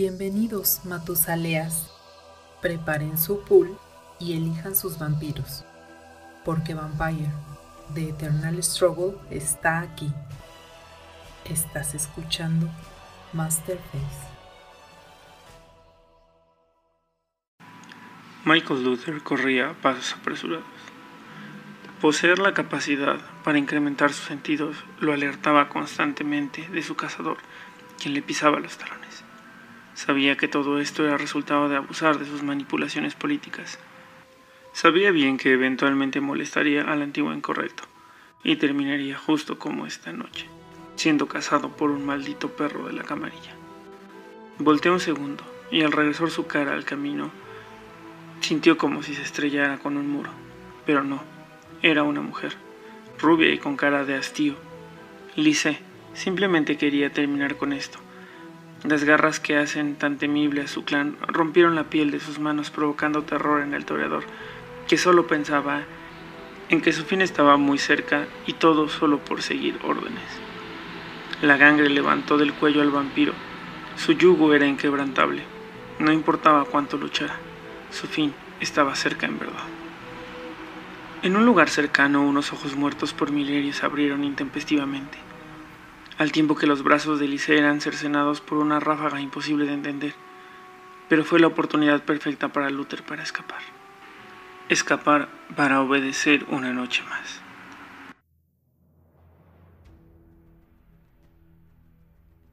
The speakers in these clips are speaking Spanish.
Bienvenidos, Matusaleas. Preparen su pool y elijan sus vampiros, porque Vampire, The Eternal Struggle, está aquí. Estás escuchando Masterface. Michael Luther corría a pasos apresurados. Poseer la capacidad para incrementar sus sentidos lo alertaba constantemente de su cazador, quien le pisaba los talones. Sabía que todo esto era resultado de abusar de sus manipulaciones políticas. Sabía bien que eventualmente molestaría al antiguo incorrecto, y terminaría justo como esta noche, siendo cazado por un maldito perro de la camarilla. Volteó un segundo, y al regresar su cara al camino, sintió como si se estrellara con un muro, pero no, era una mujer, rubia y con cara de hastío. Lice simplemente quería terminar con esto. Las garras que hacen tan temible a su clan rompieron la piel de sus manos provocando terror en el toreador, que solo pensaba en que su fin estaba muy cerca y todo solo por seguir órdenes. La gangre levantó del cuello al vampiro. Su yugo era inquebrantable. No importaba cuánto luchara, su fin estaba cerca en verdad. En un lugar cercano, unos ojos muertos por milerios abrieron intempestivamente, al tiempo que los brazos de Lice eran cercenados por una ráfaga imposible de entender. Pero fue la oportunidad perfecta para Luther para escapar. Escapar para obedecer una noche más.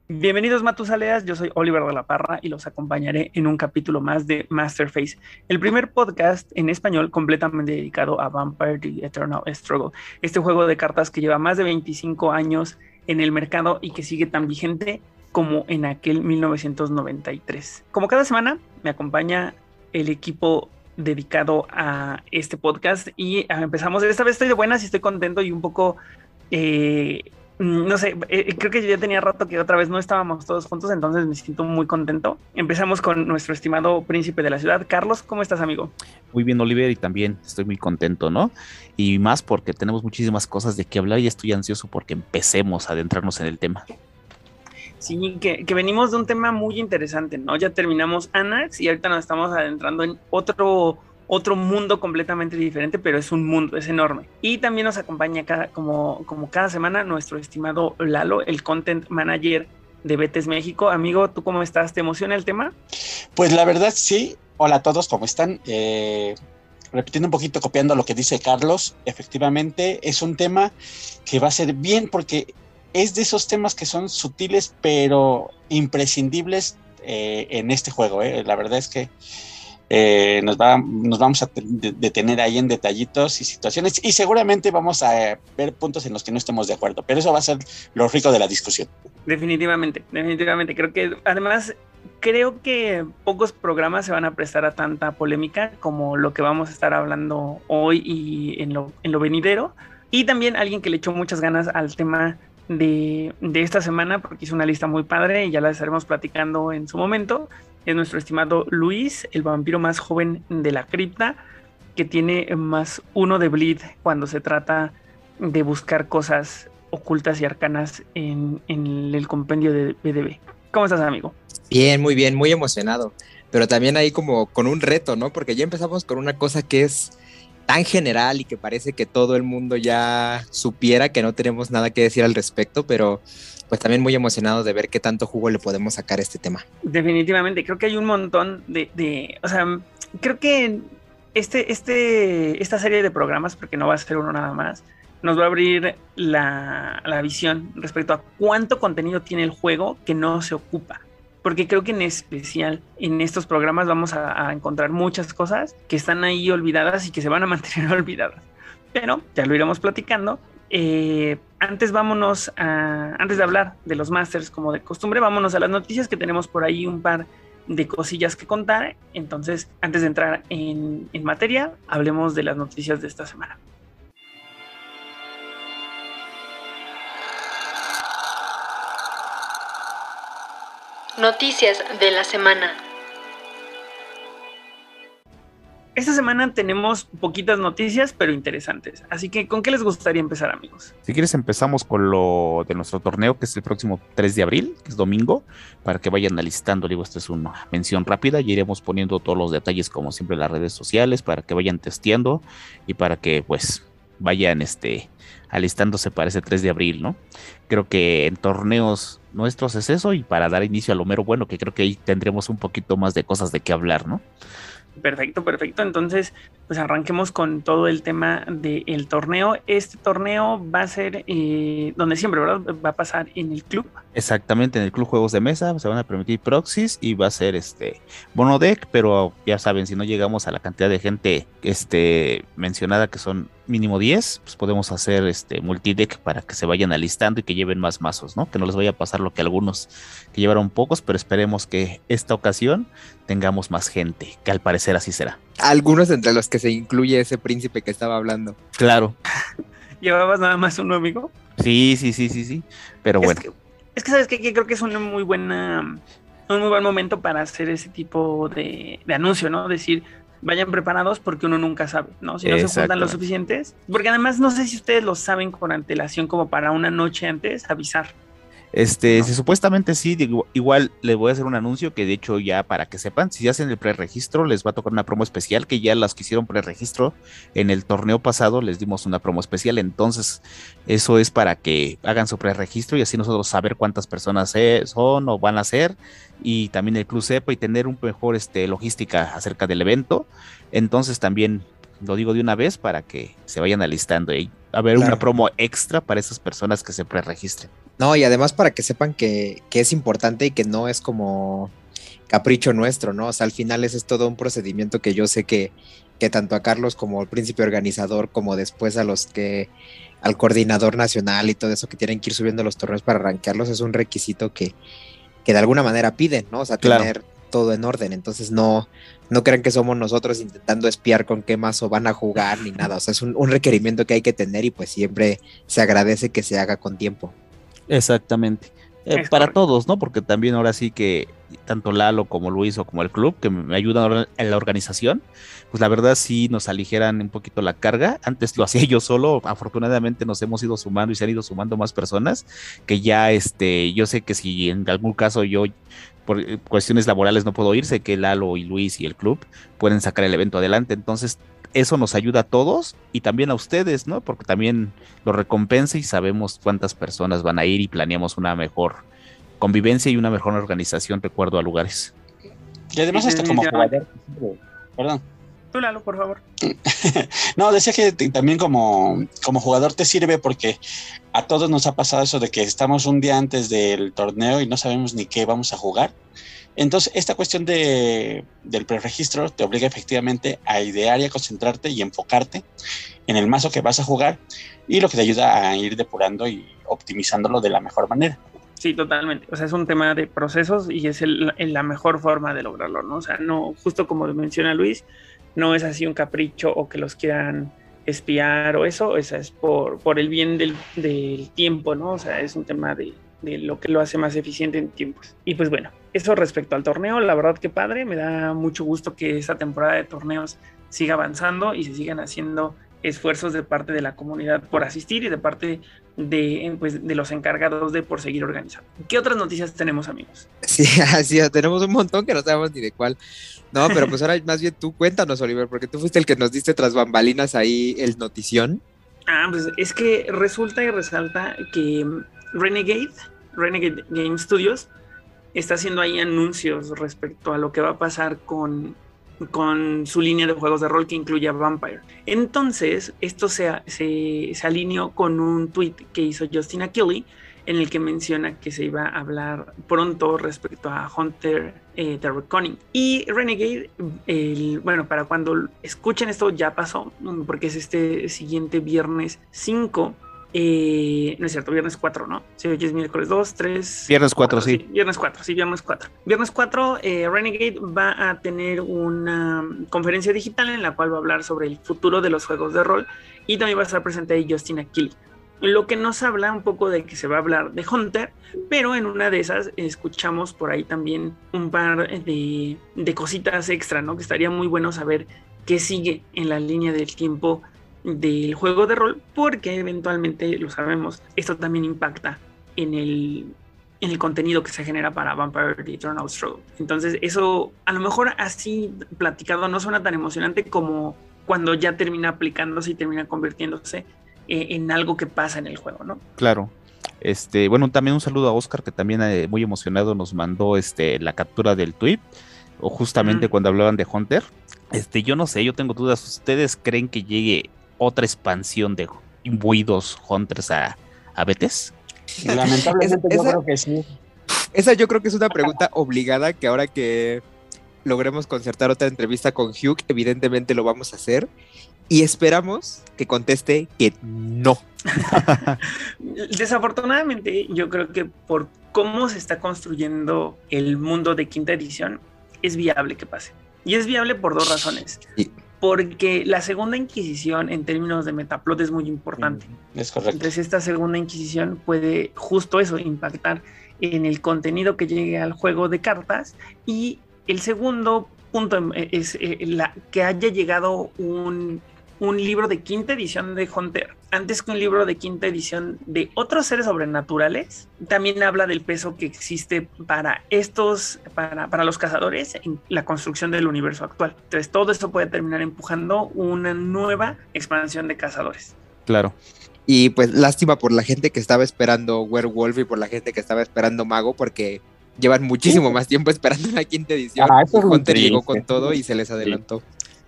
Bienvenidos Matusaleas, yo soy Oliver de la Parra y los acompañaré en un capítulo más de Masterface, el primer podcast en español completamente dedicado a Vampire The Eternal Struggle, este juego de cartas que lleva más de 25 años en el mercado y que sigue tan vigente como en aquel 1993. Como cada semana me acompaña el equipo dedicado a este podcast y ah, empezamos, esta vez estoy de buenas y estoy contento y un poco... Eh, no sé, eh, eh, creo que ya tenía rato que otra vez no estábamos todos juntos, entonces me siento muy contento. Empezamos con nuestro estimado príncipe de la ciudad. Carlos, ¿cómo estás, amigo? Muy bien, Oliver, y también estoy muy contento, ¿no? Y más porque tenemos muchísimas cosas de qué hablar y estoy ansioso porque empecemos a adentrarnos en el tema. Sí, que, que venimos de un tema muy interesante, ¿no? Ya terminamos Anax y ahorita nos estamos adentrando en otro otro mundo completamente diferente, pero es un mundo, es enorme. Y también nos acompaña cada, como, como cada semana nuestro estimado Lalo, el content manager de Betes México. Amigo, ¿tú cómo estás? ¿Te emociona el tema? Pues la verdad sí. Hola a todos, ¿cómo están? Eh, repitiendo un poquito, copiando lo que dice Carlos, efectivamente es un tema que va a ser bien porque es de esos temas que son sutiles pero imprescindibles eh, en este juego. Eh. La verdad es que eh, nos, va, nos vamos a detener ahí en detallitos y situaciones y seguramente vamos a ver puntos en los que no estemos de acuerdo, pero eso va a ser lo rico de la discusión. Definitivamente, definitivamente. Creo que además, creo que pocos programas se van a prestar a tanta polémica como lo que vamos a estar hablando hoy y en lo, en lo venidero. Y también alguien que le echó muchas ganas al tema de, de, esta semana, porque hizo una lista muy padre y ya la estaremos platicando en su momento es nuestro estimado Luis, el vampiro más joven de la cripta, que tiene más uno de bleed cuando se trata de buscar cosas ocultas y arcanas en, el compendio de BDB. ¿Cómo estás, amigo? Bien, muy bien, muy emocionado. Pero también ahí como con un reto, ¿no? Porque ya empezamos con una cosa que es tan general y que parece que todo el mundo ya supiera que no tenemos nada que decir al respecto, pero pues también muy emocionado de ver qué tanto jugo le podemos sacar a este tema. Definitivamente, creo que hay un montón de, de o sea, creo que este, este, esta serie de programas, porque no va a ser uno nada más, nos va a abrir la, la visión respecto a cuánto contenido tiene el juego que no se ocupa porque creo que en especial en estos programas vamos a, a, encontrar muchas cosas que están ahí olvidadas y que se van a mantener olvidadas. Pero ya lo iremos platicando. Eh, antes vámonos antes de hablar de los masters como de costumbre, vámonos a las noticias que tenemos por ahí un par de cosillas que contar. Entonces, antes de entrar en, en materia, hablemos de las noticias de esta semana. Noticias de la semana. Esta semana tenemos poquitas noticias, pero interesantes. Así que, ¿con qué les gustaría empezar, amigos? Si quieres, empezamos con lo de nuestro torneo, que es el próximo 3 de abril, que es domingo, para que vayan alistando. Digo, esta es una mención rápida y iremos poniendo todos los detalles, como siempre, en las redes sociales, para que vayan testeando y para que, pues, vayan este, alistándose para ese 3 de abril, ¿no? Creo que en torneos nuestros es eso y para dar inicio a lo mero bueno, que creo que ahí tendremos un poquito más de cosas de qué hablar, ¿no? Perfecto, perfecto. Entonces, pues arranquemos con todo el tema del torneo. Este torneo va a ser eh, donde siempre, ¿verdad? Va a pasar en el club. Exactamente, en el club juegos de mesa se van a permitir proxies y va a ser este deck, pero ya saben, si no llegamos a la cantidad de gente este mencionada que son mínimo 10, pues podemos hacer este multideck para que se vayan alistando y que lleven más mazos, ¿no? Que no les vaya a pasar lo que algunos que llevaron pocos, pero esperemos que esta ocasión tengamos más gente, que al parecer así será. Algunos entre los que se incluye ese príncipe que estaba hablando. Claro. ¿Llevabas nada más uno, amigo? Sí, sí, sí, sí, sí. Pero bueno. es que sabes que creo que es una muy buena, un muy buen momento para hacer ese tipo de, de anuncio, ¿no? Decir, vayan preparados porque uno nunca sabe, ¿no? Si no se juntan lo suficientes. Porque además no sé si ustedes lo saben con antelación como para una noche antes avisar. Este, si supuestamente sí, igual le voy a hacer un anuncio que de hecho ya para que sepan, si hacen el preregistro les va a tocar una promo especial que ya las que hicieron preregistro en el torneo pasado les dimos una promo especial, entonces eso es para que hagan su preregistro y así nosotros saber cuántas personas son o van a ser y también el club sepa y tener un mejor este, logística acerca del evento. Entonces también lo digo de una vez para que se vayan alistando y a ver una promo extra para esas personas que se preregistren. No, y además para que sepan que, que, es importante y que no es como capricho nuestro, ¿no? O sea, al final ese es todo un procedimiento que yo sé que, que tanto a Carlos como al príncipe organizador, como después a los que, al coordinador nacional y todo eso que tienen que ir subiendo los torneos para arranquearlos, es un requisito que, que de alguna manera piden, ¿no? O sea, tener todo en orden. Entonces no, no crean que somos nosotros intentando espiar con qué mazo van a jugar ni nada. O sea, es un, requerimiento que hay que tener y pues siempre se agradece que se haga con tiempo. Exactamente. Eh, para todos, ¿no? Porque también ahora sí que tanto Lalo como Luis o como el club que me ayudan en la organización, pues la verdad sí nos aligeran un poquito la carga. Antes lo hacía yo solo, afortunadamente nos hemos ido sumando y se han ido sumando más personas que ya este, yo sé que si en algún caso yo por eh, cuestiones laborales no puedo ir, sé que Lalo y Luis y el club pueden sacar el evento adelante, entonces eso nos ayuda a todos y también a ustedes, ¿no? Porque también lo recompensa y sabemos cuántas personas van a ir y planeamos una mejor convivencia y una mejor organización, recuerdo, a lugares. Y además hasta como jugador, perdón. Tú, Lalo, por favor. no, decía que también como, como jugador te sirve porque a todos nos ha pasado eso de que estamos un día antes del torneo y no sabemos ni qué vamos a jugar. Entonces, esta cuestión de, del preregistro te obliga efectivamente a idear y a concentrarte y enfocarte en el mazo que vas a jugar y lo que te ayuda a ir depurando y optimizándolo de la mejor manera. Sí, totalmente. O sea, es un tema de procesos y es la mejor forma de lograrlo, ¿no? O sea, no, justo como menciona Luis, no es así un capricho o que los quieran espiar o eso, esa es por, por el bien del, del, tiempo, ¿no? O sea, es un tema de, de lo que lo hace más eficiente en tiempos. Y pues bueno, eso respecto al torneo, la verdad que padre, me da mucho gusto que esta temporada de torneos siga avanzando y se sigan haciendo esfuerzos de parte de la comunidad por asistir y de parte de, pues, de los encargados de por seguir organizando. ¿Qué otras noticias tenemos, amigos? Sí, así tenemos un montón que no sabemos ni de cuál. No, pero pues ahora más bien tú cuéntanos, Oliver, porque tú fuiste el que nos diste tras bambalinas ahí el notición. Ah, pues es que resulta y resalta que Renegade, Renegade Game Studios, está haciendo ahí anuncios respecto a lo que va a pasar con con su línea de juegos de rol que incluye a Vampire. Entonces, esto se, alineó con un tweet que hizo Justin Kelly en el que menciona que se iba a hablar pronto respecto a Hunter eh, The Reckoning. Y Renegade, bueno, para cuando escuchen esto ya pasó, porque es este siguiente viernes 5 eh, no es cierto, viernes 4, ¿no? Si hoy es miércoles 2, 3. Viernes 4, sí. Viernes 4, sí, viernes 4. Viernes 4, eh, Renegade va a tener una conferencia digital en la cual va a hablar sobre el futuro de los juegos de rol y también va a estar presente ahí Justin Aquili. Lo que nos habla un poco de que se va a hablar de Hunter, pero en una de esas escuchamos por ahí también un par de, de cositas extra, ¿no? Que estaría muy bueno saber qué sigue en la línea del tiempo del juego de rol, porque eventualmente, lo sabemos, esto también impacta en el, en el contenido que se genera para Vampire The Eternal Struggle. Entonces, eso a lo mejor así platicado no suena tan emocionante como cuando ya termina aplicándose y termina convirtiéndose eh, en algo que pasa en el juego, ¿no? Claro. Este, bueno, también un saludo a Oscar que también eh, muy emocionado nos mandó este la captura del tweet o justamente cuando hablaban de Hunter. Este, yo no sé, yo tengo dudas. ¿Ustedes creen que llegue otra expansión de imbuidos Hunters a, a Betes? Lamentablemente yo creo que sí. Esa yo creo que es una pregunta obligada que ahora que logremos concertar otra entrevista con Hugh, evidentemente lo vamos a hacer. Y esperamos que conteste que no. Desafortunadamente, yo creo que por cómo se está construyendo el mundo de quinta edición, es viable que pase. Y es viable por dos razones. Porque la segunda Inquisición en términos de metaplot es muy importante. Es correcto. Entonces esta segunda Inquisición puede justo eso, impactar en el contenido que llegue al juego de cartas. Y el segundo punto es eh, la, que haya llegado un un libro de quinta edición de Hunter, antes que un libro de quinta edición de otros seres sobrenaturales, también habla del peso que existe para estos, para, para los cazadores en la construcción del universo actual. Entonces todo esto puede terminar empujando una nueva expansión de cazadores. Claro. Y pues lástima por la gente que estaba esperando Werewolf y por la gente que estaba esperando Mago, porque llevan muchísimo más tiempo esperando una quinta edición. Ah, Hunter llegó con todo y se les adelantó. Sí,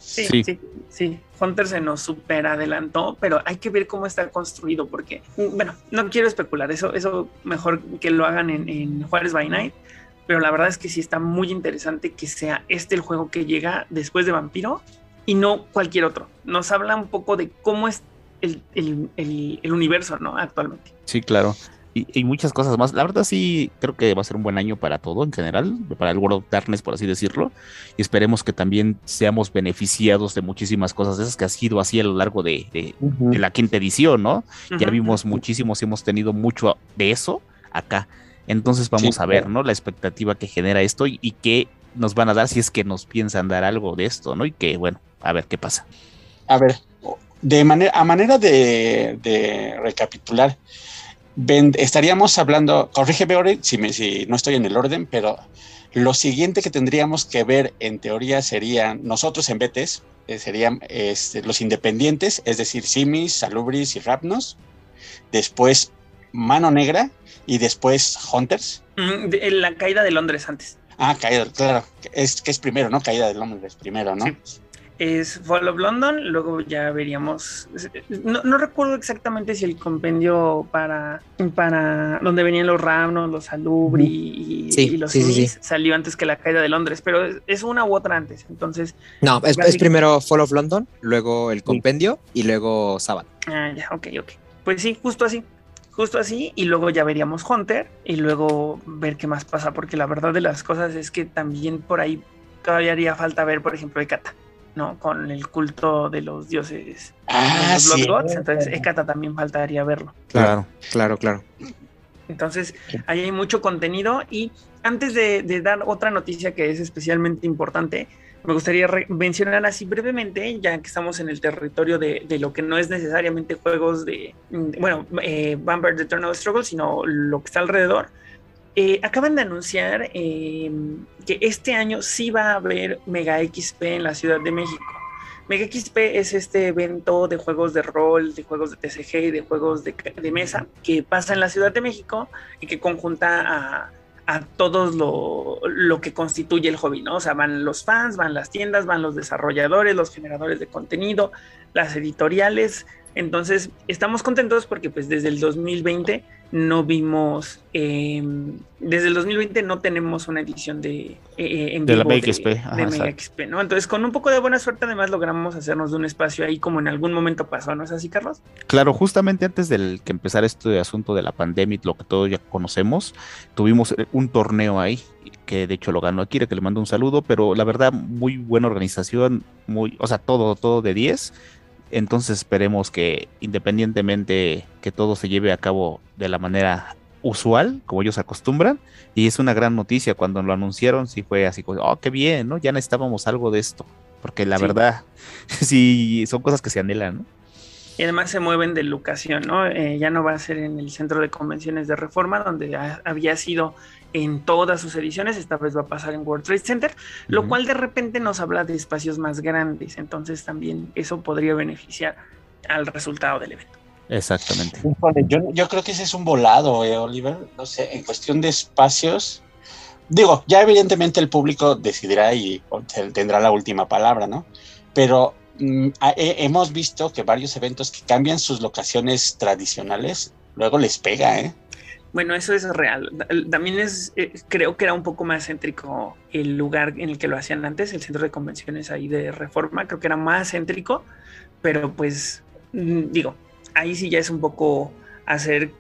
sí, sí, Hunter se nos super adelantó, pero hay que ver cómo está construido, porque, bueno, no quiero especular, eso, eso mejor que lo hagan en, Juárez by Night, pero la verdad es que sí está muy interesante que sea este el juego que llega después de Vampiro y no cualquier otro. Nos habla un poco de cómo es el, el universo, ¿no? Actualmente. Sí, claro y, muchas cosas más. La verdad sí creo que va a ser un buen año para todo en general, para el World of Darkness, por así decirlo. Y esperemos que también seamos beneficiados de muchísimas cosas de esas que ha sido así a lo largo de, la quinta edición, ¿no? Ya vimos muchísimos, hemos tenido mucho de eso acá. Entonces vamos a ver, ¿no? La expectativa que genera esto y, qué nos van a dar si es que nos piensan dar algo de esto, ¿no? Y que, bueno, a ver qué pasa. A ver, de manera, a manera de, de recapitular, estaríamos hablando, corrígeme si, si no estoy en el orden, pero lo siguiente que tendríamos que ver en teoría serían nosotros en Betes, eh, serían este, los independientes, es decir, Simis, Salubris y Rapnos, después Mano Negra y después Hunters. Mm, la caída de Londres antes. Ah, caída, claro, es que es primero, ¿no? Caída de Londres primero, ¿no? Es Fall of London, luego ya veríamos, no, recuerdo exactamente si el compendio para, para donde venían los Ramnos, los Alubri y, los sí, salió antes que la caída de Londres, pero es, una u otra antes, entonces... No, es, primero Fall of London, luego el compendio y luego Sabbath. Ah, ya, ok, ok. Pues sí, justo así justo así, y luego ya veríamos Hunter y luego ver qué más pasa, porque la verdad de las cosas es que también por ahí todavía haría falta ver, por ejemplo, Ekata. ¿No? Con el culto de los dioses ah, los sí. Gods, entonces Ekata también faltaría verlo. Claro, claro, claro. Entonces, ahí hay mucho contenido y antes de, dar otra noticia que es especialmente importante, me gustaría mencionar así brevemente, ya que estamos en el territorio de, lo que no es necesariamente juegos de, bueno, eh, Vampire The Eternal Struggle, sino lo que está alrededor. Eh, acaban de anunciar eh, que este año sí va a haber Mega XP en la Ciudad de México. Mega XP es este evento de juegos de rol, de juegos de TCG y de juegos de, mesa que pasa en la Ciudad de México y que conjunta a, a todos lo, lo, que constituye el hobby, ¿no? O sea, van los fans, van las tiendas, van los desarrolladores, los generadores de contenido, las editoriales, entonces, estamos contentos porque pues desde el 2020 no vimos, em, desde el 2020 no tenemos una edición de, eh, de la XP, ¿no? Entonces, con un poco de buena suerte, además logramos hacernos de un espacio ahí como en algún momento pasó, ¿no es así, Carlos? Claro, justamente antes del que empezara este asunto de la pandemia, lo que todos ya conocemos, tuvimos un torneo ahí que de hecho lo ganó Akira, que le mando un saludo, pero la verdad, muy buena organización, muy, o sea, todo, todo de 10 entonces esperemos que independientemente que todo se lleve a cabo de la manera usual, como ellos acostumbran, y es una gran noticia. Cuando lo anunciaron, sí fue así, como, oh, qué bien, ¿no? Ya necesitábamos algo de esto, porque la verdad, sí, son cosas que se anhelan, ¿no? Y además se mueven de locación, ¿no? Eh, ya no va a ser en el centro de convenciones de reforma, donde había sido en todas sus ediciones, esta vez va a pasar en World Trade Center, lo cual de repente nos habla de espacios más grandes, entonces también eso podría beneficiar al resultado del evento. Exactamente. Yo, creo que ese es un volado, eh, Oliver. No sé, en cuestión de espacios. Digo, ya evidentemente el público decidirá y tendrá la última palabra, ¿no? Pero mm, hemos visto que varios eventos que cambian sus locaciones tradicionales, luego les pega, ¿eh? Bueno, eso es real. También es, eh, creo que era un poco más céntrico el lugar en el que lo hacían antes, el centro de convenciones ahí de Reforma, creo que era más céntrico, pero pues mm, digo, ahí sí ya es un poco hacer,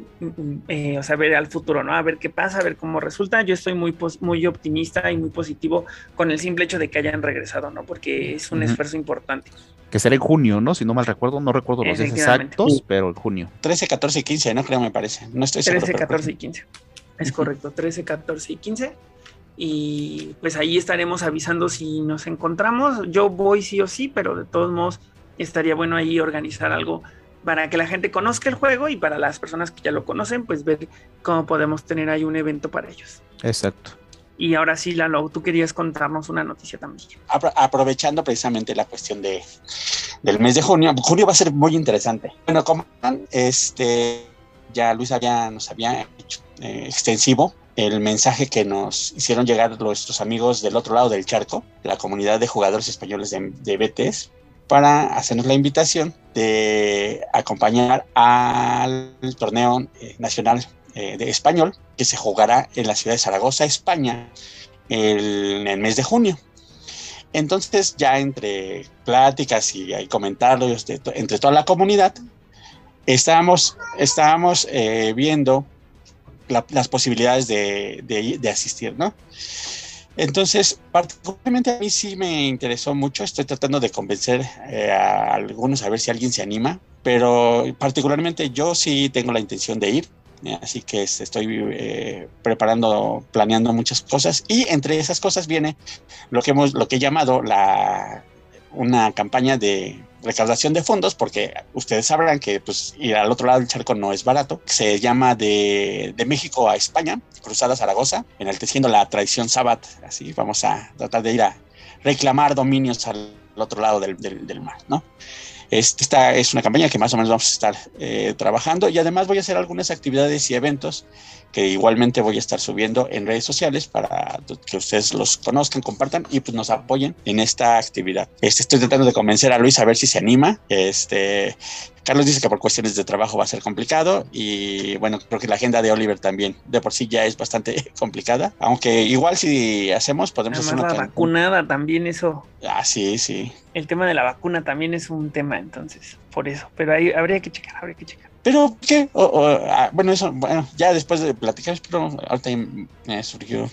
eh, o sea, ver al futuro, ¿no? A ver qué pasa, a ver cómo resulta. Yo estoy muy, muy optimista y muy positivo con el simple hecho de que hayan regresado, ¿no? Porque es un esfuerzo importante. Que será en junio, ¿no? Si no mal recuerdo, no recuerdo los días exactos, pero en junio. 13, 14 y 15, ¿no? Creo, me parece. No estoy seguro. 13, 14 y 15. Es correcto, 13, 14 y 15. Y pues ahí estaremos avisando si nos encontramos. Yo voy sí o sí, pero de todos modos estaría bueno ahí organizar algo para que la gente conozca el juego y para las personas que ya lo conocen, pues ver cómo podemos tener ahí un evento para ellos. Exacto. Y ahora sí, Lalo, tú querías contarnos una noticia también. aprovechando precisamente la cuestión de, del mes de junio, junio va a ser muy interesante. Bueno, como este, ya Luis había, nos había hecho eh, extensivo el mensaje que nos hicieron llegar nuestros amigos del otro lado del charco, la comunidad de jugadores españoles de, de BTS, para hacernos la invitación de acompañar al torneo eh, nacional eh, de español que se jugará en la ciudad de Zaragoza, España, en el mes de junio. Entonces, ya entre pláticas y hay comentarios entre toda la comunidad, estábamos, estábamos eh, viendo las posibilidades de, de asistir, ¿no? Entonces, particularmente a mí sí me interesó mucho. Estoy tratando de convencer eh, a algunos a ver si alguien se anima, pero particularmente yo sí tengo la intención de ir. Eh, así que estoy eh, preparando, planeando muchas cosas y entre esas cosas viene lo que hemos, lo que he llamado la una campaña de recaudación de fondos, porque ustedes sabrán que pues, ir al otro lado del charco no es barato. Se llama de, de México a España, Cruzada Zaragoza, enalteciendo la tradición Sabbat. Así vamos a tratar de ir a reclamar dominios al otro lado del, mar, ¿no? esta es una campaña que más o menos vamos a estar eh, trabajando y además voy a hacer algunas actividades y eventos que igualmente voy a estar subiendo en redes sociales para que ustedes los conozcan, compartan y pues nos apoyen en esta actividad. Este, estoy tratando de convencer a Luis a ver si se anima. Este, Carlos dice que por cuestiones de trabajo va a ser complicado y bueno, creo que la agenda de Oliver también de por sí ya es bastante complicada, aunque igual si hacemos podemos hacer una... La vacunada también eso. Ah, sí, sí. El tema de la vacuna también es un tema entonces, por eso, pero ahí habría que checar, habría que checar. Pero, ¿qué? Ah, bueno, eso, bueno, ya después de platicar, pero ahorita me surgió.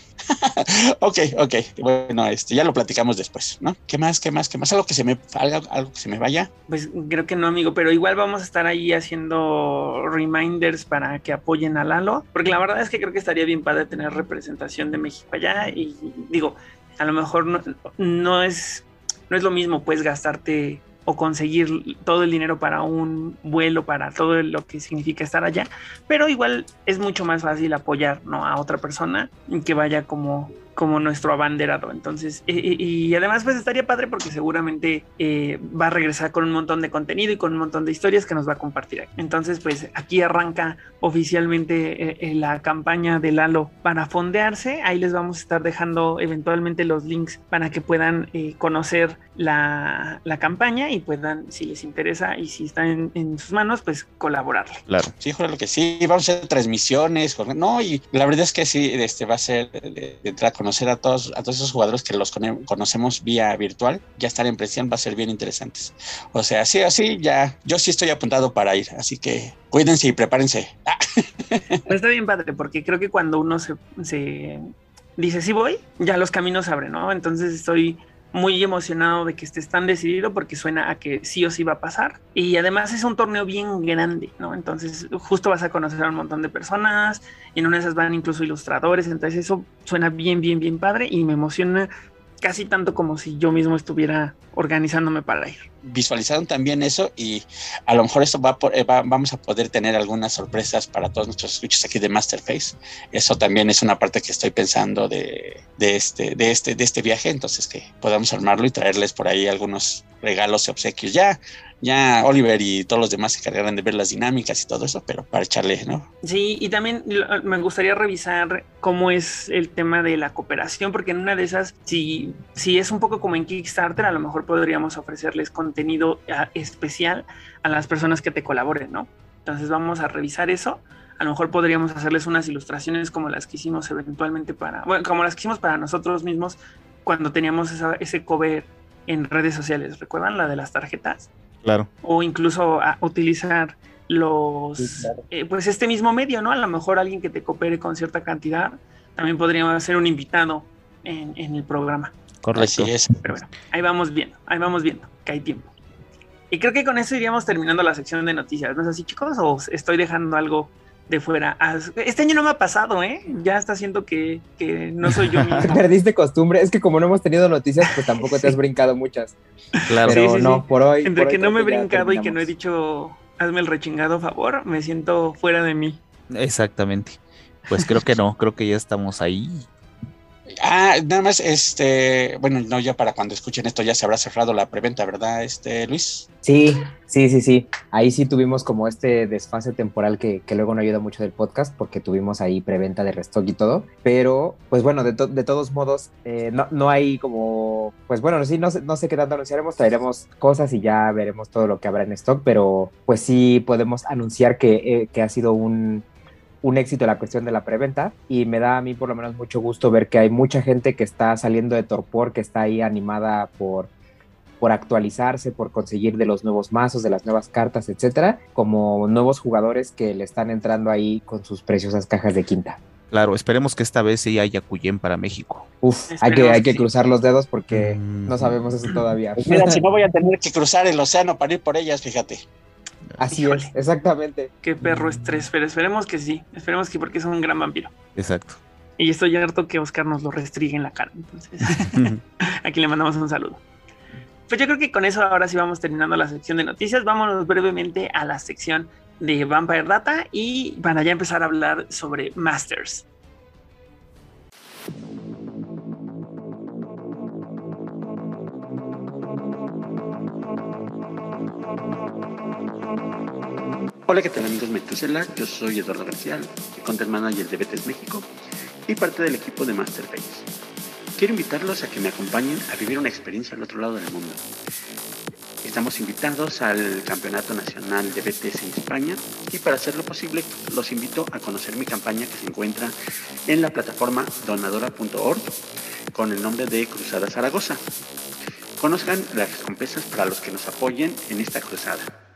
ok, ok, bueno, este, ya lo platicamos después, ¿no? ¿Qué más, qué más, qué más? ¿Algo que se me, algo, algo que se me vaya? Pues creo que no, amigo, pero igual vamos a estar ahí haciendo reminders para que apoyen a Lalo, porque la verdad es que creo que estaría bien padre tener representación de México allá y digo, a lo mejor no, no es, no es lo mismo, pues, gastarte o conseguir todo el dinero para un vuelo, para todo lo que significa estar allá, pero igual es mucho más fácil apoyar ¿no? a otra persona que vaya como como nuestro abanderado. Entonces, y, además pues estaría padre porque seguramente eh, va a regresar con un montón de contenido y con un montón de historias que nos va a compartir. Entonces, pues aquí arranca oficialmente eh, eh, la campaña de Lalo para fondearse. Ahí les vamos a estar dejando eventualmente los links para que puedan conocer la, campaña y puedan, si les interesa y si está en, sus manos, pues colaborarle. Claro. Sí, lo que sí, vamos a hacer transmisiones, no, y la verdad es que sí, este va a ser de, de, conocer a todos, a todos esos jugadores que los conocemos vía virtual, ya estar en presión va a ser bien interesantes. O sea, así, así, ya, yo sí estoy apuntado para ir, así que cuídense y prepárense. está bien padre, porque creo que cuando uno se, se dice sí voy, ya los caminos abren, ¿no? Entonces estoy muy emocionado de que estés tan decidido porque suena a que sí o sí va a pasar. Y además es un torneo bien grande, ¿no? Entonces justo vas a conocer a un montón de personas y en una de esas van incluso ilustradores. Entonces eso suena bien, bien, bien padre y me emociona casi tanto como si yo mismo estuviera organizándome para ir. Visualizaron también eso y a lo mejor esto va, por, eh, va vamos a poder tener algunas sorpresas para todos nuestros escuchos aquí de Masterface. Eso también es una parte que estoy pensando de, de, este, de, este, de este viaje, entonces que podamos armarlo y traerles por ahí algunos regalos y obsequios. Ya, ya Oliver y todos los demás se encargarán de ver las dinámicas y todo eso, pero para echarle, ¿no? Sí, y también me gustaría revisar cómo es el tema de la cooperación, porque en una de esas, si, si es un poco como en Kickstarter, a lo mejor podríamos ofrecerles contenido ah, especial a las personas que te colaboren, ¿no? Entonces vamos a revisar eso. A lo mejor podríamos hacerles unas ilustraciones como las que hicimos eventualmente para, bueno, como las que hicimos para nosotros mismos cuando teníamos ese cover en redes sociales. ¿Recuerdan la de las tarjetas? Claro. O incluso a utilizar los, eh, pues este mismo medio, ¿no? A lo mejor alguien que te coopere con cierta cantidad, también podríamos ser un invitado en, en el programa. Correcto. Así es. Pero bueno, ahí vamos viendo, ahí vamos viendo que hay tiempo. Y creo que con eso iríamos terminando la sección de noticias, ¿no es así, chicos? ¿O estoy dejando algo de fuera. Este año no me ha pasado, ¿eh? Ya está haciendo que, que no soy yo mismo. Perdiste costumbre. Es que como no hemos tenido noticias, pues tampoco te has brincado muchas. Claro. Pero no, por hoy. Entre por que hoy no me he brincado y que no he dicho hazme el rechingado favor, me siento fuera de mí. Exactamente. Pues creo que no, creo que ya estamos ahí. Ah, nada más, este, bueno, no, ya para cuando escuchen esto ya se habrá cerrado la preventa, ¿verdad, este Luis? Sí, sí, sí, sí. Ahí sí tuvimos como este desfase temporal que, que luego no ayuda mucho del podcast porque tuvimos ahí preventa de restock y todo. Pero, pues bueno, de, de todos modos, eh, no, no hay como, pues bueno, sí, no no sé qué tanto anunciaremos, traeremos cosas y ya veremos todo lo que habrá en stock, pero pues sí podemos anunciar que, eh, que ha sido un, un éxito la cuestión de la preventa y me da a mí por lo menos mucho gusto ver que hay mucha gente que está saliendo de torpor, que está ahí animada por por actualizarse, por conseguir de los nuevos mazos, de las nuevas cartas, etcétera, como nuevos jugadores que le están entrando ahí con sus preciosas cajas de quinta. Claro, esperemos que esta vez sí haya Cuyen para México. Uf, hay que, hay que sí. cruzar los dedos porque Mm. no sabemos eso todavía. Mira, si no voy a tener que cruzar el océano para ir por ellas, fíjate. Así Híjole. es, exactamente. Qué perro estrés, pero esperemos que sí, esperemos que porque es un gran vampiro. Exacto. Y estoy harto que Oscar nos lo restrigue en la cara. Entonces, aquí le mandamos un saludo. Pues yo creo que con eso ahora sí vamos terminando la sección de noticias. Vámonos brevemente a la sección de Vampire Data y para ya empezar a hablar sobre Masters. Hola, ¿qué tal amigos Metusela? Yo soy Eduardo García, el Content Manager de Betes México y parte del equipo de Masterface. Quiero invitarlos a que me acompañen a vivir una experiencia al otro lado del mundo. Estamos invitados al Campeonato Nacional de BTS en España y para hacerlo posible los invito a conocer mi campaña que se encuentra en la plataforma donadora.org con el nombre de Cruzada Zaragoza. Conozcan las recompensas para los que nos apoyen en esta cruzada.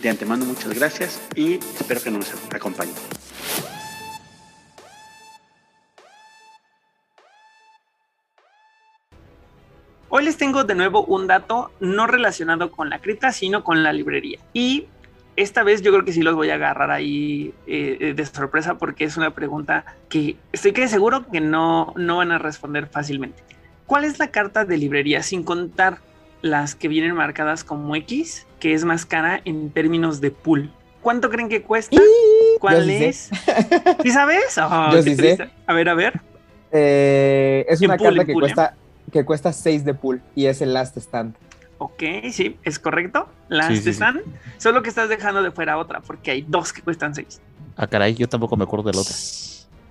De antemano muchas gracias y espero que nos acompañen. Hoy les tengo de nuevo un dato no relacionado con la cripta, sino con la librería. Y esta vez yo creo que sí los voy a agarrar ahí eh, eh, de sorpresa porque es una pregunta que estoy que seguro que no, no van a responder fácilmente. ¿Cuál es la carta de librería sin contar las que vienen marcadas como X, que es más cara en términos de pool? ¿Cuánto creen que cuesta? ¿Cuál sí sé. es? ¿Sí sabes? Oh, Yo qué sí sé. triste. A ver, a ver. Eh, es una pool, carta en que pool, ¿eh? cuesta, que cuesta 6 de pool y es el last stand. Ok, sí, es correcto. Las Sí, sí, sí. están, solo que estás dejando de fuera otra, porque hay dos que cuestan seis. Ah, caray, yo tampoco me acuerdo del otro.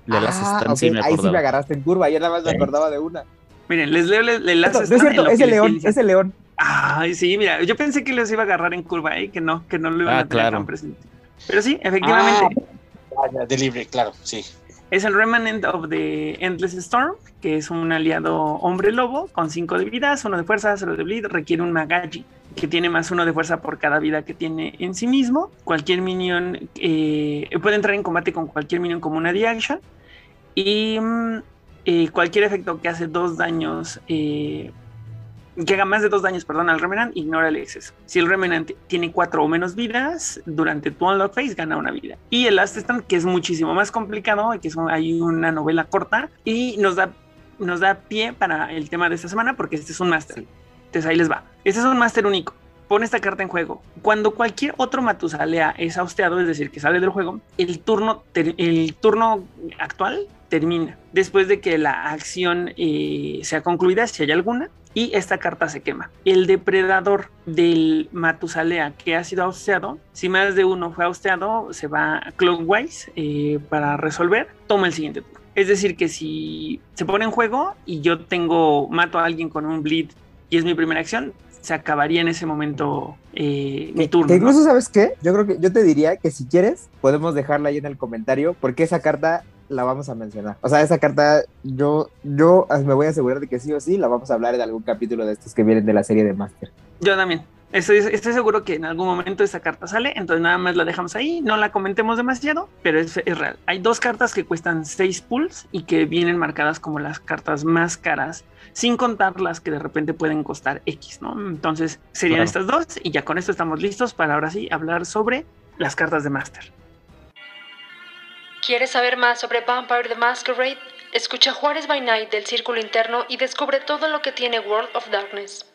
De las Ah, stands ok, sí me ahí sí me agarraste en curva, yo nada más me acordaba de una. Miren, les leo el, last no es stand en cierto, es el león, es el león. Ay, sí, mira, yo pensé que los iba a agarrar en curva y que no, que no lo iban Ah, a tener claro. tan presente. Pero sí, efectivamente, Ah, ya, de libre, claro, sí. es el Remanent of the Endless Storm, que es un aliado hombre lobo con 5 de vidas, uno de fuerza, 0 de bleed, requiere un Magaji, que tiene más uno de fuerza por cada vida que tiene en sí mismo. Cualquier minion eh, puede entrar en combate con cualquier minion como una D-Action. Y mm, eh, cualquier efecto que hace dos daños eh, que haga más de dos daños, perdón, al Revenant, ignora el exceso. Si el Revenant tiene cuatro o menos vidas, durante tu Unlock Phase gana una vida. Y el Last Stand, que es muchísimo más complicado, que hay una novela corta y nos da, nos da pie para el tema de esta semana porque este es un Master. Entonces ahí les va. Este es un Master único. Pone esta carta en juego. Cuando cualquier otro Matusalea es austeado, es decir, que sale del juego, el turno, el turno actual termina después de que la acción eh, sea concluida, si hay alguna, y esta carta se quema. El depredador del Matusalea que ha sido austeado, si más de uno fue austeado, se va clockwise eh, para resolver, toma el siguiente turno. Es decir, que si se pone en juego y yo tengo, mato a alguien con un bleed y es mi primera acción, se acabaría en ese momento eh, mi turno. incluso, ¿sabes qué? Yo creo que yo te diría que si quieres, podemos dejarla ahí en el comentario, porque esa carta la vamos a mencionar. O sea, esa carta yo, yo me voy a asegurar de que sí o sí la vamos a hablar en algún capítulo de estos que vienen de la serie de Master. Yo también. Estoy, estoy seguro que en algún momento esa carta sale, entonces nada más la dejamos ahí, no la comentemos demasiado, pero es, es real. Hay dos cartas que cuestan 6 pools y que vienen marcadas como las cartas más caras, sin contar las que de repente pueden costar X, ¿no? Entonces serían estas dos y ya con esto estamos listos para ahora sí hablar sobre las cartas de Master. ¿Quieres saber más sobre Vampire the Masquerade? Escucha Juárez by Night del Círculo Interno y descubre todo lo que tiene World of Darkness.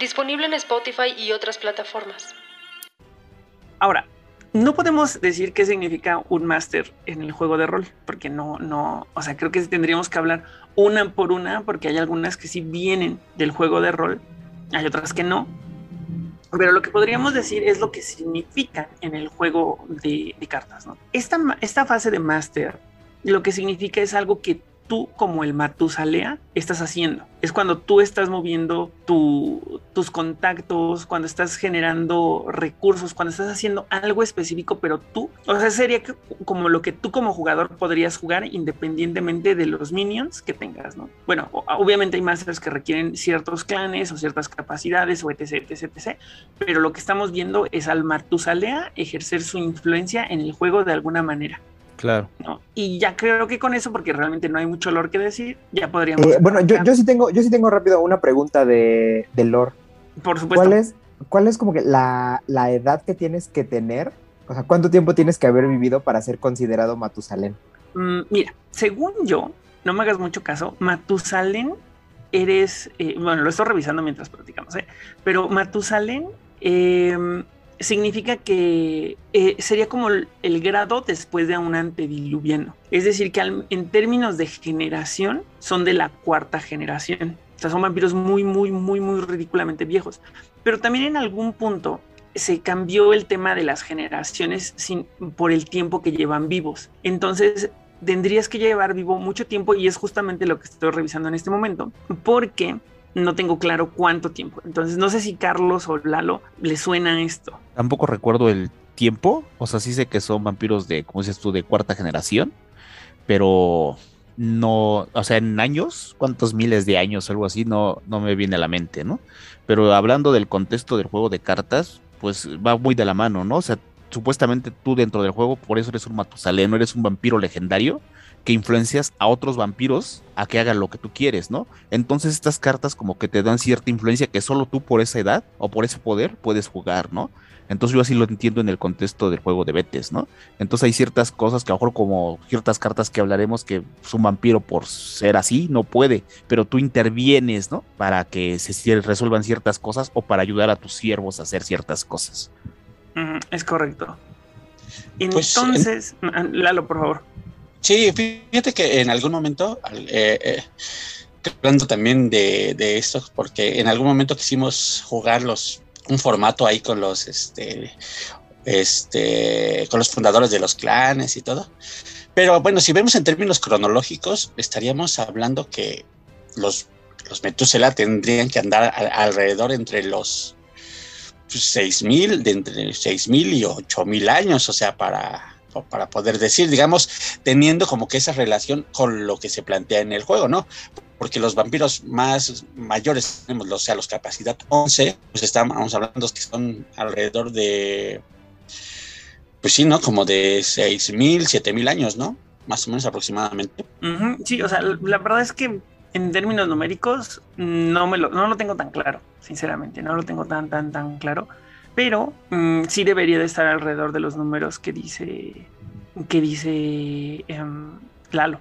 Disponible en Spotify y otras plataformas. Ahora, no podemos decir qué significa un máster en el juego de rol, porque no, no, o sea, creo que tendríamos que hablar una por una, porque hay algunas que sí vienen del juego de rol, hay otras que no, pero lo que podríamos decir es lo que significa en el juego de, cartas. ¿no? Esta, esta fase de Master lo que significa es algo que tú como el Matusalea estás haciendo. Es cuando tú estás moviendo tus contactos, cuando estás generando recursos, cuando estás haciendo algo específico, pero tú, o sea, sería como lo que tú como jugador podrías jugar independientemente de los minions que tengas, ¿no? Bueno, obviamente hay masters que requieren ciertos clanes o ciertas capacidades o etc, etc, etc, pero lo que estamos viendo es al Matusalea ejercer su influencia en el juego de alguna manera. Claro. Y ya creo que con eso, porque realmente no hay mucho lore que decir, ya podríamos. Eh, bueno, yo, yo, sí tengo, yo sí tengo rápido una pregunta de, de lore. Por supuesto. ¿Cuál es, cuál es como que la, la, edad que tienes que tener? O sea, ¿cuánto tiempo tienes que haber vivido para ser considerado Matusalén? Mm, mira, según yo, no me hagas mucho caso, Matusalén eres, eh, bueno, lo estoy revisando mientras platicamos, ¿eh? pero Matusalén eh, significa que eh, sería como el, grado después de un antediluviano. Es decir, que en términos de generación son de la cuarta generación. O sea, son vampiros muy, muy, muy, muy ridículamente viejos. Pero también en algún punto se cambió el tema de las generaciones por el tiempo que llevan vivos. Entonces, tendrías que llevar vivo mucho tiempo y es justamente lo que estoy revisando en este momento, porque no tengo claro cuánto tiempo. Entonces no sé si Carlos o Lalo le suena esto. Tampoco recuerdo el tiempo, o sea, sí sé que son vampiros de, como dices tú, de cuarta generación, pero no, o sea, en años, cuántos miles de años algo así, no, no me viene a la mente, ¿no? Pero hablando del contexto del juego de cartas, pues va muy de la mano, ¿no? O sea, supuestamente tú dentro del juego, por eso eres un Matusalén, no eres un vampiro legendario, que influencias a otros vampiros a que hagan lo que tú quieres, ¿no? Entonces estas cartas como que te dan cierta influencia que solo tú por esa edad o por ese poder puedes jugar, ¿no? Entonces yo así lo entiendo en el contexto del juego de Betes, ¿no? Entonces hay ciertas cosas que a lo mejor como ciertas cartas que hablaremos que un vampiro por ser así no puede, pero tú intervienes, ¿no? Para que se resuelvan ciertas cosas o para ayudar a tus siervos a hacer ciertas cosas. es correcto. Pues, Entonces, Lalo, por favor. Sí, fíjate que en algún momento, eh, eh, hablando también de, esto, porque en algún momento quisimos jugar un formato ahí con los, este, este, con los fundadores de los clanes y todo. Pero bueno, si vemos en términos cronológicos, estaríamos hablando que los, los Metusela tendrían que andar alrededor entre los 6.000, de entre 6.000 y 8.000 años, o sea, para para poder decir, digamos, teniendo como que esa relación con lo que se plantea en el juego, ¿no? Porque los vampiros más mayores, tenemos, o sea, los capacidad 11, pues estamos hablando que son alrededor de, pues sí, ¿no? Como de 6.000, 7.000 años, ¿no? Más o menos aproximadamente. Sí, o sea, la verdad es que en términos numéricos, no, me lo, no lo tengo tan claro, sinceramente, no lo tengo tan, tan, tan claro, pero mm, sí debería de estar alrededor de los números que dice, que dice em, Lalo.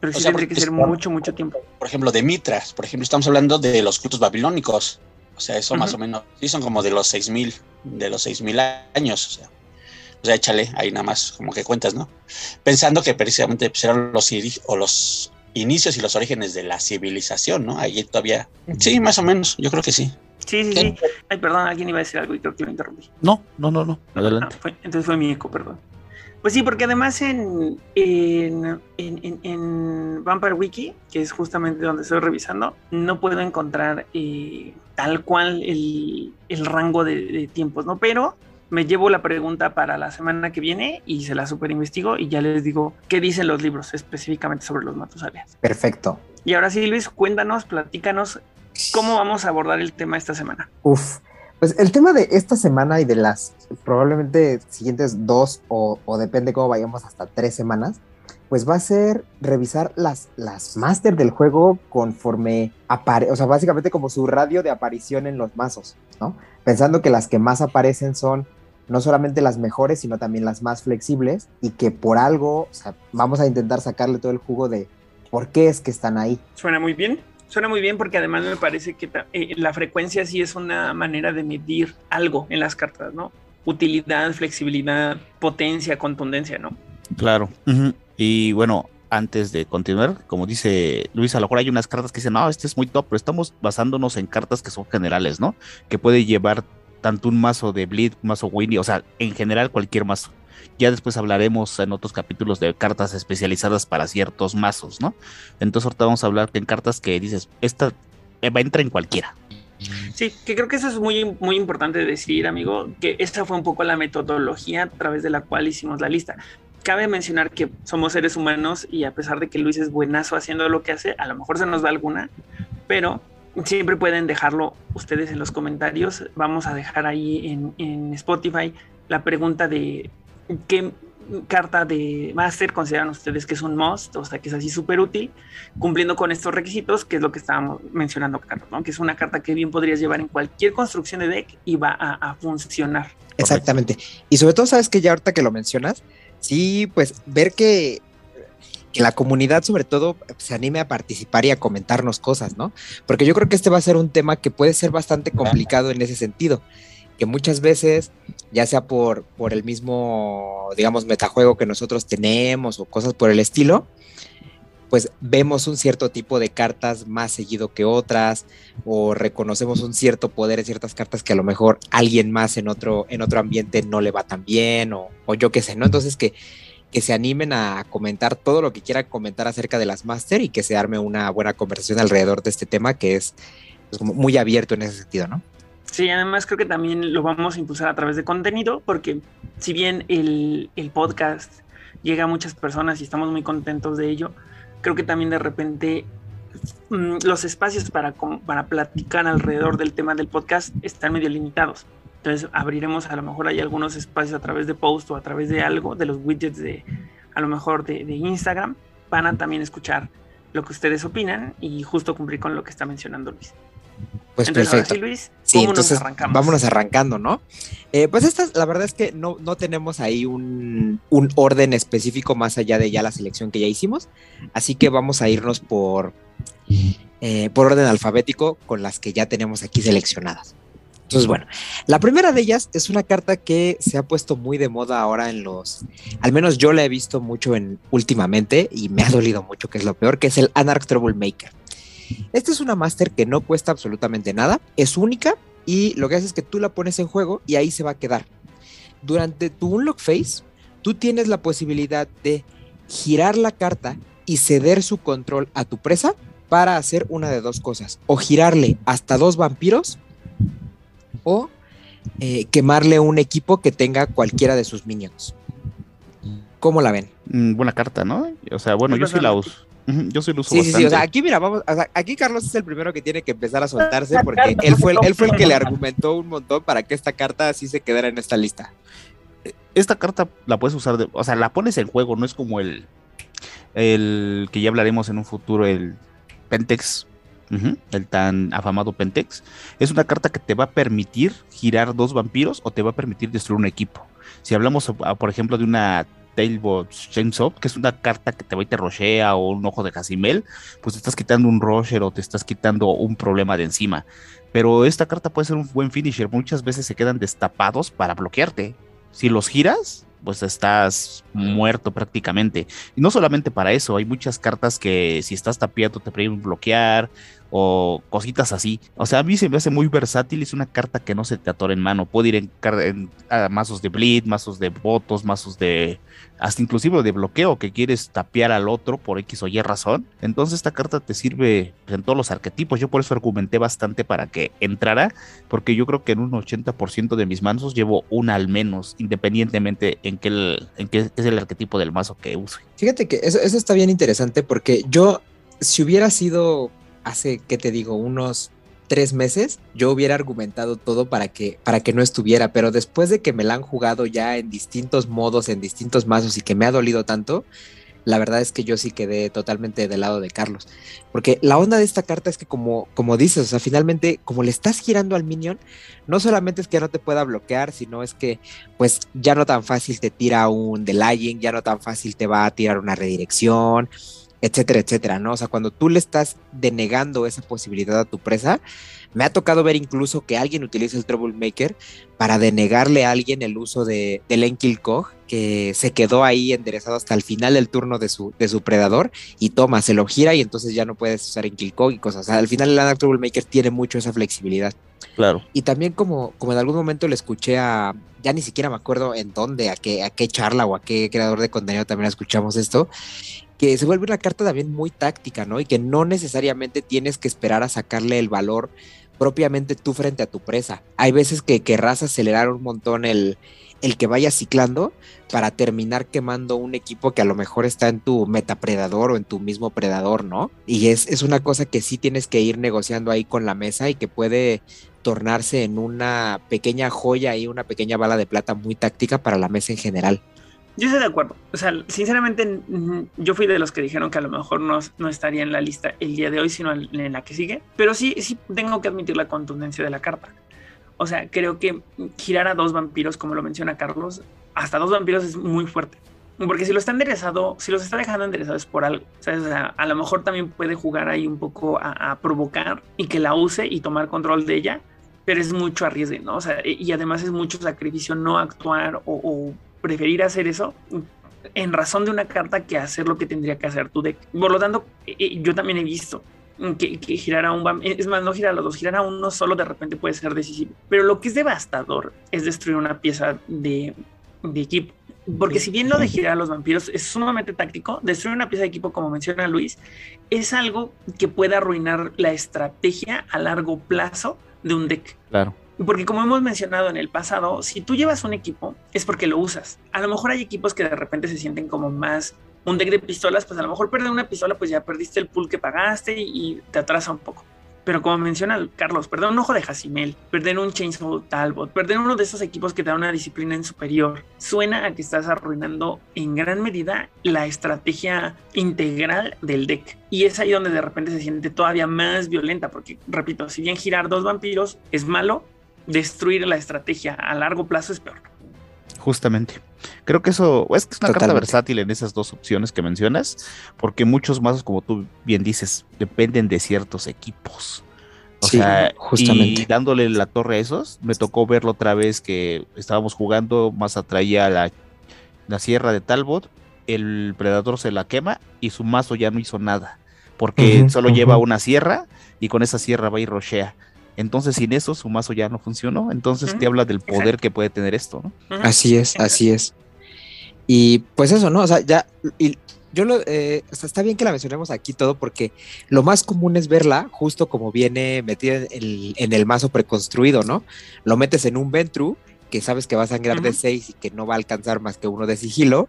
Pero sí tendría que ser mucho, mucho tiempo. Por ejemplo, de Mitras, por ejemplo, estamos hablando de los cultos babilónicos. O sea, eso más o menos, sí son como de los 6000, de los 6000 años, o sea. O sea, échale ahí nada más como que cuentas, ¿no? Pensando que precisamente pues, eran los, o los inicios y los orígenes de la civilización, ¿no? Ahí todavía. Sí, más o menos, yo creo que sí. Sí, sí, sí. Ay, perdón, alguien iba a decir algo y creo que lo interrumpí. No, no, no, no. Adelante. Ah, entonces fue mi eco, perdón. Pues sí, porque además en, en, en, en, Vampire Wiki, que es justamente donde estoy revisando, no puedo encontrar eh, tal cual el, el rango de, de, tiempos, ¿no? Pero me llevo la pregunta para la semana que viene y se la super investigo y ya les digo qué dicen los libros específicamente sobre los Matusaleas. Perfecto. Y ahora sí, Luis, cuéntanos, platícanos cómo vamos a abordar el tema esta semana. Uf, pues el tema de esta semana y de las probablemente siguientes dos o, o depende cómo vayamos hasta tres semanas, pues va a ser revisar las, las máster del juego conforme aparece, o sea, básicamente como su radio de aparición en los mazos, ¿no? Pensando que las que más aparecen son no solamente las mejores, sino también las más flexibles y que por algo, o sea, vamos a intentar sacarle todo el jugo de por qué es que están ahí. Suena muy bien. Suena muy bien porque además me parece que eh, la frecuencia sí es una manera de medir algo en las cartas, ¿no? Utilidad, flexibilidad, potencia, contundencia, ¿no? Claro. Y bueno, antes de continuar, como dice Luis, a lo mejor hay unas cartas que dicen, no, este es muy top, pero estamos basándonos en cartas que son generales, ¿no? Que puede llevar tanto un mazo de Bleed, un mazo Winnie, o sea, en general cualquier mazo. Ya después hablaremos en otros capítulos de cartas especializadas para ciertos mazos, ¿no? Entonces ahorita vamos a hablar en cartas que dices, esta va a entrar en cualquiera. Sí, que creo que eso es muy, muy importante decir, amigo, que esta fue un poco la metodología a través de la cual hicimos la lista. Cabe mencionar que somos seres humanos y a pesar de que Luis es buenazo haciendo lo que hace, a lo mejor se nos da alguna, pero siempre pueden dejarlo ustedes en los comentarios. Vamos a dejar ahí en, en Spotify la pregunta de qué carta de Master consideran ustedes que es un must, o sea, que es así súper útil, cumpliendo con estos requisitos, que es lo que estábamos mencionando, Carlos, ¿no? Que es una carta que bien podrías llevar en cualquier construcción de deck y va a, a funcionar. Exactamente. Y sobre todo, sabes que ya ahorita que lo mencionas, sí, pues ver que que la comunidad sobre todo se anime a participar y a comentarnos cosas, ¿no? Porque yo creo que este va a ser un tema que puede ser bastante complicado en ese sentido, que muchas veces, ya sea por, por el mismo, digamos, metajuego que nosotros tenemos o cosas por el estilo, pues vemos un cierto tipo de cartas más seguido que otras o reconocemos un cierto poder en ciertas cartas que a lo mejor alguien más en otro, en otro ambiente no le va tan bien o, o yo qué sé, ¿no? Entonces que que se animen a comentar todo lo que quieran comentar acerca de las Master y que se arme una buena conversación alrededor de este tema que es pues, como muy abierto en ese sentido, ¿no? Sí, además creo que también lo vamos a impulsar a través de contenido, porque si bien el, el podcast llega a muchas personas y estamos muy contentos de ello, creo que también de repente mmm, los espacios para, para platicar alrededor del tema del podcast están medio limitados. Entonces abriremos a lo mejor hay algunos espacios a través de post o a través de algo, de los widgets de a lo mejor de, de Instagram, van a también escuchar lo que ustedes opinan y justo cumplir con lo que está mencionando Luis. Pues perfecto. Sí, Luis, sí, entonces vámonos arrancando, ¿no? Eh, pues esta, la verdad es que no, no tenemos ahí un, un, orden específico más allá de ya la selección que ya hicimos, así que vamos a irnos por, eh, por orden alfabético con las que ya tenemos aquí seleccionadas. Entonces, bueno, la primera de ellas es una carta que se ha puesto muy de moda ahora en los, al menos yo la he visto mucho en últimamente y me ha dolido mucho, que es lo peor, que es el Anarch Troublemaker. Esta es una máster que no cuesta absolutamente nada, es única y lo que hace es que tú la pones en juego y ahí se va a quedar. Durante tu unlock phase, tú tienes la posibilidad de girar la carta y ceder su control a tu presa para hacer una de dos cosas, o girarle hasta dos vampiros o eh, quemarle un equipo que tenga cualquiera de sus minions. ¿Cómo la ven? Mm, buena carta, ¿no? O sea, bueno, yo sí la uso. Yo sí lo uso sí, bastante. Sí, sí, o sea, aquí mira, vamos, o sea, aquí Carlos es el primero que tiene que empezar a soltarse porque él fue, él fue el que le argumentó un montón para que esta carta así se quedara en esta lista. Esta carta la puedes usar, de, o sea, la pones en juego, no es como el, el que ya hablaremos en un futuro, el Pentex, el tan afamado Pentex, es una carta que te va a permitir girar dos vampiros o te va a permitir destruir un equipo. Si hablamos, por ejemplo, de una Tailbot Chainsaw, que es una carta que te va y te rochea o un ojo de Jacimel, pues te estás quitando un Rocher o te estás quitando un problema de encima. Pero esta carta puede ser un buen finisher. Muchas veces se quedan destapados para bloquearte. Si los giras, pues estás muerto prácticamente. Y no solamente para eso, hay muchas cartas que si estás tapiando te pueden bloquear o cositas así. O sea, a mí se me hace muy versátil, es una carta que no se te atora en mano. Puede ir en, mazos de bleed, mazos de votos, mazos de hasta inclusive de bloqueo que quieres tapear al otro por X o Y razón. Entonces esta carta te sirve en todos los arquetipos. Yo por eso argumenté bastante para que entrara, porque yo creo que en un 80% de mis mazos llevo una al menos, independientemente en qué, en qué es el arquetipo del mazo que use. Fíjate que eso, eso está bien interesante porque yo, si hubiera sido hace, ¿qué te digo? Unos tres meses, yo hubiera argumentado todo para que, para que no estuviera, pero después de que me la han jugado ya en distintos modos, en distintos mazos y que me ha dolido tanto, la verdad es que yo sí quedé totalmente del lado de Carlos. Porque la onda de esta carta es que como, como dices, o sea, finalmente, como le estás girando al minion, no solamente es que no te pueda bloquear, sino es que pues ya no tan fácil te tira un delaying, ya no tan fácil te va a tirar una redirección, etcétera, etcétera, ¿no? O sea, cuando tú le estás denegando esa posibilidad a tu presa, me ha tocado ver incluso que alguien utiliza el Troublemaker para denegarle a alguien el uso de, del Enkil Kog, que se quedó ahí enderezado hasta el final del turno de su, de su predador, y toma, se lo gira y entonces ya no puedes usar Enkil Kog y cosas. O sea, al final el Anak Troublemaker tiene mucho esa flexibilidad. Claro. Y también como, como en algún momento le escuché a, ya ni siquiera me acuerdo en dónde, a qué, a qué charla o a qué creador de contenido también escuchamos esto, que se vuelve una carta también muy táctica, ¿no? Y que no necesariamente tienes que esperar a sacarle el valor propiamente tú frente a tu presa. Hay veces que querrás acelerar un montón el, el que vaya ciclando para terminar quemando un equipo que a lo mejor está en tu metapredador o en tu mismo predador, ¿no? Y es, es una cosa que sí tienes que ir negociando ahí con la mesa y que puede tornarse en una pequeña joya y una pequeña bala de plata muy táctica para la mesa en general. Yo estoy de acuerdo. O sea, sinceramente, yo fui de los que dijeron que a lo mejor no, no estaría en la lista el día de hoy, sino en la que sigue. Pero sí, sí tengo que admitir la contundencia de la carta. O sea, creo que girar a dos vampiros, como lo menciona Carlos, hasta dos vampiros es muy fuerte. Porque si lo está enderezado, si los está dejando enderezados por algo, O sea, a lo mejor también puede jugar ahí un poco a, provocar y que la use y tomar control de ella, pero es mucho arriesgue, ¿no? O sea, y además es mucho sacrificio no actuar o preferir hacer eso en razón de una carta que hacer lo que tendría que hacer tu deck. Por lo tanto, eh, eh, yo también he visto que, girar a un es más, no girar a los dos, girar a uno solo de repente puede ser decisivo. Pero lo que es devastador es destruir una pieza de, de equipo. Porque si bien lo de girar a los vampiros es sumamente táctico, destruir una pieza de equipo, como menciona Luis, es algo que puede arruinar la estrategia a largo plazo de un deck. Claro. Porque como hemos mencionado en el pasado, si tú llevas un equipo es porque lo usas. A lo mejor hay equipos que de repente se sienten como más un deck de pistolas, pues a lo mejor perder una pistola, pues ya perdiste el pool que pagaste y te atrasa un poco. Pero como menciona Carlos, perder un ojo de Jacimel, perder un Chainsaw Talbot, perder uno de esos equipos que te una disciplina en superior, suena a que estás arruinando en gran medida la estrategia integral del deck. Y es ahí donde de repente se siente todavía más violenta, porque repito, si bien girar dos vampiros es malo, destruir la estrategia a largo plazo es peor. Justamente. Creo que eso es que es una carta versátil en esas dos opciones que mencionas, porque muchos mazos, como tú bien dices, dependen de ciertos equipos. O sea, justamente. y dándole la torre a esos, me tocó verlo otra vez que estábamos jugando, más atraía la, la sierra de Talbot, el predador se la quema y su mazo ya no hizo nada, porque solo lleva una sierra y con esa sierra va y rochea. Entonces, sin eso, su mazo ya no funcionó. Entonces, te habla del poder que puede tener esto, ¿no? Así es, así es. Y pues eso, ¿no? O sea, ya, y yo lo, eh, o sea, está bien que la mencionemos aquí todo porque lo más común es verla justo como viene metida en el, mazo preconstruido, ¿no? Lo metes en un Ventru que sabes que va a sangrar de 6 y que no va a alcanzar más que uno de sigilo.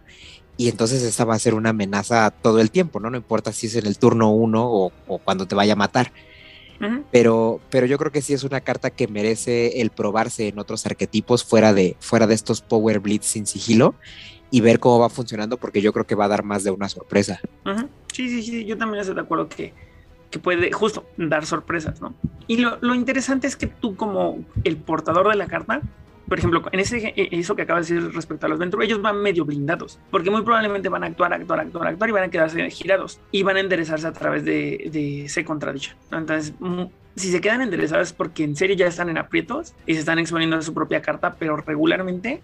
Y entonces esta va a ser una amenaza todo el tiempo, ¿no? No importa si es en el turno 1 o, o cuando te vaya a matar pero, pero yo creo que sí es una carta que merece el probarse en otros arquetipos fuera de, fuera de estos Power Blitz sin sigilo y ver cómo va funcionando porque yo creo que va a dar más de una sorpresa. Sí, sí, sí, yo también estoy de acuerdo que que puede justo dar sorpresas, ¿no? Y lo, lo interesante es que tú como el portador de la carta por ejemplo, en ese, e, eso que acabas de decir respecto a los Venture, ellos van medio blindados, porque muy probablemente van a actuar, actuar, actuar, actuar y van a quedarse girados y van a enderezarse a través de, de ese contradicho. Entonces, mm, si se quedan enderezados es porque en serio ya están en aprietos y se están exponiendo a su propia carta, pero regularmente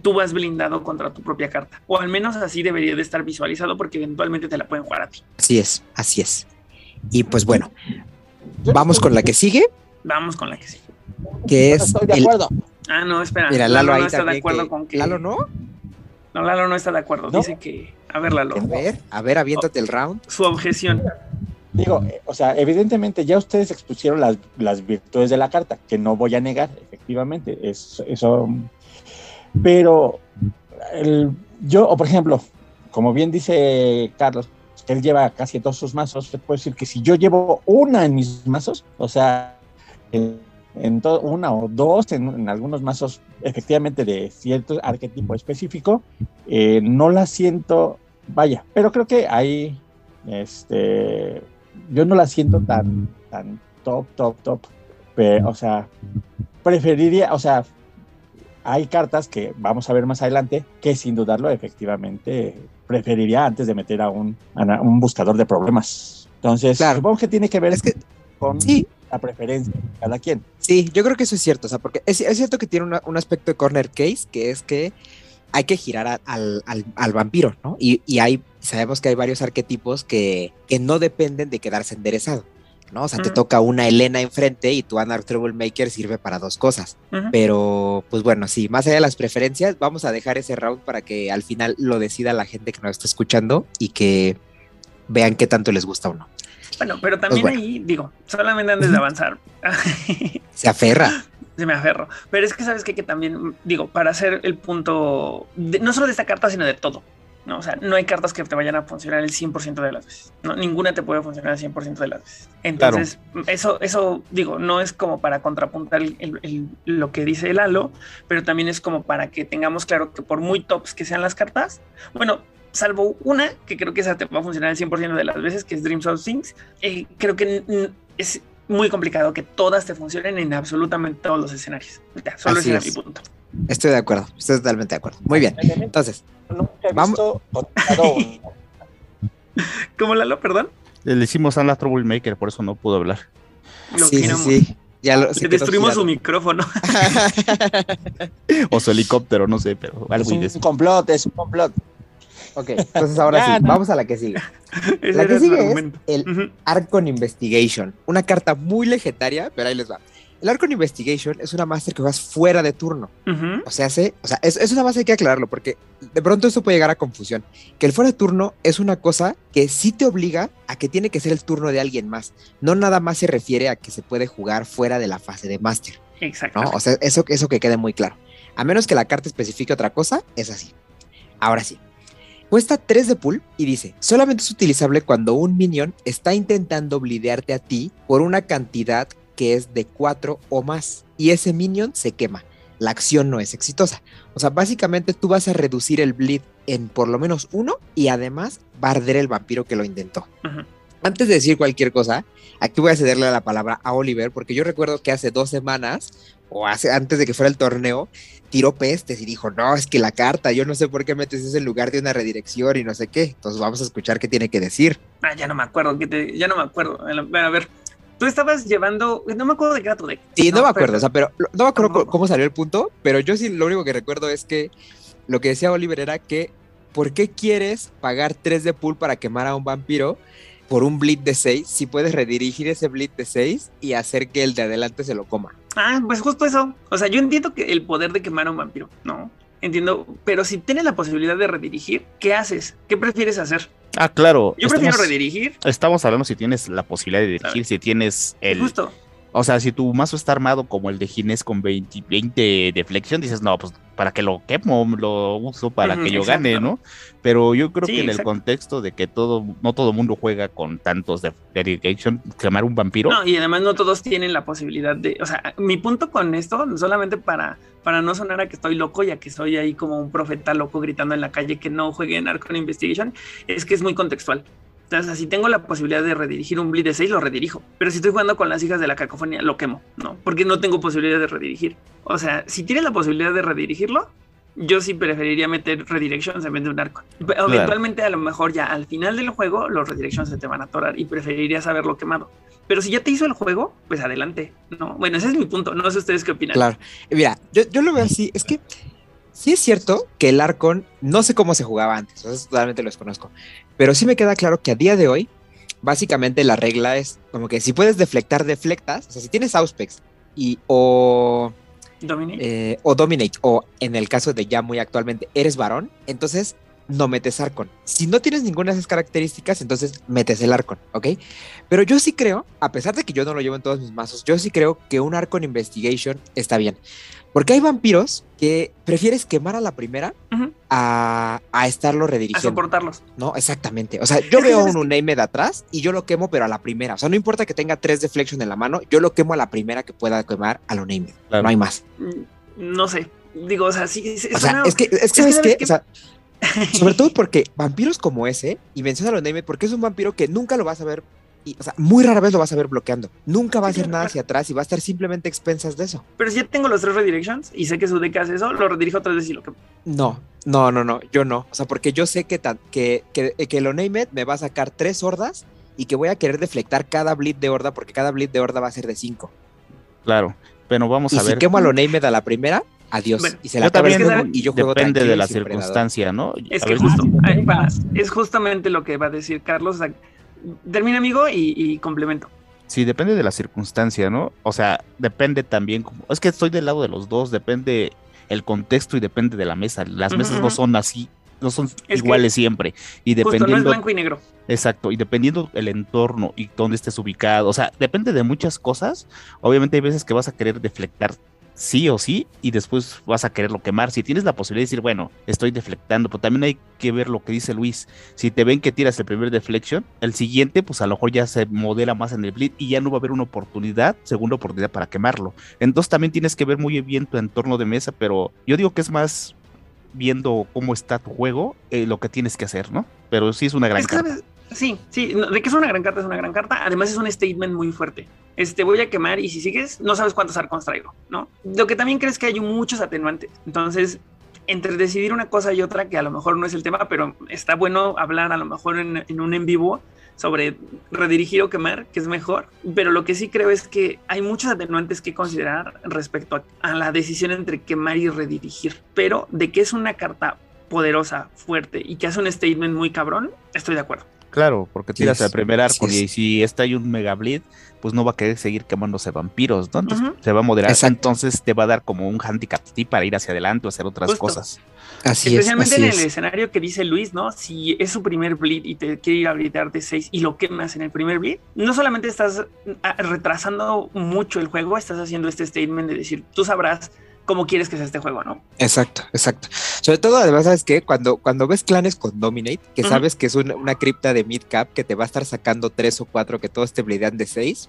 tú vas blindado contra tu propia carta. O al menos así debería de estar visualizado porque eventualmente te la pueden jugar a ti. Así es, así es. Y pues bueno, vamos con la que sigue. Vamos con la que sigue. Que es... Estoy de acuerdo. Ah, no, espera. Mira, Lalo, ahí no está de también acuerdo que- con que. ¿Lalo no? No, Lalo no está de acuerdo. ¿No? Dice que. A ver, Lalo. A ver, a ver, aviéntate el round. Su objeción. Digo, o sea, evidentemente ya ustedes expusieron las, las virtudes de la carta, que no voy a negar, efectivamente, es, eso. Pero el- yo, o por ejemplo, como bien dice Carlos, que él lleva casi todos sus mazos, te puedo decir que si yo llevo una en mis mazos, o sea, en, en una o dos en, en algunos mazos, efectivamente de cierto arquetipo específico, eh, no la siento, vaya, pero creo que ahí, este, yo no la siento tan, tan top, top, top. Pero, o sea, preferiría, o sea, hay cartas que vamos a ver más adelante que sin dudarlo, efectivamente, preferiría antes de meter a un, a un buscador de problemas. Entonces, Claro. supongo que tiene que ver Es que con sí, la preferencia de cada quien. Sí, yo creo que eso es cierto, o sea, porque es, es cierto que tiene una- un aspecto de corner case, que es que hay que girar a- al, al- al vampiro, ¿no? Y, y hay, sabemos que hay varios arquetipos que, que no dependen de quedarse enderezado, ¿no? O sea, te toca una Elena enfrente y tu Anarch Troublemaker sirve para dos cosas. Pero, pues bueno, sí, más allá de las preferencias, vamos a dejar ese round para que al final lo decida la gente que nos está escuchando y que vean qué tanto les gusta o no. Bueno, pero también bueno. ahí, digo, solamente antes de avanzar, Se aferra. se me aferro. Pero es que sabes qué? que también, digo, para hacer el punto, de- no solo de esta carta, sino de todo. ¿no? O sea, no hay cartas que te vayan a funcionar el 100% de las veces. ¿no? Ninguna te puede funcionar el 100% de las veces. Entonces, eso, eso, digo, no es como para contrapuntar el- el- el- lo que dice el halo, pero también es como para que tengamos claro que por muy tops que sean las cartas, bueno, salvo una, que creo que esa te va a funcionar el 100% de las veces, que es Dreams of Things, eh, creo que es muy complicado que todas te funcionen en absolutamente todos los escenarios. Ya, solo Así ese es. mi punto. Estoy de acuerdo, estoy totalmente de acuerdo. Muy bien. Entonces, Nunca he Vamos- visto ¿Cómo Lalo? Perdón. Le hicimos a la Troublemaker, por eso no pudo hablar. Lo sí, sí, sí. Ya lo, Le destruimos su micrófono. O su helicóptero, no sé, pero es algo y de un complot, es un complot. Ok, entonces ahora Ya, sí, no. vamos a la que sigue. Ese La que sigue es el Ujú. Arcon Investigation. Una carta muy legendaria, pero ahí les va. El Arcon Investigation es una master que juegas fuera de turno. O sea, hace, o sea es, es una base hay que aclararlo porque de pronto esto puede llegar a confusión. Que el fuera de turno es una cosa que sí te obliga a que tiene que ser el turno de alguien más. No nada más se refiere a que se puede jugar fuera de la fase de master. Exacto. ¿no? O sea, eso, eso que quede muy claro. A menos que la carta especifique otra cosa, es así. Ahora sí. Cuesta 3 de pool y dice, solamente es utilizable cuando un minion está intentando blidearte a ti por una cantidad que es de 4 o más y ese minion se quema. La acción no es exitosa. O sea, básicamente tú vas a reducir el bleed en por lo menos uno y además va a arder el vampiro que lo intentó. Antes de decir cualquier cosa, aquí voy a cederle la palabra a Oliver, porque yo recuerdo que hace dos semanas, o hace, antes de que fuera el torneo, tiró pestes y dijo, no, es que la carta, yo no sé por qué metes eso en lugar de una redirección y no sé qué. Entonces vamos a escuchar qué tiene que decir. Ah, ya no me acuerdo. que te- ya no me acuerdo. A ver, a ver. Tú estabas llevando. No me acuerdo de qué era tu deck. Sí, no, me pero- acuerdo, o sea, pero no me acuerdo Tampoco. cómo salió el punto, pero yo sí lo único que recuerdo es que lo que decía Oliver era que, ¿por qué quieres pagar 3 de pool para quemar a un vampiro por un bleed de 6 si puedes redirigir ese bleed de 6 y hacer que el de adelante se lo coma? Ah, pues justo eso. O sea, yo entiendo que el poder de quemar a un vampiro, ¿no? Entiendo, pero si tienes la posibilidad de redirigir, ¿qué haces? ¿Qué prefieres hacer? Ah, claro. Yo prefiero redirigir. Estamos hablando si tienes la posibilidad de dirigir, si tienes el. Justo. O sea, si tu mazo está armado como el de Ginés con 20, 20 de flexión, dices, no, pues para que lo quemo, lo uso para que yo exacto. gane, ¿no? Pero yo creo Sí, que en el contexto de que todo, no todo mundo juega con tantos de dedication, quemar un vampiro. No, y además no todos tienen la posibilidad de. O sea, mi punto con esto, solamente para, para no sonar a que estoy loco y a que soy ahí como un profeta loco gritando en la calle que no jueguen Arcon Investigation, es que es muy contextual. Entonces, si tengo la posibilidad de redirigir un bleed de 6, lo redirijo. Pero si estoy jugando con las hijas de la cacofonía, lo quemo, ¿no? Porque no tengo posibilidad de redirigir. O sea, si tienes la posibilidad de redirigirlo, yo sí preferiría meter redirections en vez de un arco. Eventualmente, a lo mejor ya al final del juego, los redirections se te van a atorar y preferiría saberlo quemado. Pero si ya te hizo el juego, pues adelante, ¿no? Bueno, ese es mi punto. No sé ustedes qué opinan. Claro. Mira, yo, yo lo veo así. Es que sí es cierto que el Arcon, no sé cómo se jugaba antes, eso totalmente lo desconozco, pero sí me queda claro que a día de hoy, básicamente la regla es como que si puedes deflectar, deflectas, o sea, si tienes Auspex y o Dominate. Eh, o Dominate, o en el caso de ya muy actualmente, eres varón, entonces no metes Arcon. Si no tienes ninguna de esas características, entonces metes el Arcon, ¿ok? Pero yo sí creo, a pesar de que yo no lo llevo en todos mis mazos, yo sí creo que un Arcon Investigation está bien. Porque hay vampiros que prefieres quemar a la primera a, a, estarlo redirigiendo. A soportarlos. No, exactamente. O sea, yo veo un Unnamed atrás y yo lo quemo, pero a la primera. O sea, no importa que tenga tres deflection en la mano, yo lo quemo a la primera que pueda quemar al Unnamed. No hay más. Mm, no sé. Digo, o sea, sí. o sea, es que, es que, ¿sabes qué? O sea, sobre todo porque vampiros como ese, y menciona a Unnamed porque es un vampiro que nunca lo vas a ver o sea, muy rara vez lo vas a ver bloqueando. Nunca va a hacer nada hacia atrás y va a estar simplemente expensas de eso. Pero si ya tengo los tres redirections y sé que su deck hace eso, lo redirijo otra vez y lo que. No, no, no, no, yo no. O sea, porque yo sé que, que, que, que el Onamed me va a sacar tres hordas y que voy a querer deflectar cada bleed de horda porque cada bleed de horda va a ser de cinco. Claro, pero vamos a ver. Si quemo al Onamed a la primera, adiós. y se la también y yo juego Depende de la circunstancia, ¿no? Es que justo, es justamente lo que va a decir Carlos. O sea, termina, amigo, y, complemento. Sí, depende de la circunstancia, ¿no? O sea, depende también, como, es que estoy del lado de los dos, depende el contexto y depende de la mesa. Las mesas no son así, no son iguales siempre. Y dependiendo. no es blanco y negro. Exacto, y dependiendo el entorno y dónde estés ubicado, o sea, depende de muchas cosas. Obviamente hay veces que vas a querer deflectar sí o sí y después vas a quererlo quemar. Si tienes la posibilidad de decir, bueno, estoy deflectando, pero también hay que ver lo que dice Luis. Si te ven que tiras el primer deflection, el siguiente, pues a lo mejor ya se modela más en el bleed y ya no va a haber una oportunidad, segunda oportunidad para quemarlo. Entonces también tienes que ver muy bien tu entorno de mesa, pero yo digo que es más viendo cómo está tu juego, eh, lo que tienes que hacer, ¿no? Pero sí es una gran carta. Sí, sí, de que es una gran carta, es una gran carta. Además es un statement muy fuerte. Este, voy a quemar y si sigues, no sabes cuántos arcons traigo, ¿no? Lo que también crees que hay muchos atenuantes. Entonces, entre decidir una cosa y otra, que a lo mejor no es el tema, pero está bueno hablar a lo mejor en, un en vivo sobre redirigir o quemar, que es mejor. Pero lo que sí creo es que hay muchos atenuantes que considerar respecto a, a la decisión entre quemar y redirigir. Pero de que es una carta poderosa, fuerte y que hace un statement muy cabrón, estoy de acuerdo. Claro, porque tiras el primer arco y si está hay un mega bleed, pues no va a querer seguir quemándose vampiros, ¿no? Entonces se va a moderar, entonces te va a dar como un handicap ti para ir hacia adelante o hacer otras cosas. Así Especialmente en el escenario que dice Luis, ¿no? Si es su primer bleed y te quiere ir a bleedar de 6 y lo quemas en el primer bleed, no solamente estás ah, retrasando mucho el juego, estás haciendo este statement de decir, tú sabrás cómo quieres que sea este juego, ¿no? Exacto, exacto. Sobre todo, además, ¿sabes qué? Cuando, cuando ves clanes con Dominate, que sabes que es una, cripta de mid-cap que te va a estar sacando tres o cuatro que todos te bleedan de seis,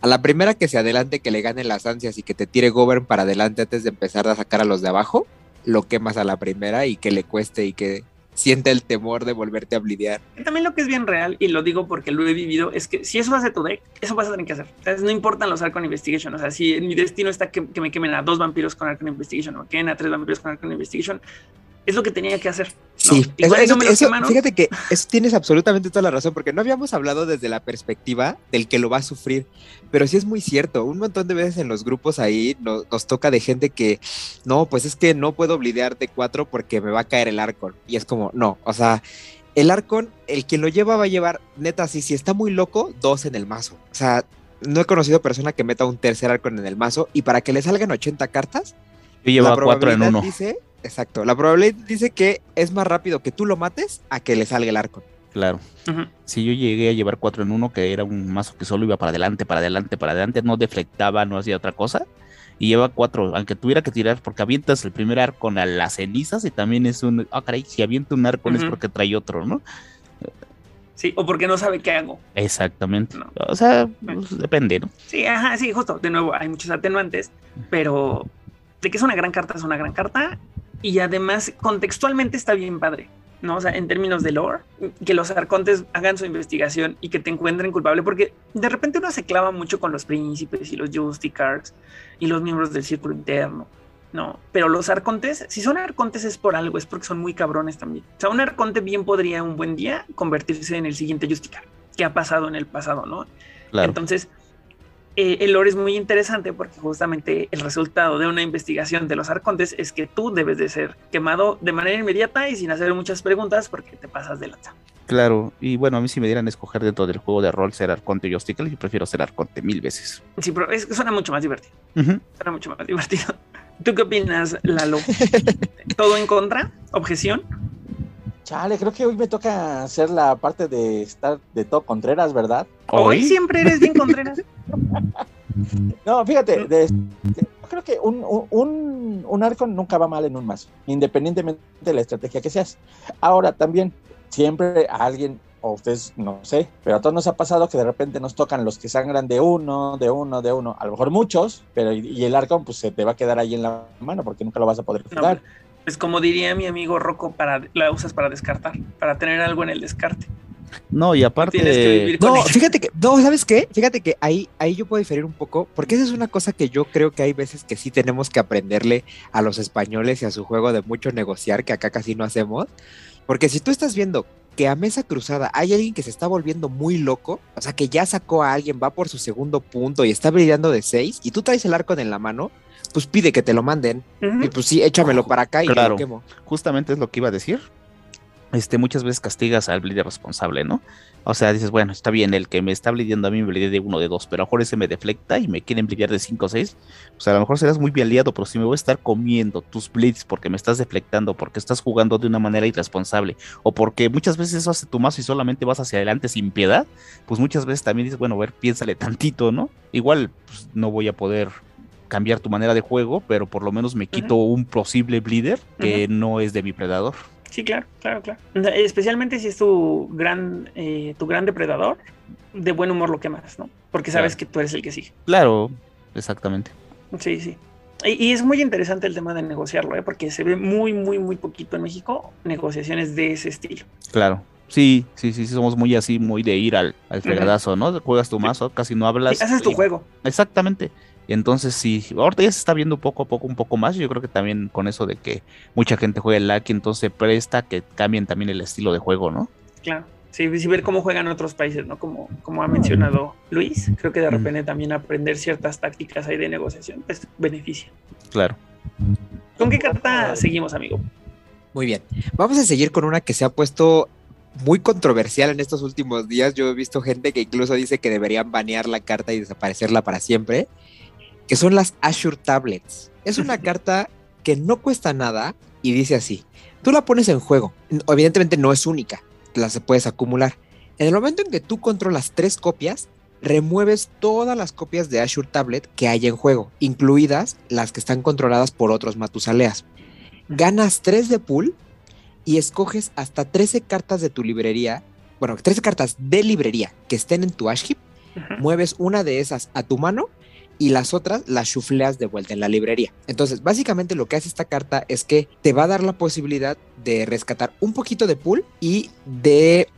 a la primera que se adelante, que le gane las ansias y que te tire Govern para adelante antes de empezar a sacar a los de abajo, lo quemas a la primera y que le cueste y que siente el temor de volverte a blidear. También lo que es bien real, y lo digo porque lo he vivido, es que si eso hace tu deck, eso vas a tener que hacer. no importan los Arcon Investigation. O sea, si en mi destino está que, me quemen a dos vampiros con Arcon Investigation o me quemen a tres vampiros con Arcon Investigation, es lo que tenía que hacer. Sí, fíjate que eso tienes absolutamente toda la razón, porque no habíamos hablado desde la perspectiva del que lo va a sufrir, pero sí es muy cierto, un montón de veces en los grupos ahí nos, toca de gente que, no, pues es que no puedo blidear de cuatro porque me va a caer el Arcon, y es como, no, o sea, el Arcon, el que lo lleva va a llevar, neta, si, si está muy loco, dos en el mazo, o sea, no he conocido persona que meta un tercer Arcon en el mazo, y para que le salgan 80 cartas, yo llevo cuatro en uno. Dice Exacto. La probabilidad dice que es más rápido que tú lo mates a que le salga el arco. Claro. Si yo llegué a llevar cuatro en uno, que era un mazo que solo iba para adelante, para adelante, para adelante, no deflectaba, no hacía otra cosa. Y lleva cuatro, aunque tuviera que tirar, porque avientas el primer arco a las cenizas y también es un. Ah, caray, si avienta un arco es porque trae otro, ¿no? Sí, o porque no sabe qué hago. Exactamente. O sea, pues, depende, ¿no? Sí, ajá, sí, justo. De nuevo, hay muchos atenuantes, pero de que es una gran carta, es una gran carta y además contextualmente está bien padre. ¿no? O sea, en términos de lore, que los arcontes hagan su investigación y que te encuentren culpable, porque de repente uno se clava mucho con los príncipes y los Justicars y los miembros del círculo interno, ¿no? Pero los arcontes, si son arcontes es por algo, es porque son muy cabrones también. O sea, un arconte bien podría un buen día convertirse en el siguiente Justicar, que ha pasado en el pasado, ¿no? Claro. Entonces, eh, el lore es muy interesante porque justamente el resultado de una investigación de los arcontes es que tú debes de ser quemado de manera inmediata y sin hacer muchas preguntas porque te pasas de lanza. Claro, y bueno, a mí si me dieran a escoger dentro del juego de rol ser Arconte y Obstacle, yo prefiero ser Arconte mil veces. Sí, pero es, suena mucho más divertido. Ujú. Suena mucho más divertido. ¿Tú qué opinas, Lalo? ¿Todo en contra? ¿Objeción? Chale, creo que hoy me toca hacer la parte de estar de todo Contreras, ¿verdad? Hoy siempre eres bien Contreras. No, fíjate, de- de- yo creo que un, un- un, un arco nunca va mal en un mazo, independientemente de la estrategia que seas. Ahora también, siempre a alguien, o ustedes, no sé, pero a todos nos ha pasado que de repente nos tocan los que sangran de uno, de uno, de uno, a lo mejor muchos, pero y, y el arco pues se te va a quedar ahí en la mano porque nunca lo vas a poder No, jugar. Pues como diría mi amigo Rocco, para, la usas para descartar, para tener algo en el descarte. No, y aparte. Tienes que vivir con No, ella. fíjate que, no, ¿sabes qué? Fíjate que ahí, ahí yo puedo diferir un poco, porque esa es una cosa que yo creo que hay veces que sí tenemos que aprenderle a los españoles y a su juego de mucho negociar, que acá casi no hacemos. Porque si tú estás viendo que a mesa cruzada hay alguien que se está volviendo muy loco, o sea, que ya sacó a alguien, va por su segundo punto y está brillando de seis, y tú traes el arco en la mano, pues pide que te lo manden. Y pues sí, échamelo para acá y Claro. lo quemo. justamente es lo que iba a decir. Este, muchas veces castigas al bleeder responsable, ¿no? O sea, dices, bueno, está bien, el que me está bleediendo a mí me bleedea de uno de dos, pero a lo mejor ese me deflecta y me quieren bleedear de cinco o seis. Pues a lo mejor serás muy bien aliado, pero si me voy a estar comiendo tus bleeds porque me estás deflectando, porque estás jugando de una manera irresponsable, o porque muchas veces eso hace tu mazo y solamente vas hacia adelante sin piedad, pues muchas veces también dices, bueno, a ver, piénsale tantito, ¿no? Igual, pues no voy a poder cambiar tu manera de juego, pero por lo menos me quito un posible bleeder que no es de mi predador. Sí, claro, claro, claro. Especialmente si es tu gran, eh, tu gran depredador, de buen humor lo quemas, ¿no? Porque sabes Claro. que tú eres el que sigue. Claro, exactamente. Sí, sí. Y, y es muy interesante el tema de negociarlo, ¿eh? Porque se ve muy, muy, muy poquito en México negociaciones de ese estilo. Claro. Sí, sí, sí, sí, somos muy así, muy de ir al, al fregadazo, ¿no? Juegas tu mazo, casi no hablas. Sí, haces tu y- juego. Exactamente. Y entonces sí, ahorita ya se está viendo poco a poco un poco más. Yo creo que también con eso de que mucha gente juega el Lucky, entonces se presta que cambien también el estilo de juego, ¿no? Claro. Sí, sí, ver cómo juegan otros países, ¿no? Como, como ha mencionado Luis, creo que de repente también aprender ciertas tácticas ahí de negociación, pues beneficia. Claro. ¿Con qué carta seguimos, amigo? Muy bien. Vamos a seguir con una que se ha puesto muy controversial en estos últimos días. Yo he visto gente que incluso dice que deberían banear la carta y desaparecerla para siempre, que son las Azure Tablets. Es una carta que no cuesta nada y dice así. Tú la pones en juego. Evidentemente no es única, las puedes acumular. En el momento en que tú controlas tres copias, remueves todas las copias de Azure Tablet que hay en juego, incluidas las que están controladas por otros Matusaleas. Ganas 3 de pool y escoges hasta 13 cartas de tu librería, bueno, 13 cartas de librería que estén en tu Ash Heap, mueves una de esas a tu mano y las otras las chufleas de vuelta en la librería. Entonces, básicamente lo que hace esta carta es que te va a dar la posibilidad de rescatar un poquito de pool y de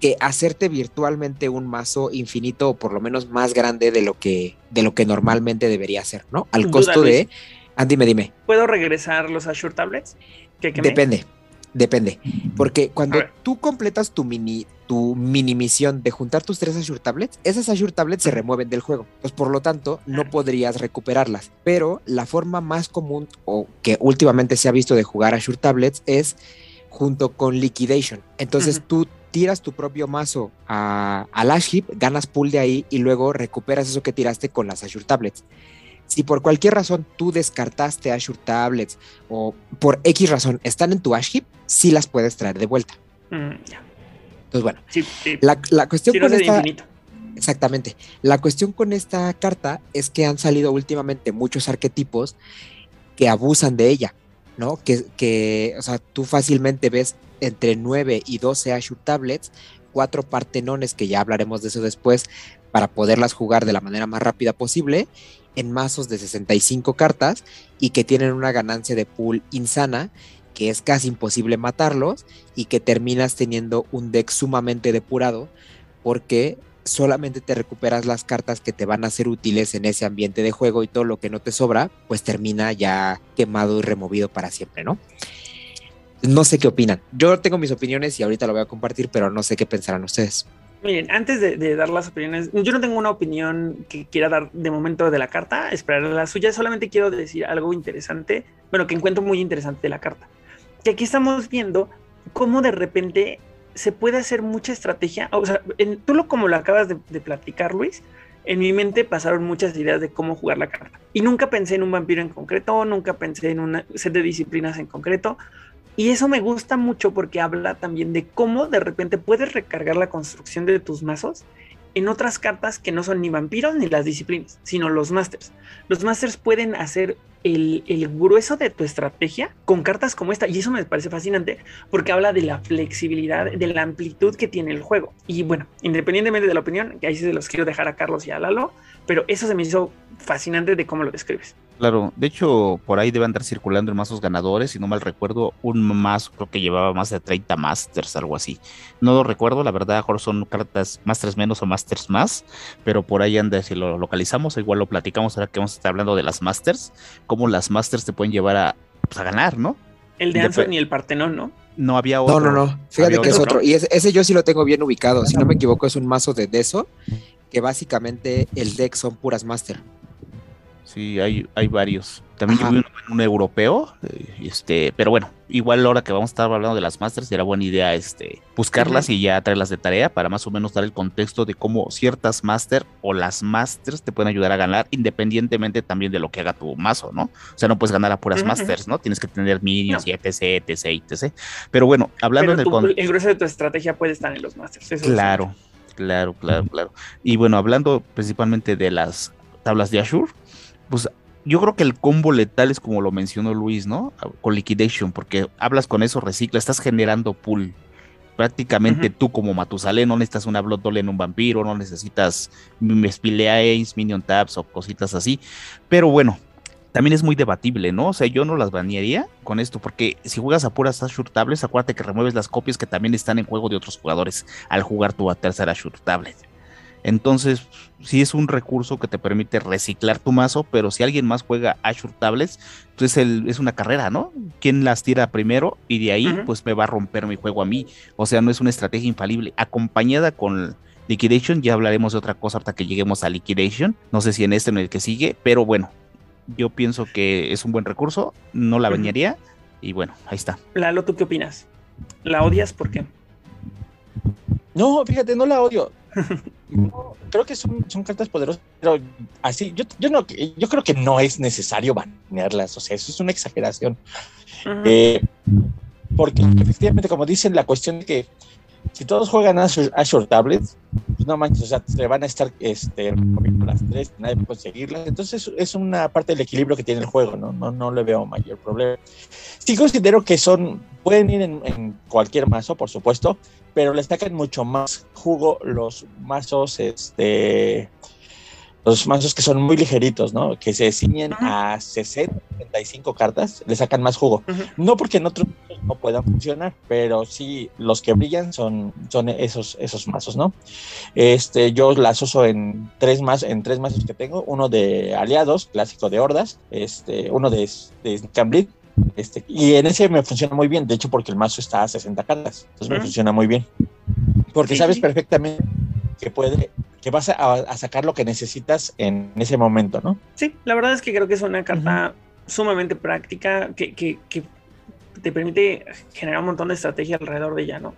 que hacerte virtualmente un mazo infinito o por lo menos más grande de lo que de lo que normalmente debería ser, ¿no? Al Duda, costo de Luis. Ah, dime, dime. ¿Puedo regresar los Azure Tablets? ¿Que? Depende, depende. Porque cuando tú completas tu mini, tu mini misión de juntar tus tres Azure Tablets, esas Azure Tablets se remueven del juego. Pues por lo tanto, no podrías recuperarlas. Pero la forma más común o que últimamente se ha visto de jugar Azure Tablets es junto con Liquidation. Entonces Ujú. tú tiras tu propio mazo a, al Ash Heap, ganas pool de ahí y luego recuperas eso que tiraste con las Azure Tablets. Si por cualquier razón tú descartaste Azure Tablets o por X razón están en tu Ash Heap, sí las puedes traer de vuelta. Mm. Entonces, bueno, Sí, sí. la, la cuestión Sí, con esta, infinito. Exactamente. La cuestión con esta carta es que han salido últimamente muchos arquetipos que abusan de ella, ¿no? Que, que o sea, tú fácilmente ves entre 9 y 12 Azure Tablets, cuatro partenones, que ya hablaremos de eso después, para poderlas jugar de la manera más rápida posible, en mazos de 65 cartas y que tienen una ganancia de pool insana, que es casi imposible matarlos y que terminas teniendo un deck sumamente depurado porque solamente te recuperas las cartas que te van a ser útiles en ese ambiente de juego y todo lo que no te sobra, pues termina ya quemado y removido para siempre, ¿no? No sé qué opinan. Yo tengo mis opiniones y ahorita lo voy a compartir, pero no sé qué pensarán ustedes. Miren, antes de, dar las opiniones, yo no tengo una opinión que quiera dar de momento de la carta, esperar la suya, solamente quiero decir algo interesante, bueno, que encuentro muy interesante de la carta. Que aquí estamos viendo cómo de repente se puede hacer mucha estrategia, o sea, tú lo como lo acabas de, de platicar, Luis, en mi mente pasaron muchas ideas de cómo jugar la carta. Y nunca pensé en un vampiro en concreto, nunca pensé en un set de disciplinas en concreto, y eso me gusta mucho porque habla también de cómo de repente puedes recargar la construcción de tus mazos en otras cartas que no son ni vampiros ni las disciplinas, sino los masters. Los masters pueden hacer el, el, grueso de tu estrategia con cartas como esta. Y eso me parece fascinante porque habla de la flexibilidad, de la amplitud que tiene el juego. Y bueno, independientemente de la opinión, que ahí se los quiero dejar a Carlos y a Lalo, pero eso se me hizo fascinante de cómo lo describes. Claro, de hecho, por ahí debe andar circulando en mazos ganadores, si no mal recuerdo, un mazo creo que llevaba más de 30 Masters, algo así. No lo recuerdo, la verdad, mejor son cartas Masters menos o Masters más, pero por ahí anda, si lo localizamos, igual lo platicamos ahora que vamos a estar hablando de las Masters, cómo las Masters te pueden llevar a, pues, a ganar, ¿no? El de Anson y el Partenón, ¿no? No había otro. No, no, no. Fíjate que es otro. Y ese, ese, yo sí lo tengo bien ubicado. Si no me equivoco, es un mazo de Deso, que básicamente el deck son puras Master. Sí, hay, hay varios. También yo vi un, europeo, eh, este, pero bueno, igual ahora que vamos a estar hablando de las masters, será buena idea este, buscarlas y ya traerlas de tarea para más o menos dar el contexto de cómo ciertas master o las masters te pueden ayudar a ganar independientemente también de lo que haga tu mazo, ¿no? O sea, no puedes ganar a puras masters, ¿no? Tienes que tener minions y etc, etc, etc. Pero bueno, hablando pero del... El grueso de tu estrategia puede estar en los masters. claro, claro, claro, claro. Y bueno, hablando principalmente de las tablas de Ashur, pues yo creo que el combo letal es como lo mencionó Luis, ¿no? Con liquidation, porque hablas con eso, recicla, estás generando pool. Prácticamente tú como Matusalén no necesitas una Blood Doll en un vampiro, no necesitas Spileains, Minion Taps o cositas así. Pero bueno, también es muy debatible, ¿no? O sea, yo no las banearía con esto, porque si juegas a puras Ashur Tablets, acuérdate que remueves las copias que también están en juego de otros jugadores al jugar tu tercera Ashur Tablet. Entonces, sí es un recurso que te permite reciclar tu mazo, pero si alguien más juega Ashur Tablets, entonces pues es una carrera, ¿no? ¿Quién las tira primero? Y de ahí, pues me va a romper mi juego a mí. O sea, no es una estrategia infalible. Acompañada con Liquidation, ya hablaremos de otra cosa hasta que lleguemos a Liquidation. No sé si en este o en el que sigue, pero bueno, yo pienso que es un buen recurso, no la bañaría. Y bueno, ahí está. Lalo, ¿tú qué opinas? ¿La odias? ¿Por qué? No, fíjate, no la odio. Creo que son, son cartas poderosas, pero así, yo, yo, no, yo creo que no es necesario banearlas, o sea, eso es una exageración. eh, porque efectivamente, como dicen, la cuestión de que si todos juegan a Azure Tablets, pues no manches, o sea, se van a estar este, las tres, nadie puede conseguirlas. Entonces es una parte del equilibrio que tiene el juego, ¿no? No, no le veo mayor problema. Sí considero que son, pueden ir en, en cualquier mazo, por supuesto, pero le sacan mucho más jugo los mazos, este, los mazos que son muy ligeritos, ¿no? Que se ciñen a 60, 65 cartas, le sacan más jugo. No porque en otros no puedan funcionar, pero sí los que brillan son, son esos, esos mazos, ¿no? Este, yo las uso en tres, más, en tres mazos que tengo, uno de aliados, clásico de hordas, este, uno de, de Cambridge, este, y en ese me funciona muy bien, de hecho porque el mazo está a 60 cartas, entonces me funciona muy bien. Porque sabes perfectamente que puede, que vas a, sacar lo que necesitas en ese momento, ¿no? Sí, la verdad es que creo que es una carta sumamente práctica que, que, que, te permite generar un montón de estrategia alrededor de ella, ¿no?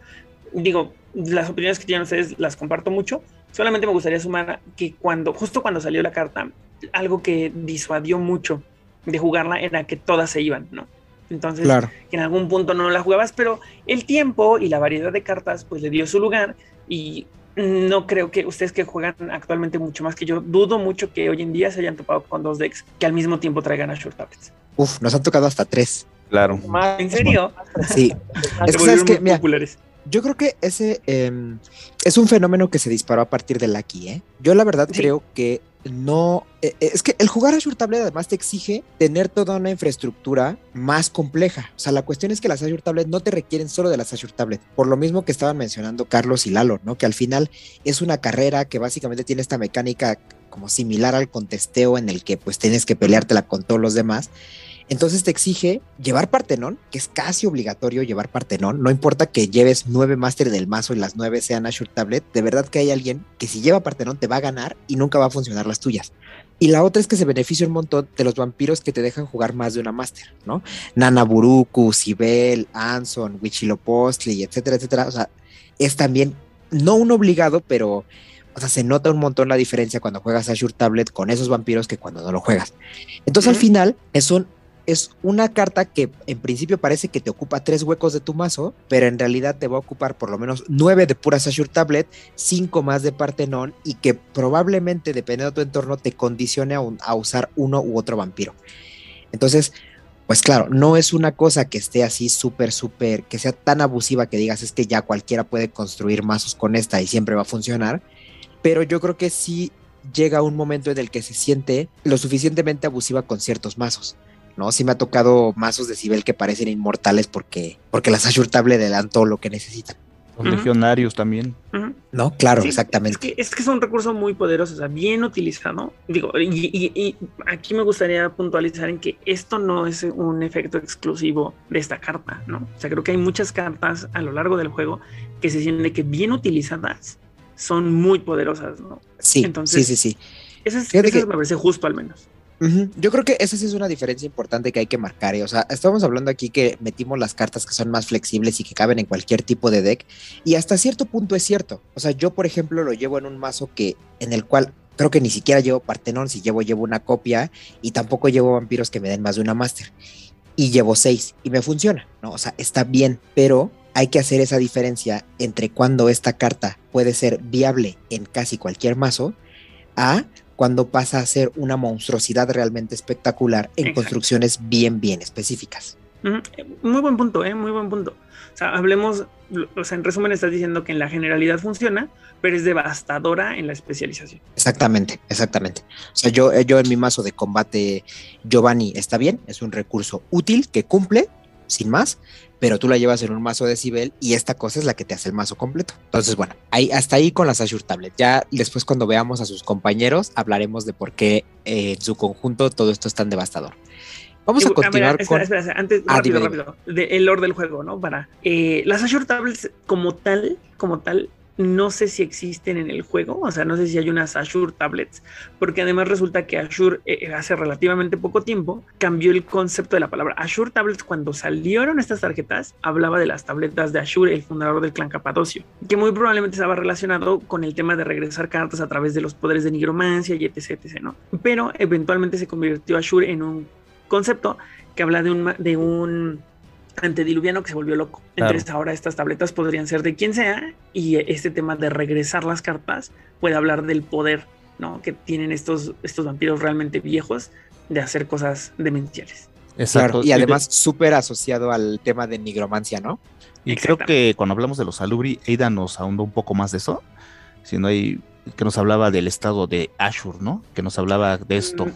Digo, las opiniones que tienen ustedes las comparto mucho. Solamente me gustaría sumar que cuando, justo cuando salió la carta, algo que disuadió mucho de jugarla era que todas se iban, ¿no? Entonces, que en algún punto no la jugabas, pero el tiempo y la variedad de cartas, pues le dio su lugar y no creo que ustedes que juegan actualmente mucho más que yo, dudo mucho que hoy en día se hayan topado con dos decks que al mismo tiempo traigan a Short Tablets. Uf, nos han tocado hasta tres. Claro. ¿En serio? Sí. es que, ¿sabes que, mira, yo creo que ese em, es un fenómeno que se disparó a partir de Lucky, ¿eh? Yo la verdad creo que no. eh, eh, Es que el jugar Azure Tablet además te exige tener toda una infraestructura más compleja. O sea, la cuestión es que las Azure Tablet no te requieren solo de las Azure Tablet. Por lo mismo que estaban mencionando Carlos y Lalo, ¿no? Que al final es una carrera que básicamente tiene esta mecánica como similar al contesteo en el que pues tienes que peleártela con todos los demás. Entonces te exige llevar Partenón, que es casi obligatorio llevar Partenón. No importa que lleves nueve máster del mazo y las nueve sean Azure Tablet, de verdad que hay alguien que si lleva Partenón te va a ganar y nunca va a funcionar las tuyas. Y la otra es que se beneficia un montón de los vampiros que te dejan jugar más de una máster, ¿no? Nana Buruku, Sibel, Anson, Huitzilopochtli, etcétera, etcétera. O sea, es también, no un obligado, pero o sea, se nota un montón la diferencia cuando juegas Azure Tablet con esos vampiros que cuando no lo juegas. Entonces al final es un es una carta que en principio parece que te ocupa tres huecos de tu mazo, pero en realidad te va a ocupar por lo menos nueve de puras Azure Tablet, cinco más de Partenón y que probablemente, dependiendo de tu entorno, te condicione a, a usar uno u otro vampiro. Entonces, pues claro, no es una cosa que esté así súper, súper, que sea tan abusiva que digas es que ya cualquiera puede construir mazos con esta y siempre va a funcionar, pero yo creo que sí llega un momento en el que se siente lo suficientemente abusiva con ciertos mazos. ¿No? Sí me ha tocado mazos de Sibel que parecen inmortales porque, porque las Azure le dan todo lo que necesitan. Los legionarios también. ¿No? Claro, Sí, exactamente. Es que, es que es un recurso muy poderoso, o sea, bien utilizado. Digo, y, y- y aquí me gustaría puntualizar en que esto no es un efecto exclusivo de esta carta, ¿no? O sea, creo que hay muchas cartas a lo largo del juego que se sienten que bien utilizadas son muy poderosas, ¿no? Sí, entonces- sí, sí, sí. Eso, es, eso que- me parece justo al menos. Yo creo que esa sí es una diferencia importante que hay que marcar. ¿eh? O sea, estamos hablando aquí que metimos las cartas que son más flexibles y que caben en cualquier tipo de deck. Y hasta cierto punto es cierto. O sea, yo, por ejemplo, lo llevo en un mazo que, en el cual creo que ni siquiera llevo Partenón. Si llevo, llevo una copia y tampoco llevo vampiros que me den más de una Master. Y llevo seis y me funciona, ¿no? O sea, está bien, pero hay que hacer esa diferencia entre cuando esta carta puede ser viable en casi cualquier mazo a cuando pasa a ser una monstruosidad realmente espectacular en Exacto. construcciones bien, bien específicas. Muy buen punto, ¿eh? Muy buen punto. O sea, hablemos, o sea, en resumen estás diciendo que en la generalidad funciona, pero es devastadora en la especialización. Exactamente, exactamente. O sea, yo, yo en mi mazo de combate Giovanni está bien, es un recurso útil que cumple, sin más, pero tú la llevas en un mazo de Sibel y esta cosa es la que te hace el mazo completo. Entonces, bueno, ahí, hasta ahí con las Azure Tablet. Ya después cuando veamos a sus compañeros hablaremos de por qué eh, en su conjunto todo esto es tan devastador. Vamos a ver, continuar espera, con... espera, espera, antes, Ah, rápido, rápido, de- el lore del juego, ¿no? Para eh, las Azure Tablets como tal, como tal, no sé si existen en el juego, o sea, no sé si hay unas Azure Tablets, porque además resulta que Azure eh, hace relativamente poco tiempo cambió el concepto de la palabra Azure Tablets cuando salieron estas tarjetas, hablaba de las tabletas de Azure, el fundador del clan Capadocio, que muy probablemente estaba relacionado con el tema de regresar cartas a través de los poderes de nigromancia y etc, etc. Pero eventualmente se convirtió Azure en un concepto que habla de un, de un antediluviano que se volvió loco. Claro. Entonces ahora estas tabletas podrían ser de quien sea y este tema de regresar las cartas puede hablar del poder ¿no? que tienen estos, estos vampiros realmente viejos de hacer cosas demenciales. Exacto. Claro, y de- además súper asociado al tema de nigromancia, ¿no? Y creo que cuando hablamos de los Alubri, Ada nos ahondó un poco más de eso. Si no hay, que nos hablaba del estado de Ashur, ¿no? Que nos hablaba de esto. Mm,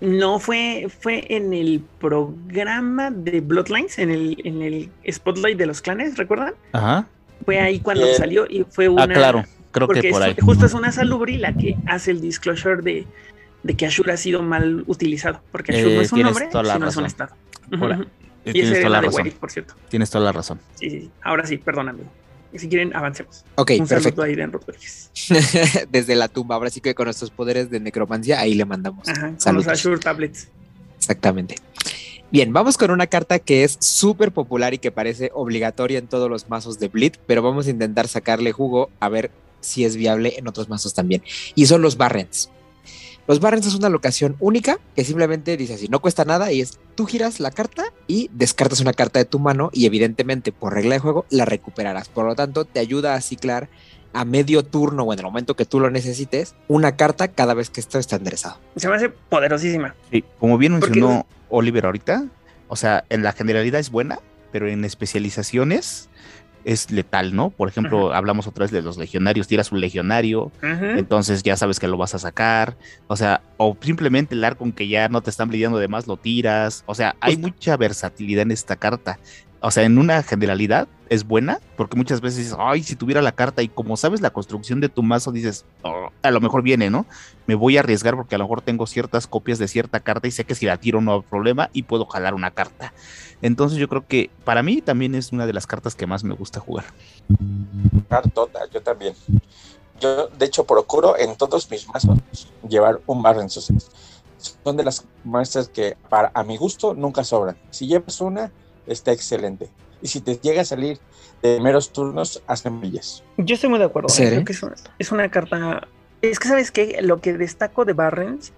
No, fue, fue en el programa de Bloodlines, en el, en el Spotlight de los clanes, ¿recuerdan? Ajá. Fue ahí cuando Bien. salió y fue una... Ah, claro. Creo porque que por es- ahí. justo es una salubri la que hace el disclosure de, de que Ashur ha sido mal utilizado, porque Ashur Eh, no es un nombre, sino es un estado. Por ahí. Eh, Y toda era la de razón. White, por cierto. Tienes toda la razón. Sí, sí, sí. Ahora sí, perdóname. Si quieren, avancemos. Ok, un perfecto. saludo a Aiden Rodríguez. Desde la tumba, ahora sí que con nuestros poderes de necromancia, ahí le mandamos. Ajá, con los. Ashur Tablets. Exactamente. Bien, vamos con una carta que es súper popular y que parece obligatoria en todos los mazos de Bleed, pero vamos a intentar sacarle jugo a ver si es viable en otros mazos también. Y son los Barrens. Los Barrens es una locación única que simplemente dice así, no cuesta nada y es tú giras la carta y descartas una carta de tu mano y evidentemente por regla de juego la recuperarás. Por lo tanto, te ayuda a ciclar a medio turno o en el momento que tú lo necesites una carta cada vez que esto está enderezado. Se me hace poderosísima. Sí, como bien mencionó Oliver ahorita, o sea, en la generalidad es buena, pero en especializaciones es letal, ¿no? Por ejemplo, hablamos otra vez de los legionarios, tiras un legionario, entonces ya sabes que lo vas a sacar, o sea, o simplemente el arco que ya no te están lidiando de más lo tiras, o sea, hay mucha versatilidad en esta carta. O sea, en una generalidad es buena, porque muchas veces dices, ay, si tuviera la carta y como sabes la construcción de tu mazo, dices, oh, a lo mejor viene, ¿no? Me voy a arriesgar porque a lo mejor tengo ciertas copias de cierta carta y sé que si la tiro no hay problema y puedo jalar una carta. Entonces yo creo que para mí también es una de las cartas que más me gusta jugar. Cartota, yo también. Yo, de hecho, procuro en todos mis mazos llevar un Barren Success. Son de las muestras que, para, a mi gusto, nunca sobran. Si llevas una, está excelente. Y si te llega a salir de primeros turnos, hacen millas. Yo estoy muy de acuerdo. Creo que es una, es una, carta. Es que, ¿sabes qué? Lo que destaco de Barrens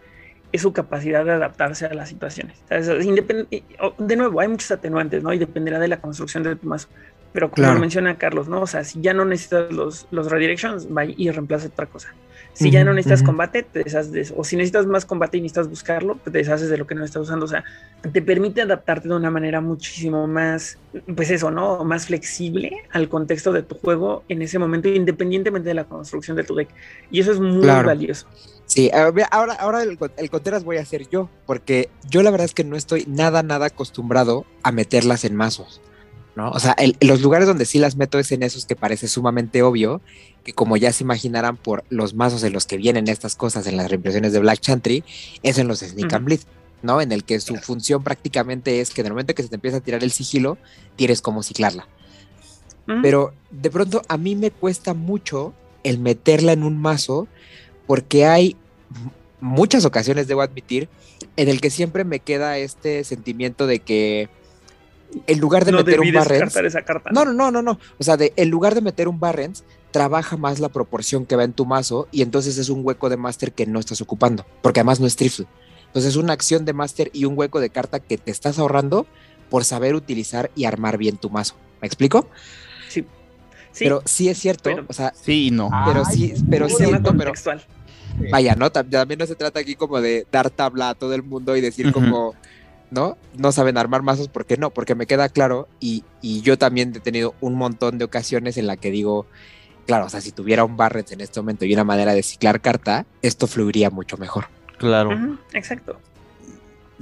es su capacidad de adaptarse a las situaciones. de nuevo, hay muchos atenuantes, ¿no? Y dependerá de la construcción de tu mazo. Pero como menciona Carlos, ¿no? O sea, si ya no necesitas los, los redirections, va y reemplaza otra cosa. Si ya no necesitas combate, te deshaces de eso. O si necesitas más combate y necesitas buscarlo, te deshaces de lo que no estás usando. O sea, te permite adaptarte de una manera muchísimo más, pues eso, ¿no? Más flexible al contexto de tu juego en ese momento, independientemente de la construcción de tu deck. Y eso es muy valioso. Sí, ahora, ahora el, el Contreras voy a hacer yo, porque yo la verdad es que no estoy nada, nada acostumbrado a meterlas en mazos. ¿No? O sea, los lugares donde sí las meto es en esos que parece sumamente obvio, que como ya se imaginarán por los mazos en los que vienen estas cosas en las reimpresiones de Black Chantry, es en los Sneak and Bleed, ¿no? En el que su función prácticamente es que en el momento que se te empieza a tirar el sigilo, tienes como ciclarla. Pero de pronto a mí me cuesta mucho el meterla en un mazo porque hay muchas ocasiones, debo admitir, en el que siempre me queda este sentimiento de que en lugar de meter un Barrens. ¿no? no, no, no, no. O sea, de, en lugar de meter un Barrens, trabaja más la proporción que va en tu mazo y entonces es un hueco de máster que no estás ocupando, porque además no es trifle. Entonces es una acción de máster y un hueco de carta que te estás ahorrando por saber utilizar y armar bien tu mazo. ¿Me explico? Sí. pero sí es cierto, o sea, sí y no. Pero sí, pero sí, pero, vaya, ¿no? También no se trata aquí como de dar tabla a todo el mundo y decir como ¿no? No saben armar mazos, ¿por qué no? Porque me queda claro y, yo también he tenido un montón de ocasiones en la que digo, claro, o sea, si tuviera un Barrett en este momento y una manera de ciclar carta, esto fluiría mucho mejor. Claro. exacto.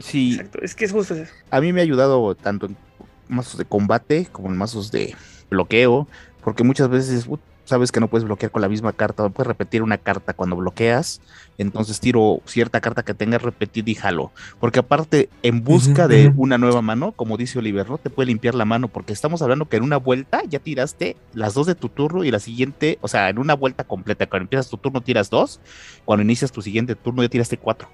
Sí. Exacto, es que es justo eso. A mí me ha ayudado tanto en mazos de combate como en mazos de bloqueo, porque muchas veces sabes que no puedes bloquear con la misma carta, no puedes repetir una carta cuando bloqueas, entonces tiro cierta carta que tenga repetida y jalo, porque aparte en busca de una nueva mano, como dice Oliver, no te puede limpiar la mano, porque estamos hablando que en una vuelta ya tiraste las dos de tu turno y la siguiente, o sea, en una vuelta completa, cuando empiezas tu turno tiras dos, cuando inicias tu siguiente turno ya tiraste cuatro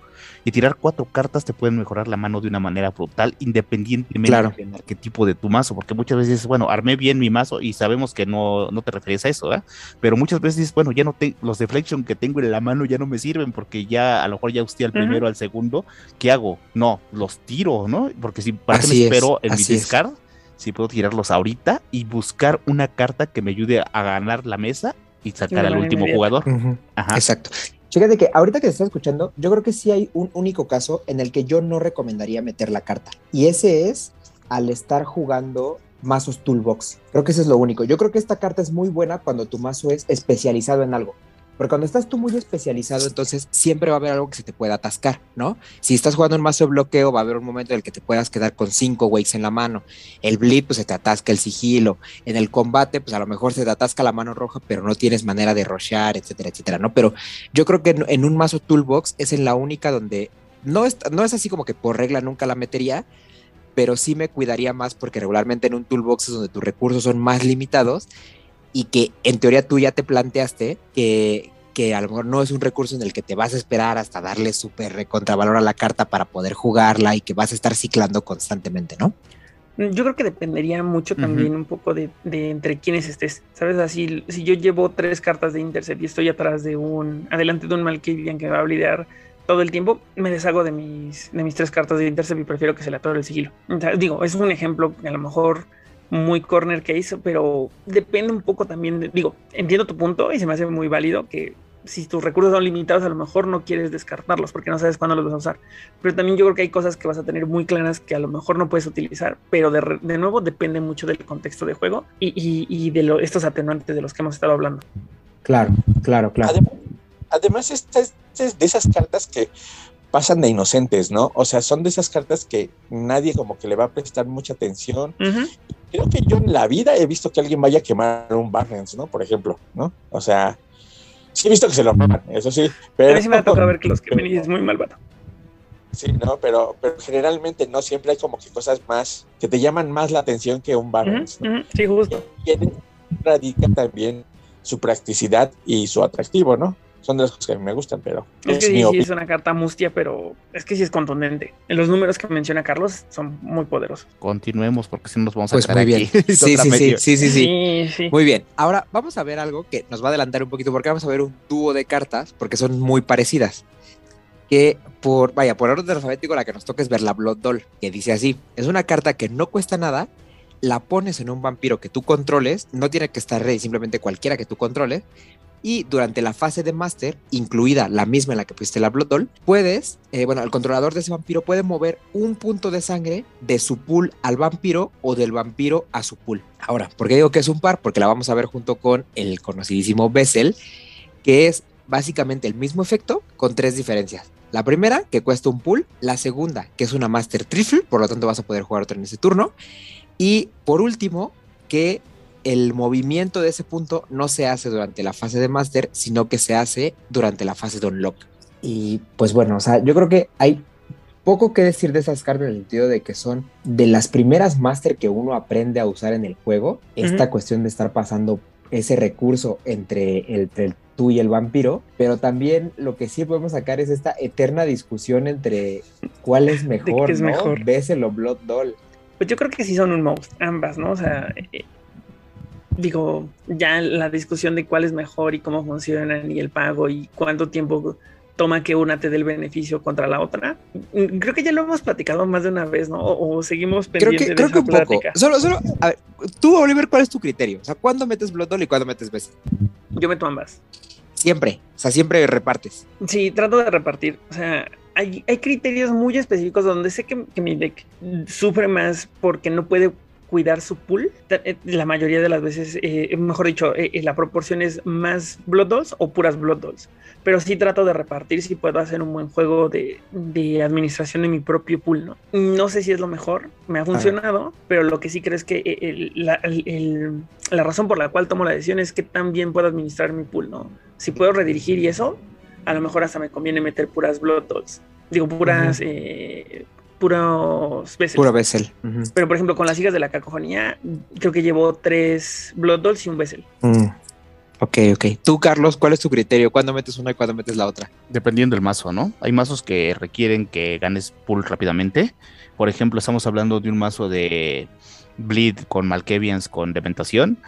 y tirar cuatro cartas te pueden mejorar la mano de una manera brutal, independientemente del arquetipo de tu mazo, porque muchas veces, bueno, armé bien mi mazo y sabemos que no, no te refieres a eso, ¿eh? pero muchas veces, bueno, ya no tengo, los deflection que tengo en la mano ya no me sirven porque ya a lo mejor ya usé al primero, al segundo, ¿qué hago? No, los tiro, ¿no? Porque si para me espero en mi discard, si puedo tirarlos ahorita y buscar una carta que me ayude a ganar la mesa y sacar al último jugador. Ajá. Exacto. Fíjate que ahorita que se está escuchando, yo creo que sí hay un único caso en el que yo no recomendaría meter la carta. Y ese es al estar jugando mazos toolbox. Creo que ese es lo único. Yo creo que esta carta es muy buena cuando tu mazo es especializado en algo. Porque cuando estás tú muy especializado, entonces siempre va a haber algo que se te pueda atascar, ¿no? Si estás jugando un mazo de bloqueo, va a haber un momento en el que te puedas quedar con cinco weights en la mano. El blip, pues se te atasca el sigilo. En el combate, pues a lo mejor se te atasca la mano roja, pero no tienes manera de rushear, etcétera, etcétera, ¿no? Pero yo creo que en, un mazo toolbox es en la única donde no es, no es así como que por regla nunca la metería, pero sí me cuidaría más porque regularmente en un toolbox es donde tus recursos son más limitados y que en teoría tú ya te planteaste que, que a lo mejor no es un recurso en el que te vas a esperar hasta darle súper contravalor a la carta para poder jugarla y que vas a estar ciclando constantemente, ¿no? Yo creo que dependería mucho también un poco de, entre quienes estés. ¿Sabes? Así, si yo llevo tres cartas de Intercept y estoy atrás de un, adelante de un Malkavian que va a blidear todo el tiempo, me deshago de mis, de mis tres cartas de Intercept y prefiero que se le atore el sigilo. digo, es un ejemplo que a lo mejor muy corner case, pero depende un poco también, digo, entiendo tu punto y se me hace muy válido que si tus recursos son limitados, a lo mejor no quieres descartarlos porque no sabes cuándo los vas a usar. Pero también yo creo que hay cosas que vas a tener muy claras que a lo mejor no puedes utilizar, pero de, de nuevo depende mucho del contexto de juego y, y, y de lo, estos atenuantes de los que hemos estado hablando. Claro, claro, claro. Además, además esta es de esas cartas que pasan de inocentes, ¿no? O sea, son de esas cartas que nadie como que le va a prestar mucha atención. Uh -huh. Creo que yo en la vida he visto que alguien vaya a quemar un Barrens, ¿no? Por ejemplo, ¿no? O sea, sí he visto que se lo roban, eso sí. Pero... A mí sí me ha tocado ver que los quemen y es muy malvado. Sí, no, pero, pero generalmente no siempre hay como que cosas más que te llaman más la atención que un. Uh -huh, ¿no? Sí, justo. Y radica también su practicidad y su atractivo, ¿no? Son de las cosas que a mí me gustan, pero. Es, es que sí, sí, es una carta mustia, pero es que sí es contundente. En los números que menciona Carlos son muy poderosos. Continuemos porque si no nos vamos a pues quedar muy aquí. bien. Sí, sí, sí, sí, sí, sí, sí. Muy bien. Ahora vamos a ver algo que nos va a adelantar un poquito porque vamos a ver un dúo de cartas porque son muy parecidas. Que por, vaya, por orden alfabético la que nos toca es ver la Blood Doll, que dice así, es una carta que no cuesta nada, la pones en un vampiro que tú controles, no tiene que estar rey, simplemente cualquiera que tú controles, y durante la fase de Master, incluida la misma en la que pusiste la Blood Doll, puedes, eh, bueno, el controlador de ese vampiro puede mover un punto de sangre de su pool al vampiro o del vampiro a su pool. Ahora, ¿por qué digo que es un par? Porque la vamos a ver junto con el conocidísimo Bessel, que es básicamente el mismo efecto con tres diferencias. La primera, que cuesta un pool. La segunda, que es una Master Trifle, por lo tanto vas a poder jugar otra en ese turno. Y por último, que el movimiento de ese punto no se hace durante la fase de Master, sino que se hace durante la fase de Unlock. Y pues bueno, o sea, yo creo que hay poco que decir de esas cartas en el sentido de que son de las primeras Master que uno aprende a usar en el juego. Esta uh -huh. cuestión de estar pasando ese recurso entre el, entre el tú y el vampiro, pero también lo que sí podemos sacar es esta eterna discusión entre cuál es mejor, es ¿no? mejor? Bessel o Blood Doll. Pues yo creo que sí son un most, ambas, ¿no? O sea, eh, digo, ya la discusión de cuál es mejor y cómo funcionan y el pago y cuánto tiempo toma que una te dé el beneficio contra la otra. Creo que ya lo hemos platicado más de una vez, ¿no? O, o seguimos pendientes creo que, creo de que esa un plática. poco. Solo, solo, a ver, tú, Oliver, ¿cuál es tu criterio? O sea, ¿cuándo metes Blood Doll y cuándo metes Bessel? Yo meto ambas. Siempre, o sea, siempre repartes. Sí, trato de repartir. O sea, hay, hay criterios muy específicos donde sé que, que mi deck sufre más porque no puede cuidar su pool. La mayoría de las veces, eh, mejor dicho, eh, la proporción es más Blood Dolls o puras Blood Dolls. Pero sí trato de repartir si puedo hacer un buen juego de, de, administración de mi propio pool, ¿no? No sé si es lo mejor, me ha funcionado, pero lo que sí creo es que el, la, el, la, razón por la cual tomo la decisión es que también puedo administrar mi pool, ¿no? Si puedo redirigir y eso, a lo mejor hasta me conviene meter puras Blood Dolls. Digo, puras... Uh -huh. eh, puros Bessel. Puro Bessel. Uh -huh. Pero por ejemplo, con las hijas de la cacofonía, creo que llevo tres Blood Dolls y un Bessel. Mm. Ok, ok. Tú, Carlos, ¿cuál es tu criterio? ¿Cuándo metes una y cuándo metes la otra? Dependiendo del mazo, ¿no? Hay mazos que requieren que ganes pool rápidamente. Por ejemplo, estamos hablando de un mazo de Bleed con Malkevians con Dementación.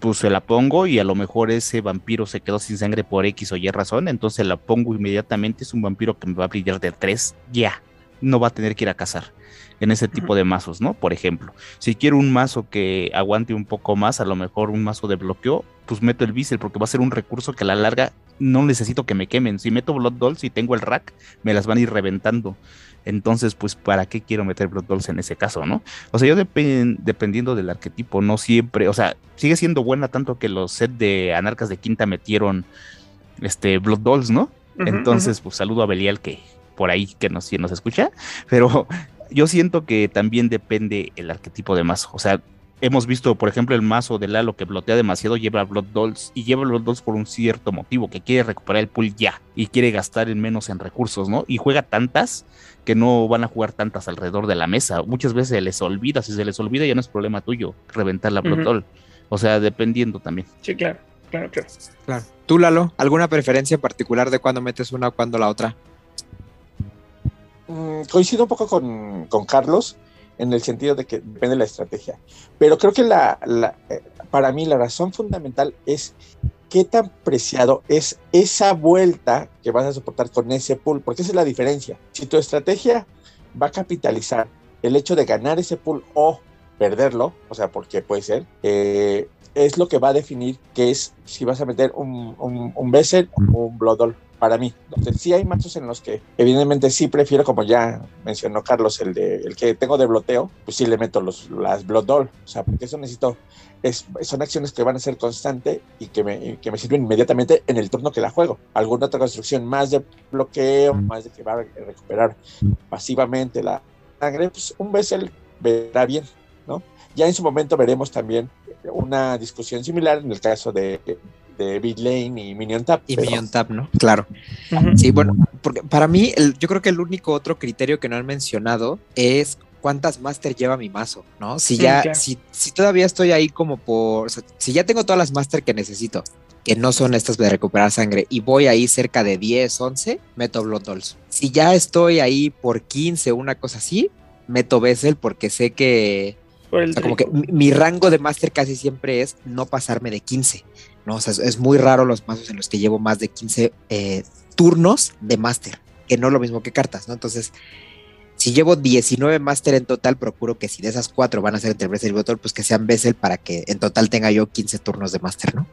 Pues se la pongo y a lo mejor ese vampiro se quedó sin sangre por X o Y razón. Entonces la pongo inmediatamente. Es un vampiro que me va a brillar de 3 ya no va a tener que ir a cazar en ese tipo de mazos, ¿no? Por ejemplo, si quiero un mazo que aguante un poco más, a lo mejor un mazo de bloqueo, pues meto el Bissell porque va a ser un recurso que a la larga no necesito que me quemen. Si meto Blood Dolls y tengo el rack, me las van a ir reventando. Entonces, pues, ¿para qué quiero meter Blood Dolls en ese caso, no? O sea, yo depend, dependiendo del arquetipo, no siempre, o sea, sigue siendo buena tanto que los sets de Anarcas de Quinta metieron este Blood Dolls, ¿no? Entonces, pues saludo a Belial que por ahí que nos, si nos escucha, pero yo siento que también depende el arquetipo de mazo. O sea, hemos visto, por ejemplo, el mazo de Lalo que blotea demasiado, lleva Blood Dolls y lleva Blood Dolls por un cierto motivo, que quiere recuperar el pool ya y quiere gastar en menos en recursos, ¿no? Y juega tantas que no van a jugar tantas alrededor de la mesa. Muchas veces se les olvida, si se les olvida ya no es problema tuyo reventar la Blood uh -huh. Doll. O sea, dependiendo también. Sí, claro, claro, claro. Claro. Tú, Lalo, ¿alguna preferencia en particular de cuándo metes una o cuándo la otra? Mm, coincido un poco con, Carlos en el sentido de que depende de la estrategia, pero creo que la, eh, para mí la razón fundamental es qué tan preciado es esa vuelta que vas a soportar con ese pool, porque esa es la diferencia. Si tu estrategia va a capitalizar el hecho de ganar ese pool o perderlo, o sea, porque puede ser, eh, es lo que va a definir qué es si vas a meter un, un, un o un Bloodol para mí. Entonces, sí hay mazos en los que evidentemente sí prefiero, como ya mencionó Carlos, el de el que tengo de bloteo, pues sí le meto los, las Blood Doll, o sea, porque eso necesito, es, son acciones que van a ser constante y que me, que me sirven inmediatamente en el turno que la juego. Alguna otra construcción más de bloqueo, más de que va a recuperar pasivamente la sangre, pues un Bessel verá bien, ¿no? Ya en su momento veremos también una discusión similar en el caso de de Lane y Minion Tap. Y Minion Tap, ¿no? Claro. Sí, bueno, porque para mí, el, yo creo que el único otro criterio que no han mencionado es cuántas Master lleva mi mazo, ¿no? Si ya, si, si, todavía estoy ahí como por, o sea, si ya tengo todas las Master que necesito, que no son estas de recuperar sangre, y voy ahí cerca de 10, 11, meto Blood Dolls. Si ya estoy ahí por 15, una cosa así, meto Bessel porque sé que, o sea, como que mi, mi rango de Master casi siempre es no pasarme de 15. ¿No? O sea, es, muy raro los mazos en los que llevo más de 15 eh, turnos de máster, que no es lo mismo que cartas, ¿no? Entonces, si llevo 19 máster en total, procuro que si de esas cuatro van a ser entre Bessel y Botol, pues que sean Bessel para que en total tenga yo 15 turnos de máster, ¿no?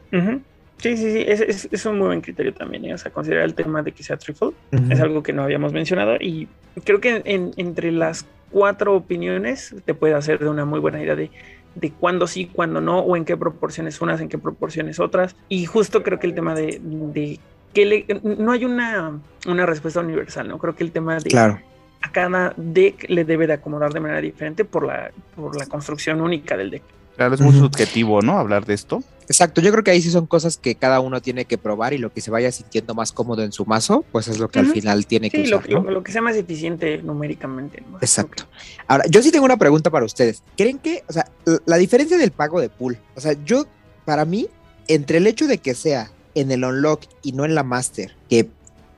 Sí, sí, sí, es, es, un muy buen criterio también, ¿eh? o sea, considerar el tema de que sea triple es algo que no habíamos mencionado y creo que entre las cuatro opiniones te puede hacer de una muy buena idea de de cuándo sí, cuándo no, o en qué proporciones unas, en qué proporciones otras. Y justo creo que el tema de, de que le, no hay una, una respuesta universal, ¿no? Creo que el tema de claro. a cada deck le debe de acomodar de manera diferente por la, por la construcción única del deck. Claro, es muy subjetivo, ¿no? Hablar de esto. Exacto, yo creo que ahí sí son cosas que cada uno tiene que probar y lo que se vaya sintiendo más cómodo en su mazo, pues es lo que al final tiene que usar. Lo, lo, que sea más eficiente numéricamente. Exacto. Ahora, yo sí tengo una pregunta para ustedes. ¿Creen que, o sea, la diferencia del pago de pool, o sea, yo, para mí, entre el hecho de que sea en el unlock y no en la master, que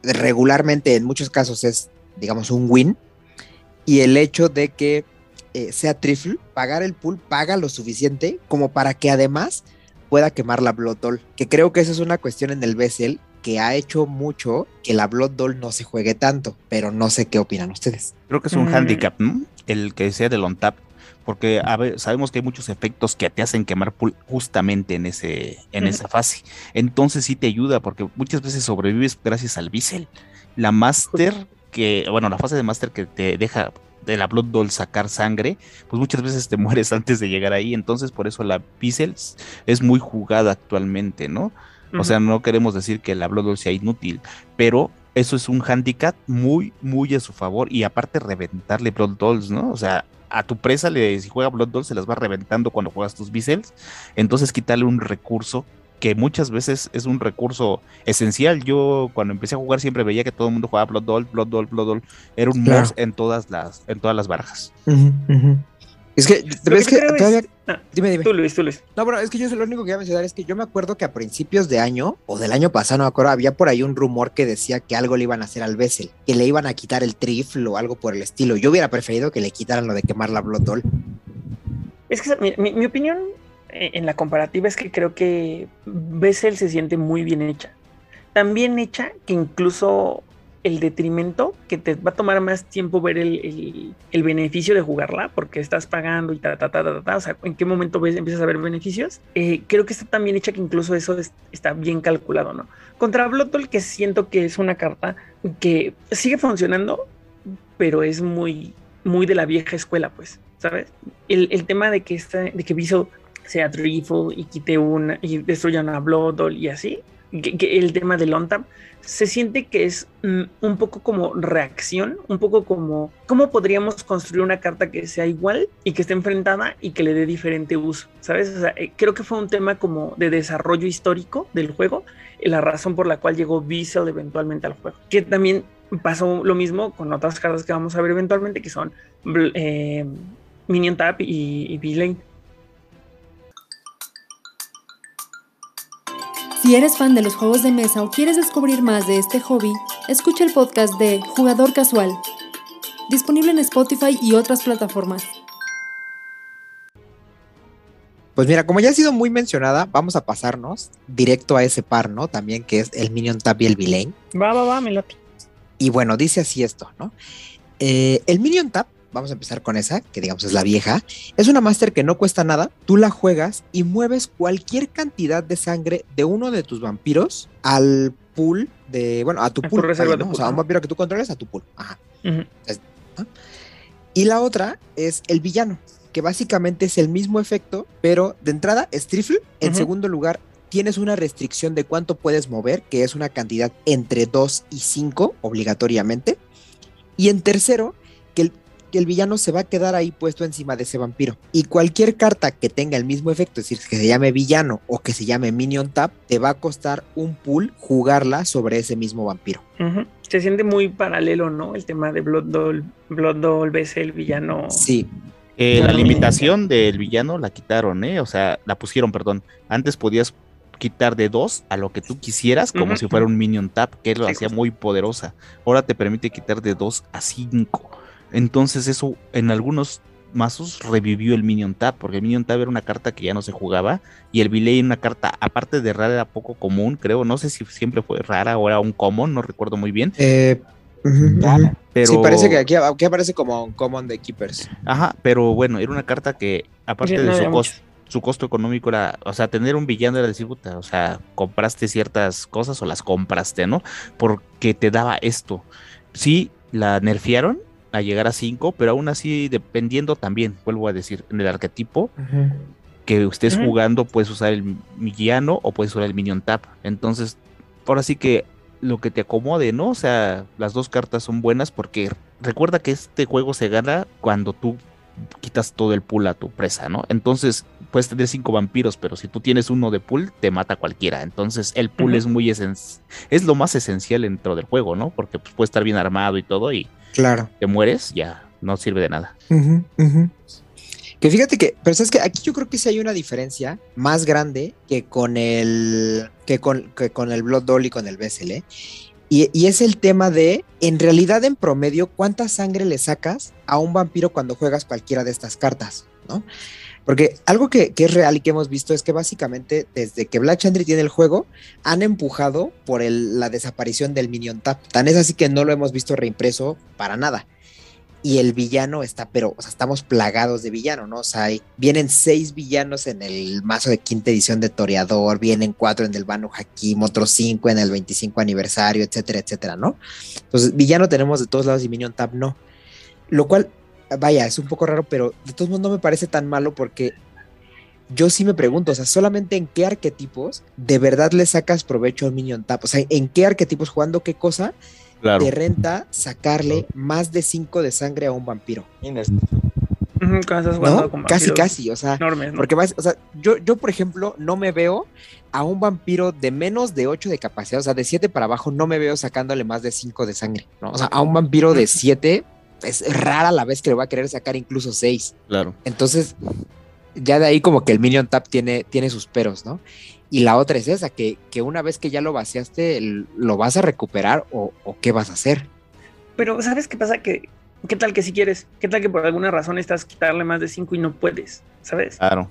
regularmente en muchos casos es, digamos, un win, y el hecho de que eh, sea trifle, pagar el pool paga lo suficiente como para que además pueda quemar la Blood Doll. Que creo que esa es una cuestión en el Bessel que ha hecho mucho que la Blood Doll no se juegue tanto, pero no sé qué opinan ustedes. Creo que es un mm. handicap, ¿no? El que sea del on tap, porque a ver, sabemos que hay muchos efectos que te hacen quemar pool justamente en ese en esa fase. Entonces sí te ayuda porque muchas veces sobrevives gracias al Bissell. La Master que bueno, la fase de Master que te deja de la Blood Doll sacar sangre, pues muchas veces te mueres antes de llegar ahí. Entonces, por eso la Pixels es muy jugada actualmente, ¿no? O sea, no queremos decir que la Blood Doll sea inútil, pero eso es un handicap muy, muy a su favor. Y aparte, reventarle Blood Dolls, ¿no? O sea, a tu presa, le, si juega Blood Doll, se las va reventando cuando juegas tus Pixels. Entonces, quitarle un recurso que muchas veces es un recurso esencial. Yo cuando empecé a jugar siempre veía que todo el mundo jugaba Blood Doll, Blood Doll, Blood Doll. Era un claro. en todas las, en todas las barajas. Es que, ¿ves que, todavía... Dime, dime. Tú, Luis, tú, Luis. No, bueno, es que yo lo único que voy a mencionar es que yo me acuerdo que a principios de año, o del año pasado, no me acuerdo, había por ahí un rumor que decía que algo le iban a hacer al Bessel, que le iban a quitar el trifle o algo por el estilo. Yo hubiera preferido que le quitaran lo de quemar la Blood Doll. Es que mi, mi, mi opinión en la comparativa es que creo que Bessel se siente muy bien hecha. Tan bien hecha que incluso el detrimento, que te va a tomar más tiempo ver el, el, beneficio de jugarla, porque estás pagando y ta, ta, ta, ta, ta, o sea, en qué momento ves, empiezas a ver beneficios, eh, creo que está tan bien hecha que incluso eso es, está bien calculado, ¿no? Contra Bloodball, que siento que es una carta que sigue funcionando, pero es muy, muy de la vieja escuela, pues, ¿sabes? El, el tema de que, está, de que Viso sea Triffle y quite una y destruya una Blood y así. El tema del on se siente que es mm, un poco como reacción, un poco como cómo podríamos construir una carta que sea igual y que esté enfrentada y que le dé diferente uso, ¿sabes? Eh, creo que fue un tema como de desarrollo histórico del juego, la razón por la cual llegó Beazle eventualmente al juego. Que también pasó lo mismo con otras cartas que vamos a ver eventualmente, que son eh, Minion Tap y, y V-Lane Si eres fan de los juegos de mesa o quieres descubrir más de este hobby, escucha el podcast de Jugador Casual, disponible en Spotify y otras plataformas. Pues mira, como ya ha sido muy mencionada, vamos a pasarnos directo a ese par, ¿no? También que es el Minion Tap y el Villain. Va, va, va, me late. Y bueno, dice así esto, ¿no? Eh, el Minion Tap vamos a empezar con esa, que digamos es la vieja. Es una Master que no cuesta nada, tú la juegas y mueves cualquier cantidad de sangre de uno de tus vampiros al pool de, bueno, a tu pool. reserva o sea, un vampiro que tú controles a tu pool. Ajá. Y la otra es el villano, que básicamente es el mismo efecto, pero de entrada es trifle. En segundo lugar, tienes una restricción de cuánto puedes mover, que es una cantidad entre 2 y 5 obligatoriamente. Y en tercero, que el, villano se va a quedar ahí puesto encima de ese vampiro. Y cualquier carta que tenga el mismo efecto, es decir, que se llame villano o que se llame minion tap, te va a costar un pool jugarla sobre ese mismo vampiro. Uh -huh. Se siente muy paralelo, ¿no? El tema de Blood Doll, Blood Doll, ves el villano. Sí. Eh, la limitación del villano la quitaron, ¿eh? O sea, la pusieron, perdón. Antes podías quitar de 2 a lo que tú quisieras, como uh -huh. si fuera un minion tap, que lo hacía muy poderosa. Ahora te permite quitar de 2 a 5. Entonces eso en algunos mazos revivió el minion tap, porque el minion tap era una carta que ya no se jugaba y el Viley una carta, aparte de rara, era poco común, creo, no sé si siempre fue rara o era un common, no recuerdo muy bien. Eh, uh -huh, pero... Sí, parece que aquí, aquí, aparece como un common de Keepers. Ajá, pero bueno, era una carta que aparte sí, de no su costo su costo económico era, o sea, tener un villano era decir, puta, o sea, compraste ciertas cosas o las compraste, ¿no? Porque te daba esto. Sí, la nerfearon a llegar a 5, pero aún así, dependiendo también, vuelvo a decir, en el arquetipo uh -huh. que estés uh -huh. jugando, puedes usar el villano o puedes usar el minion tap. Entonces, ahora sí que lo que te acomode, ¿no? O sea, las dos cartas son buenas porque recuerda que este juego se gana cuando tú quitas todo el pool a tu presa, ¿no? Entonces puedes tener cinco vampiros, pero si tú tienes uno de pool, te mata cualquiera. Entonces el pool uh -huh. es muy esencial, es lo más esencial dentro del juego, ¿no? Porque pues, puede estar bien armado y todo y claro. te mueres, ya no sirve de nada. Uh -huh, uh -huh. Que fíjate que, pero sabes que aquí yo creo que sí hay una diferencia más grande que con el que con, que con el Blood Doll y con el BSL. ¿eh? Y, y, es el tema de, en realidad en promedio, cuánta sangre le sacas a un vampiro cuando juegas cualquiera de estas cartas, ¿no? Porque algo que, que es real y que hemos visto es que básicamente desde que Black Chandry tiene el juego, han empujado por el, la desaparición del Minion Tap. Tan es así que no lo hemos visto reimpreso para nada y el villano está, pero, o sea, estamos plagados de villano, ¿no? O sea, vienen seis villanos en el mazo de quinta edición de Toreador, vienen cuatro en el Banu Hakim, otros cinco en el 25 aniversario, etcétera, etcétera, ¿no? Entonces, villano tenemos de todos lados y Minion Tab no. Lo cual, vaya, es un poco raro, pero de todos modos no me parece tan malo porque yo sí me pregunto, o sea, solamente en qué arquetipos de verdad le sacas provecho al Minion Tap, o sea, en qué arquetipos jugando qué cosa claro. te renta sacarle más de 5 de sangre a un vampiro. ¿No? Casi, casi, o sea, enormes, ¿no? porque vas, o sea, yo, yo, por ejemplo, no me veo a un vampiro de menos de 8 de capacidad, o sea, de 7 para abajo, no me veo sacándole más de 5 de sangre, ¿no? O sea, a un vampiro de 7 es rara la vez que le va a querer sacar incluso 6. Claro. Entonces, ya de ahí como que el Minion Tap tiene, tiene sus peros, ¿no? Y la otra es esa, que, que una vez que ya lo vaciaste, lo vas a recuperar o, o, qué vas a hacer. Pero, ¿sabes qué pasa? Que, ¿Qué tal que si quieres? ¿Qué tal que por alguna razón estás quitarle más de 5 y no puedes? ¿Sabes? Claro.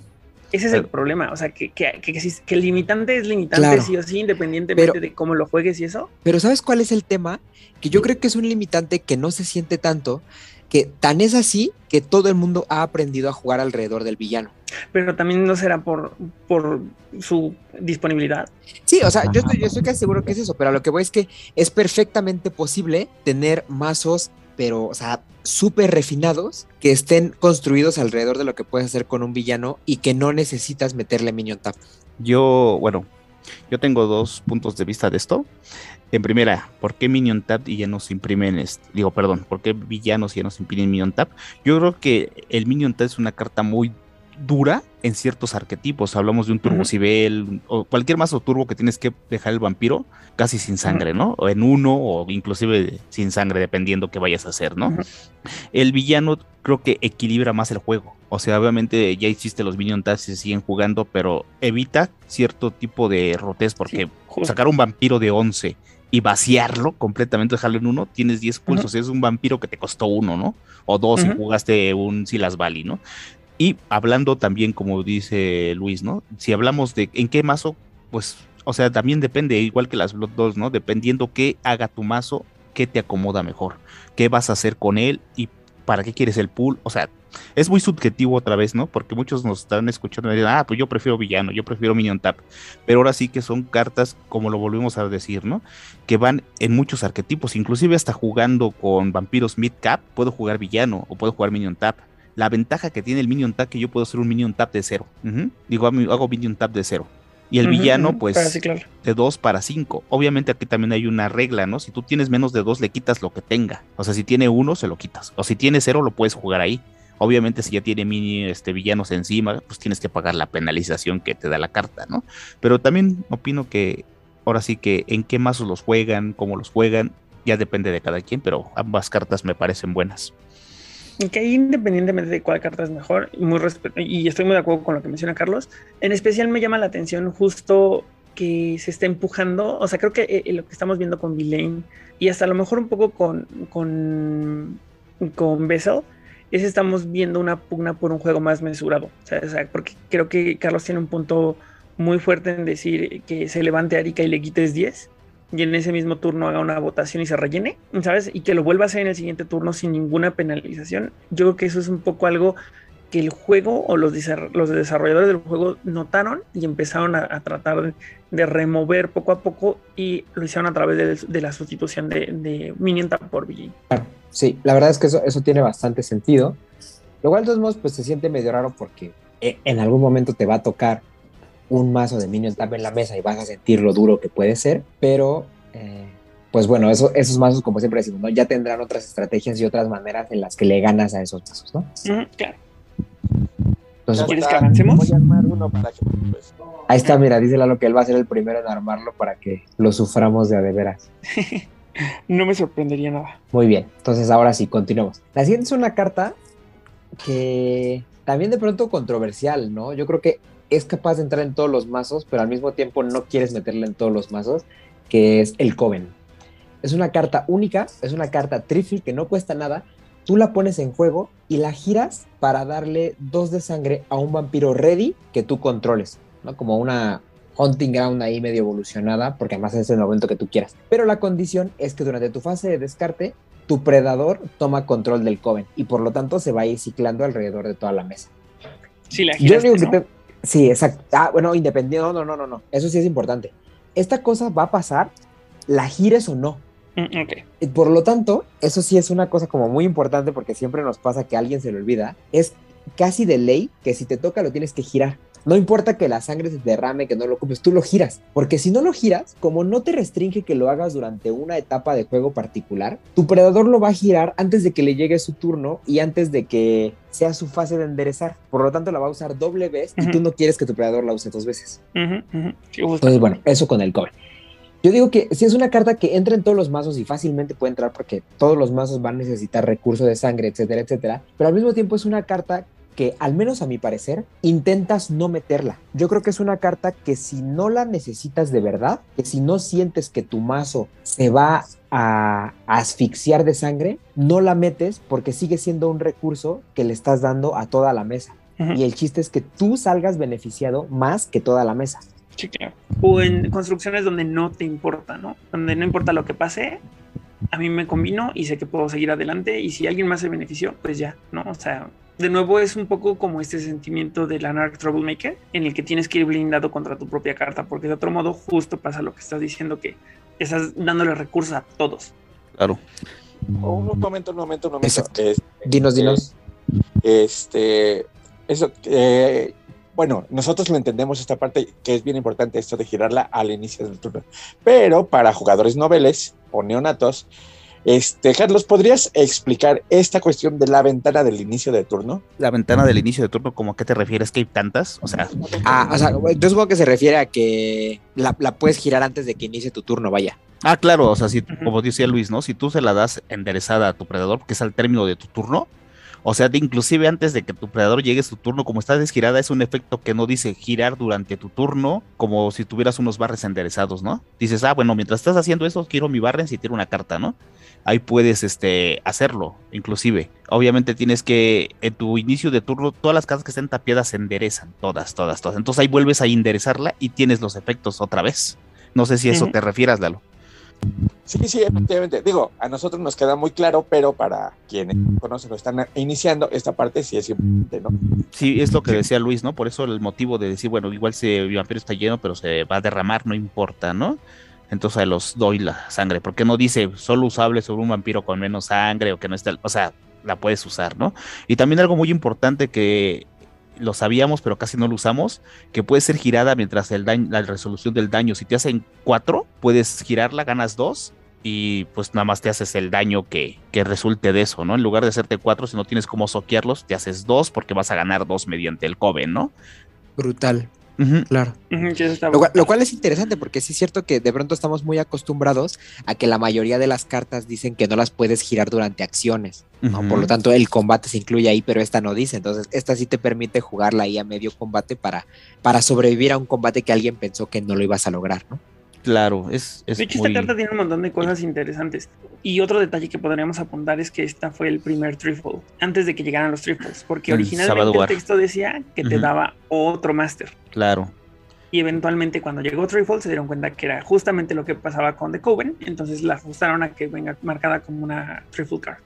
Ese es el problema. O sea, que, que, que, que el limitante es limitante claro. sí o sí, independientemente Pero, de cómo lo juegues y eso. Pero, ¿sabes cuál es el tema? Que yo creo que es un limitante que no se siente tanto, que tan es así que todo el mundo ha aprendido a jugar alrededor del villano. Pero también no será por, por su disponibilidad. Sí, o sea, yo estoy, yo estoy casi seguro que es eso, pero a lo que voy es que es perfectamente posible tener mazos, pero, o sea, súper refinados, que estén construidos alrededor de lo que puedes hacer con un villano y que no necesitas meterle minion tap. Yo, bueno, yo tengo dos puntos de vista de esto. En primera, ¿por qué Minion Tap y ya no se imprimen? Digo, perdón, ¿por qué villanos ya no se imprimen Minion Tap? Yo creo que el Minion Tap es una carta muy dura en ciertos arquetipos. Hablamos de un Turbo Cibel uh -huh. o cualquier mazo turbo que tienes que dejar el vampiro casi sin sangre, uh -huh. ¿no? O en uno o inclusive sin sangre, dependiendo qué vayas a hacer, ¿no? Uh -huh. El villano creo que equilibra más el juego. O sea, obviamente ya hiciste los Minion Tags y se siguen jugando, pero evita cierto tipo de rotes porque sí, sacar un vampiro de 11 y vaciarlo completamente, dejarlo en uno, tienes 10 pulsos. Uh -huh. Es un vampiro que te costó uno, ¿no? O dos uh -huh. si jugaste un Silas Valley, ¿no? Y hablando también, como dice Luis, ¿no? Si hablamos de en qué mazo, pues, o sea, también depende, igual que las Blood 2, ¿no? Dependiendo qué haga tu mazo, qué te acomoda mejor, qué vas a hacer con él y ¿para qué quieres el pool? O sea, es muy subjetivo otra vez, ¿no? Porque muchos nos están escuchando y dicen, ah, pues yo prefiero villano, yo prefiero minion tap. Pero ahora sí que son cartas, como lo volvimos a decir, ¿no? Que van en muchos arquetipos, inclusive hasta jugando con vampiros mid cap, puedo jugar villano o puedo jugar minion tap. La ventaja que tiene el minion tap que yo puedo hacer un minion tap de cero. Digo, hago minion tap de cero. Y el villano, pues, de 2 para 5. Obviamente aquí también hay una regla, ¿no? Si tú tienes menos de 2, le quitas lo que tenga. O sea, si tiene 1, se lo quitas. O si tiene 0, lo puedes jugar ahí. Obviamente, si ya tiene mini este, villanos encima, pues tienes que pagar la penalización que te da la carta, ¿no? Pero también opino que ahora sí que en qué mazos los juegan, cómo los juegan, ya depende de cada quien, pero ambas cartas me parecen buenas que independientemente de cuál carta es mejor, y estoy muy de acuerdo con lo que menciona Carlos, en especial me llama la atención justo que se está empujando, o sea, creo que eh, lo que estamos viendo con Villain y hasta a lo mejor un poco con, con, con Bessel, es estamos viendo una pugna por un juego más mesurado, o sea, porque creo que Carlos tiene un punto muy fuerte en decir que se levante Arika y le quites 10, y en ese mismo turno haga una votación y se rellene, ¿sabes? Y que lo vuelva a hacer en el siguiente turno sin ninguna penalización. Yo creo que eso es un poco algo que el juego o los, desarrolladores del juego notaron y empezaron a, tratar de, remover poco a poco y lo hicieron a través de, la sustitución de, de Minion por VG. Sí, la verdad es que eso, eso tiene bastante sentido. Lo cual, de todos modos, pues se siente medio raro porque eh, en algún momento te va a tocar un mazo de Minion Tap en la mesa y vas a sentir lo duro que puede ser, pero eh, pues bueno, eso, esos mazos, como siempre decimos, ¿no? ya tendrán otras estrategias y otras maneras en las que le ganas a esos mazos, ¿no? claro. Entonces, ¿Quieres que avancemos? Voy a armar uno para que, pues, Ahí está, mira, dice Lalo que él va a ser el primero en armarlo para que lo suframos de a de veras. no me sorprendería nada. Muy bien, entonces ahora sí, continuemos. La siguiente es una carta que también de pronto controversial, ¿no? Yo creo que es capaz de entrar en todos los mazos, pero al mismo tiempo no quieres meterla en todos los mazos, que es el Coven. Es una carta única, es una carta triffle que no cuesta nada. Tú la pones en juego y la giras para darle dos de sangre a un vampiro ready que tú controles, ¿no? Como una hunting ground ahí medio evolucionada, porque además es el momento que tú quieras. Pero la condición es que durante tu fase de descarte, tu predador toma control del Coven y por lo tanto se va a ir ciclando alrededor de toda la mesa. Sí, la giras, Sí, exacto. Ah, bueno, independiente. No, no, no, no, no. Eso sí es importante. Esta cosa va a pasar, la gires o no. Mm, por lo tanto, eso sí es una cosa como muy importante porque siempre nos pasa que a alguien se le olvida. Es casi de ley que si te toca lo tienes que girar. No importa que la sangre se derrame, que no lo ocupes, tú lo giras. Porque si no lo giras, como no te restringe que lo hagas durante una etapa de juego particular, tu predador lo va a girar antes de que le llegue su turno y antes de que sea su fase de enderezar. Por lo tanto, la va a usar doble vez y tú no quieres que tu predador la use dos veces. Entonces, bueno, eso con el cobre. Yo digo que si es una carta que entra en todos los mazos y fácilmente puede entrar porque todos los mazos van a necesitar recurso de sangre, etcétera, etcétera, pero al mismo tiempo es una carta que, al menos a mi parecer, intentas no meterla. Yo creo que es una carta que si no la necesitas de verdad, que si no sientes que tu mazo se va a asfixiar de sangre, no la metes porque sigue siendo un recurso que le estás dando a toda la mesa. Y el chiste es que tú salgas beneficiado más que toda la mesa. Sí, claro. O en construcciones donde no te importa, ¿no? Donde no importa lo que pase, a mí me combino y sé que puedo seguir adelante y si alguien más se benefició, pues ya, ¿no? O sea, de nuevo es un poco como este sentimiento del Anarch Troublemaker, en el que tienes que ir blindado contra tu propia carta, porque de otro modo justo pasa lo que estás diciendo, que estás dándole recursos a todos. Claro. un momento, un momento, un momento. Este, dinos, dinos. Este, eso, eh, bueno, nosotros lo entendemos esta parte, que es bien importante esto de girarla al inicio del turno, pero para jugadores noveles o neonatos, este, Carlos, ¿podrías explicar esta cuestión de la ventana del inicio de turno? La ventana del inicio de turno, ¿cómo a qué te refieres? ¿Que hay tantas? O sea, ah, o sea, yo supongo que se refiere a que la, puedes girar antes de que inicie tu turno, vaya. Ah, claro, o sea, si, como decía Luis, ¿no? Si tú se la das enderezada a tu predador, que es al término de tu turno, o sea, inclusive antes de que tu predador llegue a su turno, como está desgirada, es un efecto que no dice girar durante tu turno, como si tuvieras unos barres enderezados, ¿no? Dices, ah, bueno, mientras estás haciendo eso, quiero mi barren si tiro una carta, ¿no? Ahí puedes este, hacerlo, inclusive. Obviamente tienes que, en tu inicio de turno, todas las casas que estén tapiadas se enderezan, todas, todas, todas. Entonces ahí vuelves a enderezarla y tienes los efectos otra vez. No sé si eso te refieras, Lalo. Sí, sí, efectivamente. Digo, a nosotros nos queda muy claro, pero para quienes conocen o están iniciando, esta parte sí es importante, ¿no? Sí, es lo que decía Luis, ¿no? Por eso el motivo de decir, bueno, igual si el vampiro está lleno, pero se va a derramar, no importa, ¿no? Entonces a los doy la sangre. porque no dice solo usable sobre un vampiro con menos sangre o que no esté, o sea, la puedes usar, ¿no? Y también algo muy importante que lo sabíamos, pero casi no lo usamos, que puede ser girada mientras el daño, la resolución del daño, si te hacen cuatro, puedes girarla, ganas dos y pues nada más te haces el daño que, que resulte de eso, ¿no? En lugar de hacerte cuatro, si no tienes cómo soquearlos, te haces dos porque vas a ganar dos mediante el Coven, ¿no? Brutal. Claro. lo, lo, cual, es interesante porque sí es cierto que de pronto estamos muy acostumbrados a que la mayoría de las cartas dicen que no las puedes girar durante acciones. Por lo tanto, el combate se incluye ahí, pero esta no dice. Entonces, esta sí te permite jugarla ahí a medio combate para, para sobrevivir a un combate que alguien pensó que no lo ibas a lograr, ¿no? Claro, es, De hecho, esta carta tiene un montón de cosas interesantes. Y otro detalle que podríamos apuntar es que esta fue el primer triple, antes de que llegaran los triples, porque originalmente el texto decía que te daba otro master. Claro. Y eventualmente cuando llegó triple se dieron cuenta que era justamente lo que pasaba con The Coven, entonces la ajustaron a que venga marcada como una triple card.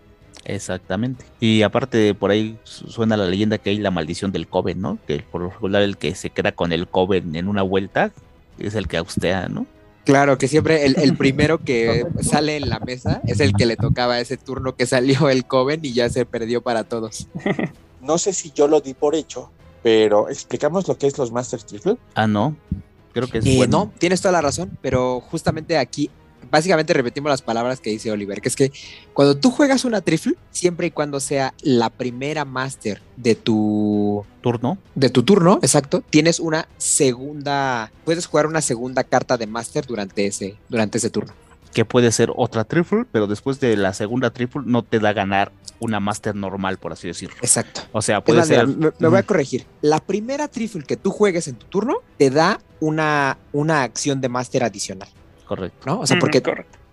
Exactamente. Y aparte por ahí suena la leyenda que hay la maldición del Coven, ¿no? Que por lo regular el que se queda con el Coven en una vuelta es el que austea, ¿no? Claro, que siempre el, primero que sale en la mesa es el que le tocaba ese turno que salió el Coven y ya se perdió para todos. No sé si yo lo di por hecho, pero explicamos lo que es los Master Triple. Ah, no. Creo que es eh, No, tienes toda la razón, pero justamente aquí básicamente repetimos las palabras que dice Oliver, que es que cuando tú juegas una trifle, siempre y cuando sea la primera master de tu turno, de tu turno, exacto, tienes una segunda, puedes jugar una segunda carta de master durante ese, durante ese turno. Que puede ser otra trifle, pero después de la segunda trifle no te da ganar una master normal, por así decirlo. Exacto. O sea, puede ser. me, voy a corregir. La primera trifle que tú juegues en tu turno te da una, una acción de master adicional. Correcto. ¿No? O sea, porque,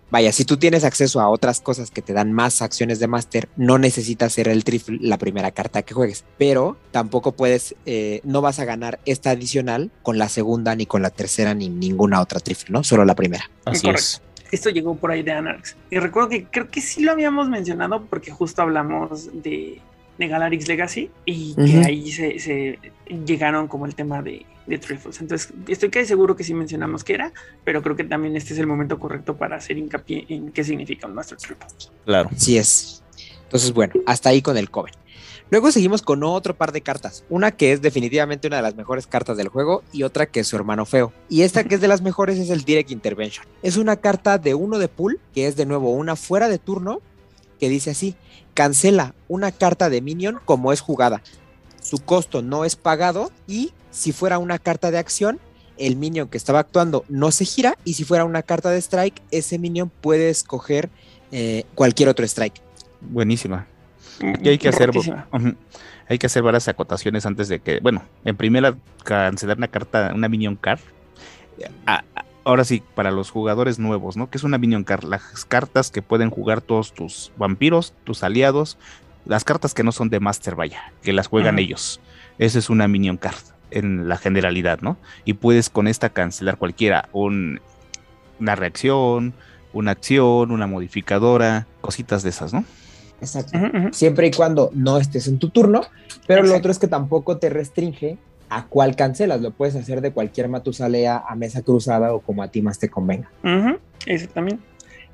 vaya, si tú tienes acceso a otras cosas que te dan más acciones de máster, no necesitas ser el triple la primera carta que juegues. Pero tampoco puedes, eh, no vas a ganar esta adicional con la segunda, ni con la tercera, ni ninguna otra triple, ¿no? Solo la primera. Así es. Esto llegó por ahí de Anarx. Y recuerdo que creo que sí lo habíamos mencionado porque justo hablamos de, de Galarix Legacy y que ahí se llegaron como el tema de de Trifles. Entonces, estoy casi seguro que sí mencionamos que era, pero creo que también este es el momento correcto para hacer hincapié en qué significa un Master Triple. Claro. Sí es. Entonces, bueno, hasta ahí con el Coven. Luego seguimos con otro par de cartas. Una que es definitivamente una de las mejores cartas del juego y otra que es su hermano feo. Y esta que es de las mejores es el Direct Intervention. Es una carta de uno de pool, que es de nuevo una fuera de turno, que dice así, cancela una carta de minion como es jugada. Su costo no es pagado y si fuera una carta de acción, el minion que estaba actuando no se gira y si fuera una carta de strike, ese minion puede escoger eh, cualquier otro strike. Buenísima. Y hay que hacer hay que hacer varias acotaciones antes de que, bueno, en primera cancelar una carta, una minion card. Ahora sí, para los jugadores nuevos, ¿no? Que es una minion card? Las cartas que pueden jugar todos tus vampiros, tus aliados, las cartas que no son de master, vaya, que las juegan ellos. Esa es una minion card en la generalidad, ¿no? Y puedes con esta cancelar cualquiera, una reacción, una acción, una modificadora, cositas de esas, ¿no? Exacto. Siempre y cuando no estés en tu turno, pero lo otro es que tampoco te restringe a cuál cancelas. Lo puedes hacer de cualquier matusalea a mesa cruzada o como a ti más te convenga. Exactamente.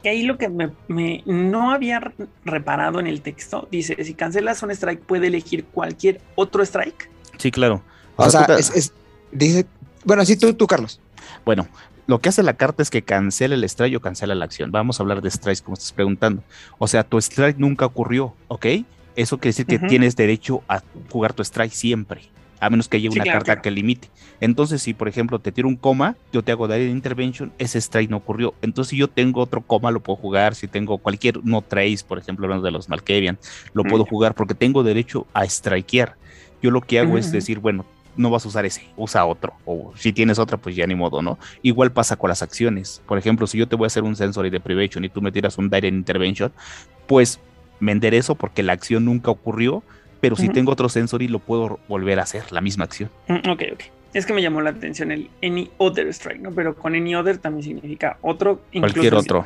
Y ahí lo que me, no había reparado en el texto dice: si cancelas un strike, puede elegir cualquier otro strike. Sí, claro. O, sea, es, dice, bueno, sí, tú, tú, Carlos. Bueno, lo que hace la carta es que cancela el strike o cancela la acción. Vamos a hablar de strikes como estás preguntando. O sea, tu strike nunca ocurrió, ¿ok? Eso quiere decir que tienes derecho a jugar tu strike siempre, a menos que haya una carta que limite. Entonces, si por ejemplo te tiro un coma, yo te hago de intervention, ese strike no ocurrió. Entonces, si yo tengo otro coma, lo puedo jugar. Si tengo cualquier no trace, por ejemplo, hablando de los Malkavian, lo puedo jugar porque tengo derecho a strikear. Yo lo que hago es decir, bueno, no vas a usar ese, usa otro. O si tienes otra, pues ya ni modo, ¿no? Igual pasa con las acciones. Por ejemplo, si yo te voy a hacer un sensory deprivation y tú me tiras un direct intervention, pues me enderezo porque la acción nunca ocurrió, pero si tengo otro sensory lo puedo volver a hacer, la misma acción. Mm, ok, ok. Es que me llamó la atención el Any Other Strike, ¿no? Pero con Any Other también significa otro. Cualquier otro.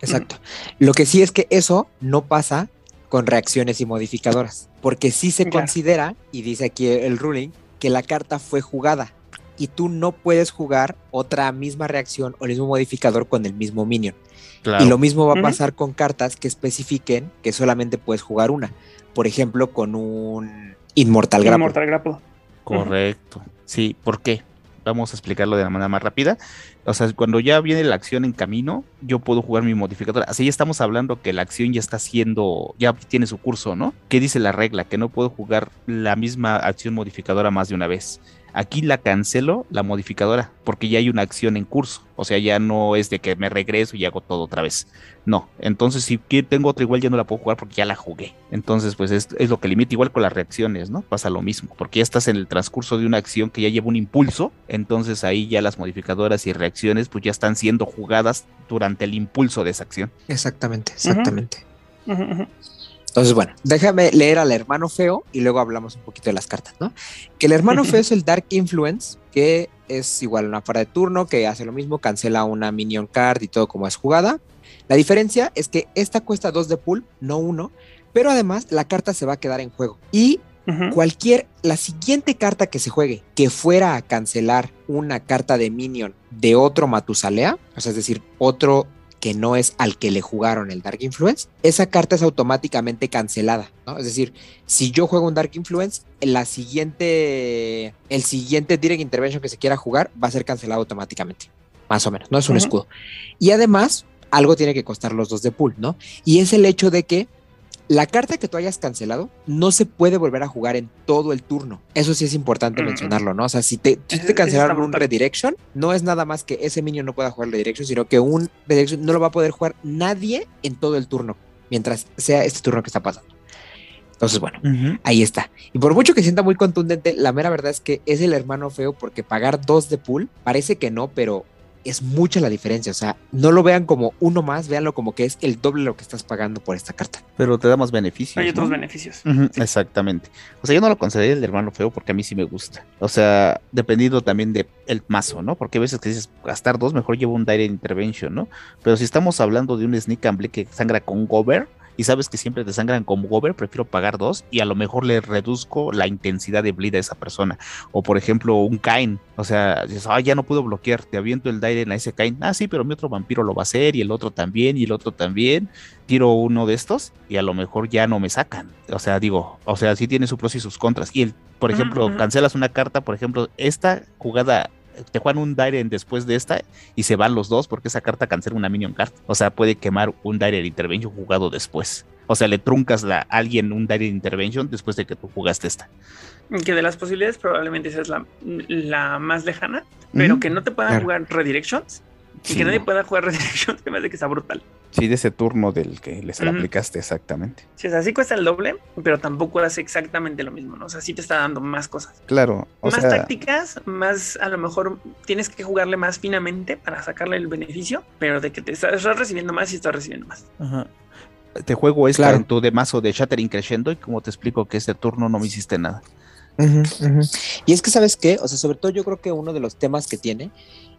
Exacto. Lo que sí es que eso no pasa con reacciones y modificadoras, porque sí se considera, y dice aquí el ruling, que la carta fue jugada y tú no puedes jugar otra misma reacción o el mismo modificador con el mismo minion. Y lo mismo va a pasar con cartas que especifiquen que solamente puedes jugar una. Por ejemplo, con un Inmortal Grapple. Inmortal Grapple. Correcto. Sí, ¿por qué? Vamos a explicarlo de la manera más rápida. O sea, cuando ya viene la acción en camino, yo puedo jugar mi modificador. Así ya estamos hablando que la acción ya está haciendo, ya tiene su curso, ¿no? ¿Qué dice la regla? Que no puedo jugar la misma acción modificadora más de una vez. Aquí la cancelo, la modificadora, porque ya hay una acción en curso. O sea, ya no es de que me regreso y hago todo otra vez. No. Entonces, si tengo otra igual, ya no la puedo jugar porque ya la jugué. Entonces, pues es, lo que limita. Igual con las reacciones, ¿no? Pasa lo mismo. Porque ya estás en el transcurso de una acción que ya lleva un impulso. Entonces, ahí ya las modificadoras y reacciones, pues ya están siendo jugadas durante el impulso de esa acción. Exactamente, exactamente. Entonces, bueno, déjame leer al hermano feo y luego hablamos un poquito de las cartas, ¿no? Que el hermano feo es el Dark Influence, que es igual una fuera de turno, que hace lo mismo, cancela una minion card y todo como es jugada. La diferencia es que esta cuesta 2 de pool, no 1, pero además la carta se va a quedar en juego. Y cualquier, la siguiente carta que se juegue que fuera a cancelar una carta de minion de otro Matusalea, o sea, es decir, otro que no es al que le jugaron el Dark Influence, esa carta es automáticamente cancelada, ¿no? Es decir, si yo juego un Dark Influence, la siguiente, el siguiente Direct Intervention que se quiera jugar va a ser cancelado automáticamente, más o menos, no es un escudo. Y además, algo tiene que costar los dos de pool, ¿no? Y es el hecho de que la carta que tú hayas cancelado no se puede volver a jugar en todo el turno. Eso sí es importante mencionarlo, ¿no? O sea, si te, te cancelaron un redirection, no es nada más que ese minion no pueda jugar redirection, sino que un redirection no lo va a poder jugar nadie en todo el turno, mientras sea este turno que está pasando. Entonces, bueno, ahí está. Y por mucho que sienta muy contundente, la mera verdad es que es el hermano feo porque pagar dos de pool parece que no, pero es mucha la diferencia. O sea, no lo vean como uno más, véanlo como que es el doble lo que estás pagando por esta carta. Pero te da más beneficios. Hay otros beneficios. Exactamente. O sea, yo no lo consideraría el hermano feo porque a mí sí me gusta. O sea, dependiendo también del el mazo, ¿no? Porque a veces que dices gastar dos, mejor llevo un Direct Intervention, ¿no? Pero si estamos hablando de un Sneak and que sangra con Gober, y sabes que siempre te sangran como gober, prefiero pagar dos y a lo mejor le reduzco la intensidad de bleed a esa persona. O por ejemplo, un Kain, o sea, dices, ah, ya no puedo bloquear, te aviento el Dire en ese Kain, ah, sí, pero mi otro vampiro lo va a hacer y el otro también y el otro también. Tiro uno de estos y a lo mejor ya no me sacan. O sea, digo, o sea, sí tiene sus pros y sus contras. Y el, por ejemplo, cancelas una carta, por ejemplo, esta jugada te juegan un Dire después de esta y se van los dos porque esa carta cancela una minion card. O sea, puede quemar un Dire Intervention jugado después. O sea, le truncas a alguien un Dire Intervention después de que tú jugaste esta. Que de las posibilidades probablemente esa es la, la más lejana, pero que no te puedan jugar redirections y que nadie pueda jugar Resurrection, se me hace que está brutal. Sí, de ese turno del que les aplicaste exactamente. Sí, o sea, sí cuesta el doble, pero tampoco hace exactamente lo mismo, ¿no? O sea, sí te está dando más cosas. Claro. más tácticas, más a lo mejor tienes que jugarle más finamente para sacarle el beneficio, pero de que te estás recibiendo más y estás recibiendo más. Ajá. Te juego esta en tu de mazo de Shattering Crescendo y como te explico que este turno no me hiciste nada. Y es que, ¿sabes qué? O sea, sobre todo yo creo que uno de los temas que tiene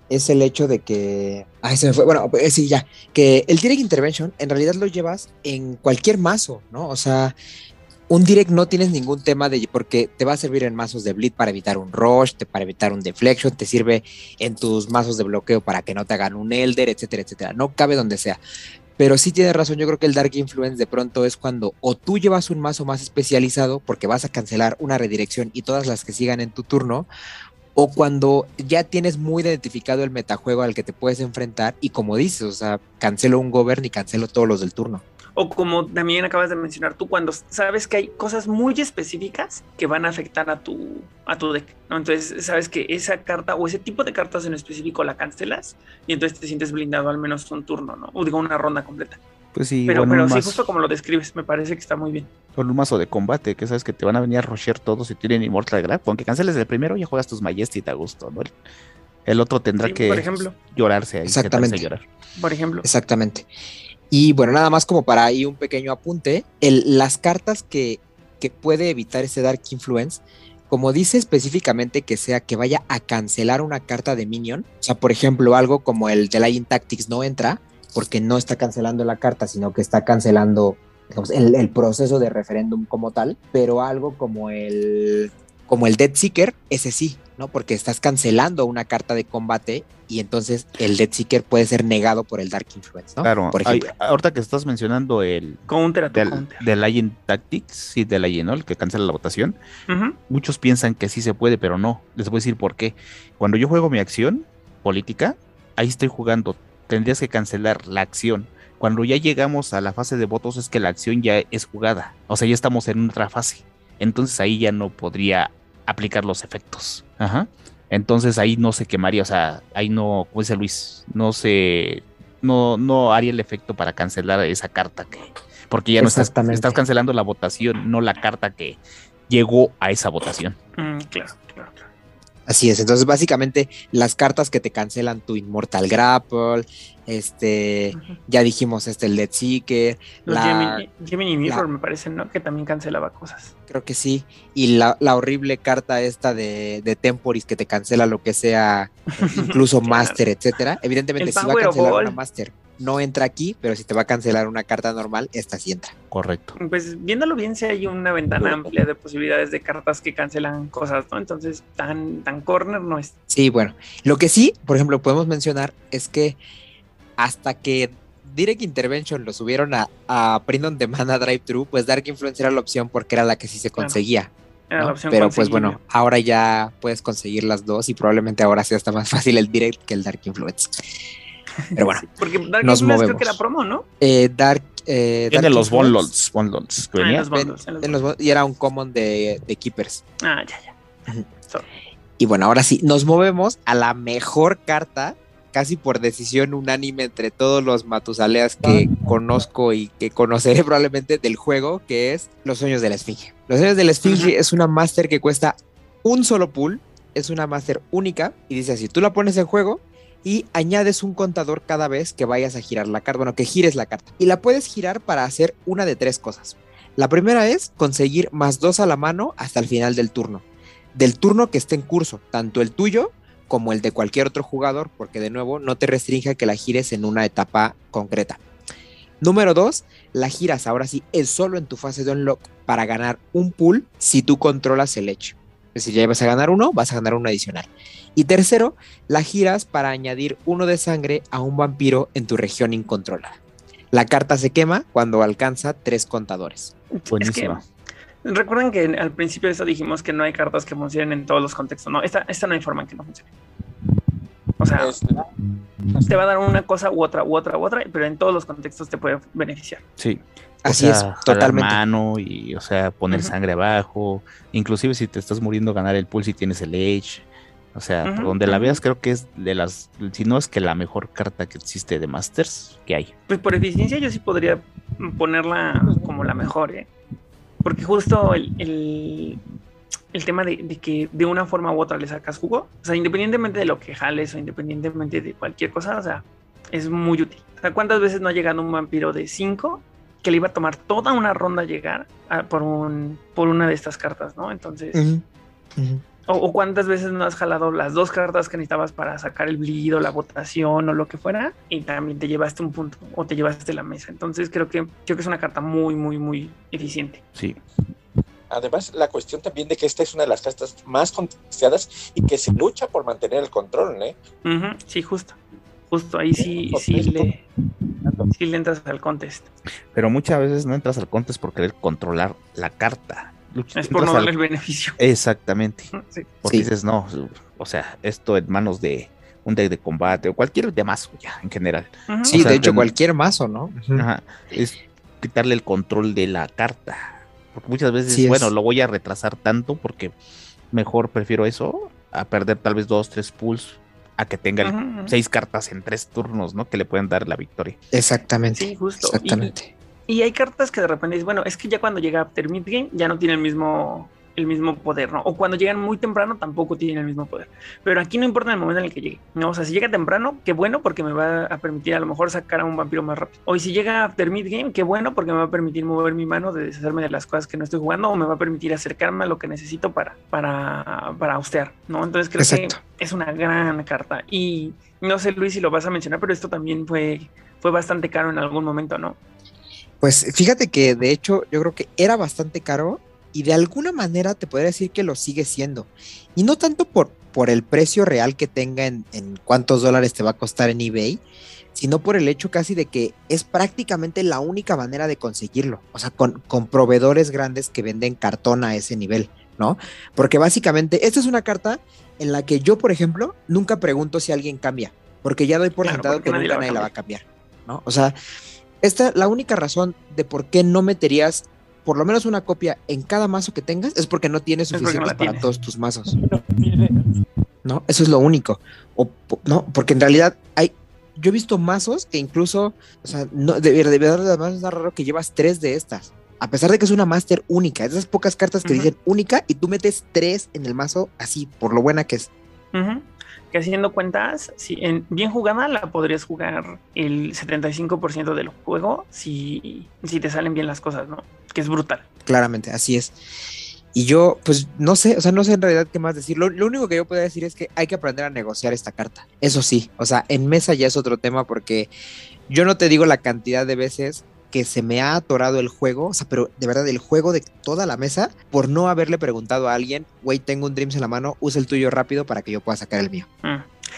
es el hecho de que. Ay, se me fue. Bueno, pues, sí, ya. Que el Direct Intervention en realidad lo llevas en cualquier mazo, ¿no? O sea, un Direct no tienes ningún tema de. Porque te va a servir en mazos de Bleed para evitar un Rush, para evitar un Deflection, te sirve en tus mazos de bloqueo para que no te hagan un Elder, etcétera, etcétera. No cabe donde sea. Pero sí tienes razón, yo creo que el Dark Influence de pronto es cuando o tú llevas un mazo más especializado porque vas a cancelar una redirección y todas las que sigan en tu turno, o cuando ya tienes muy identificado el metajuego al que te puedes enfrentar y como dices, o sea, cancelo un govern y cancelo todos los del turno. O como también acabas de mencionar tú, cuando sabes que hay cosas muy específicas que van a afectar a tu, a tu deck. Entonces sabes que esa carta o ese tipo de cartas en específico la cancelas y entonces te sientes blindado al menos un turno, ¿no? O digo, una ronda completa. Pues sí, pero, pero sí, justo como lo describes, me parece que está muy bien. Con un mazo de combate, que sabes que te van a venir a rushear todos si tienen Immortal Grab. Aunque canceles el primero, ya juegas tus Majesty a gusto, ¿no? El otro tendrá que por ejemplo. llorarse ahí. Exactamente. Llorar. Por ejemplo. Exactamente. Y bueno, nada más como para ahí un pequeño apunte, el, las cartas que, que puede evitar ese Dark Influence como dice específicamente que sea que vaya a cancelar una carta de minion, o sea, por ejemplo, algo como el de Lion Tactics no entra porque no está cancelando la carta, sino que está cancelando digamos, el, el proceso de referéndum como tal, pero algo como el como el Dead Seeker, ese sí, ¿no? Porque estás cancelando una carta de combate y entonces el Dead Seeker puede ser negado por el Dark Influence, ¿no? Claro, por hay- ejemplo. ahorita que estás mencionando el Counter a tu del, counter. del Legend Tactics y del. El que cancela la votación. Muchos piensan que sí se puede, pero no. Les voy a decir por qué. Cuando yo juego mi acción política, ahí estoy jugando. Tendrías que cancelar la acción. Cuando ya llegamos a la fase de votos es que la acción ya es jugada. O sea, ya estamos en otra fase. Entonces ahí ya no podría aplicar los efectos. Ajá. Entonces ahí no se quemaría, o sea, ahí no, como dice Luis, no se, no, no haría el efecto para cancelar esa carta que, porque ya no estás, estás cancelando la votación, no la carta que llegó a esa votación. Mm, claro, claro. Así es, entonces básicamente las cartas que te cancelan tu Immortal Grapple, este, ya dijimos este el Dead Seeker, Los la, Gemini, Gemini Mirror la- me parece, ¿no? Que también cancelaba cosas. creo que sí, y la, la horrible carta esta de, de Temporis que te cancela lo que sea, incluso Claro. Master, etcétera. Evidentemente El si va a cancelar una Master, no entra aquí, pero si te va a cancelar una carta normal, esta sí entra. Correcto. Pues viéndolo bien, sí hay una ventana amplia de posibilidades de cartas que cancelan cosas, ¿no? Entonces, tan, tan corner no es. Sí, bueno, lo que sí, por ejemplo, podemos mencionar es que hasta que Direct Intervention lo subieron a, a Print on Demand a Drive Thru, pues Dark Influence era la opción porque era la que sí se Claro. conseguía. Era ¿no? la opción Pero pues bueno, ahora ya puedes conseguir las dos y probablemente ahora sí está más fácil el Direct que el Dark Influence. Pero bueno, Sí, porque Dark nos Influence creo movemos. que era promo, ¿no? eh, Dark... Eh, Tiene Dark los bundles que Ah, en los los y era un common de, de Keepers. Ah, ya, ya. Y bueno, ahora sí, nos movemos a la mejor carta, casi por decisión unánime entre todos los Matusaleas que conozco y que conoceré probablemente del juego, que es Los Sueños de la Esfinge. Los Sueños de la Esfinge es una Master que cuesta un solo pool, es una Master única, y dice así, tú la pones en juego y añades un contador cada vez que vayas a girar la carta, bueno, que gires la carta. Y la puedes girar para hacer una de tres cosas. La primera es conseguir más dos a la mano hasta el final del turno del turno que esté en curso, tanto el tuyo como el de cualquier otro jugador, porque de nuevo no te restringe a que la gires en una etapa concreta. Número dos, la giras ahora sí es solo en tu fase de unlock para ganar un pool si tú controlas el hecho. Es decir, ya vas a ganar uno, vas a ganar uno adicional. Y tercero, la giras para añadir uno de sangre a un vampiro en tu región incontrolada. La carta se quema cuando alcanza tres contadores. Buenísima. Es que, recuerden que al principio de esto dijimos que no hay cartas que funcionen en todos los contextos. No, esta, esta no hay forma en que no funcione. O sea, Este, te va a dar una cosa u otra, u otra, u otra, pero en todos los contextos te puede beneficiar. Sí. Así o es, sea, totalmente. mano y, o sea, poner sangre abajo. Inclusive si te estás muriendo, ganar el pool si tienes el Edge. O sea, por donde la veas, creo que es de las, si no es que la mejor carta que existe de Masters que hay. Pues por eficiencia yo sí podría ponerla como la mejor, ¿eh? Porque justo el, el, el tema de, de que de una forma u otra le sacas jugo, o sea, independientemente de lo que jales o independientemente de cualquier cosa, o sea, es muy útil. O sea, ¿cuántas veces no ha llegado un vampiro de 5 que le iba a tomar toda una ronda llegar a- por, un, por una de estas cartas, ¿no? Entonces... O, o cuántas veces no has jalado las dos cartas que necesitabas para sacar el bleed o la votación o lo que fuera y también te llevaste un punto o te llevaste la mesa. Entonces creo que creo que es una carta muy, muy, muy eficiente. Sí. Además, la cuestión también de que esta es una de las cartas más contestadas y que se lucha por mantener el control, ¿eh? Sí, justo. Justo ahí sí, sí le, sí le entras al contest. Pero muchas veces no entras al contest por querer controlar la carta. Es por no al- darle el beneficio. Exactamente. Sí. Porque Sí. dices, no, o sea, esto en manos de un deck de combate o cualquier de mazo ya en general. Sí, O sea, de hecho, ten- cualquier mazo, ¿no? Ajá, es quitarle el control de la carta. Porque muchas veces, Sí es. bueno, lo voy a retrasar tanto porque mejor prefiero eso a perder tal vez dos, tres pulls a que tenga seis cartas en tres turnos, ¿no? Que le pueden dar la victoria. Exactamente. Sí, justo. Exactamente. Y hay cartas que de repente dices, bueno, es que ya cuando llega After Midgame ya no tiene el mismo el mismo poder, ¿no? O cuando llegan muy temprano tampoco tienen el mismo poder. Pero aquí no importa el momento en el que llegue, ¿no? O sea, si llega temprano, qué bueno porque me va a permitir a lo mejor sacar a un vampiro más rápido. O si llega after mid game, qué bueno porque me va a permitir mover mi mano de deshacerme de las cosas que no estoy jugando o me va a permitir acercarme a lo que necesito para, para, para hostear, ¿no? Entonces creo que es una gran carta. Y no sé, Luis, si lo vas a mencionar, pero esto también fue, fue bastante caro en algún momento, ¿no? Pues fíjate que de hecho yo creo que era bastante caro y de alguna manera te podría decir que lo sigue siendo. Y no tanto por, por el precio real que tenga en, en cuántos dólares te va a costar en eBay, sino por el hecho casi de que es prácticamente la única manera de conseguirlo. O sea, con, con proveedores grandes que venden cartón a ese nivel, ¿no? Porque básicamente esta es una carta en la que yo, por ejemplo, nunca pregunto si alguien cambia, porque ya doy por sentado que nunca nadie la va a cambiar, ¿no? O sea, esta, la única razón de por qué no meterías por lo menos una copia en cada mazo que tengas es porque no tienes suficiente para todos tus mazos. No, eso es lo único. O, no, porque en realidad hay. Yo he visto mazos que incluso, o sea, no, de, verdad, además es raro que llevas tres de estas. A pesar de que es una máster única, esas pocas cartas que dicen única y tú metes tres en el mazo así, por lo buena que es que haciendo cuentas, si en bien jugada la podrías jugar el 75% del juego si, si te salen bien las cosas, ¿no? Que es brutal. Claramente, así es. Y yo, pues no sé, o sea, no sé en realidad qué más decir. Lo, lo, único que yo puedo decir es que hay que aprender a negociar esta carta. Eso sí, o sea, en mesa ya es otro tema porque yo no te digo la cantidad de veces que se me ha atorado el juego, o sea, pero de verdad el juego de toda la mesa por no haberle preguntado a alguien, güey, tengo un Dreams en la mano, usa el tuyo rápido para que yo pueda sacar el mío. Mm.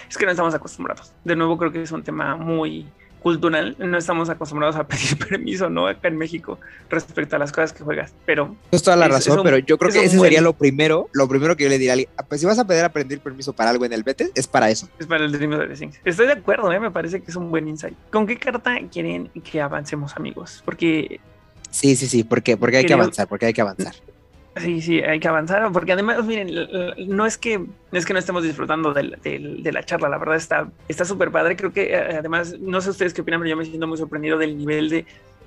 Es que no estamos acostumbrados. De nuevo creo que es un tema muy cultural, no estamos acostumbrados a pedir permiso, ¿no? Acá en México respecto a las cosas que juegas, pero... Es toda la razón, pero yo creo que ese sería lo primero, lo primero que yo le diría a alguien, ah, pues si vas a pedir a pedir permiso para algo en el Betes, es para eso. Es para el Dream of the Estoy de acuerdo, ¿eh? me parece que es un buen insight. ¿Con qué carta quieren que avancemos, amigos? Porque... Sí, sí, sí, porque, porque hay que avanzar, porque hay que avanzar. Sí, sí, hay que avanzar, porque además, miren, no es que, es que no estemos disfrutando de, la charla, la verdad está súper padre, creo que eh, además, no sé ustedes qué opinan, pero yo me siento muy sorprendido del nivel de,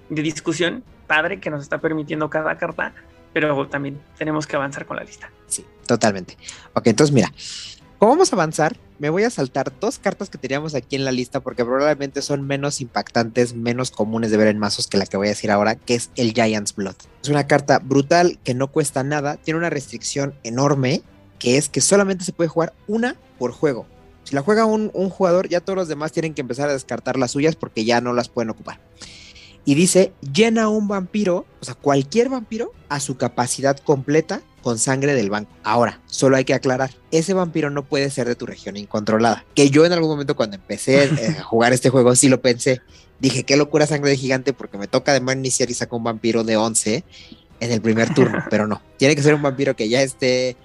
discusión padre que nos está permitiendo cada carta, pero también tenemos que avanzar con la lista. Sí, totalmente. Ok, entonces mira, ¿cómo vamos a avanzar? Me voy a saltar dos cartas que teníamos aquí en la lista porque probablemente son menos impactantes, menos comunes de ver en mazos que la que voy a decir ahora, que es el Giant's Blood. Es una carta brutal que no cuesta nada, tiene una restricción enorme, que es que solamente se puede jugar una por juego. Si la juega un, jugador, ya todos los demás tienen que empezar a descartar las suyas porque ya no las pueden ocupar. Y dice, llena un vampiro, o sea, cualquier vampiro, a su capacidad completa con sangre del banco. Ahora, solo hay que aclarar, ese vampiro no puede ser de tu región incontrolada. Que yo en algún momento cuando empecé a jugar este juego sí lo pensé. Dije, qué locura sangre de gigante porque me toca además iniciar y saco un vampiro de 11 en el primer turno, pero no. Tiene que ser un vampiro que ya esté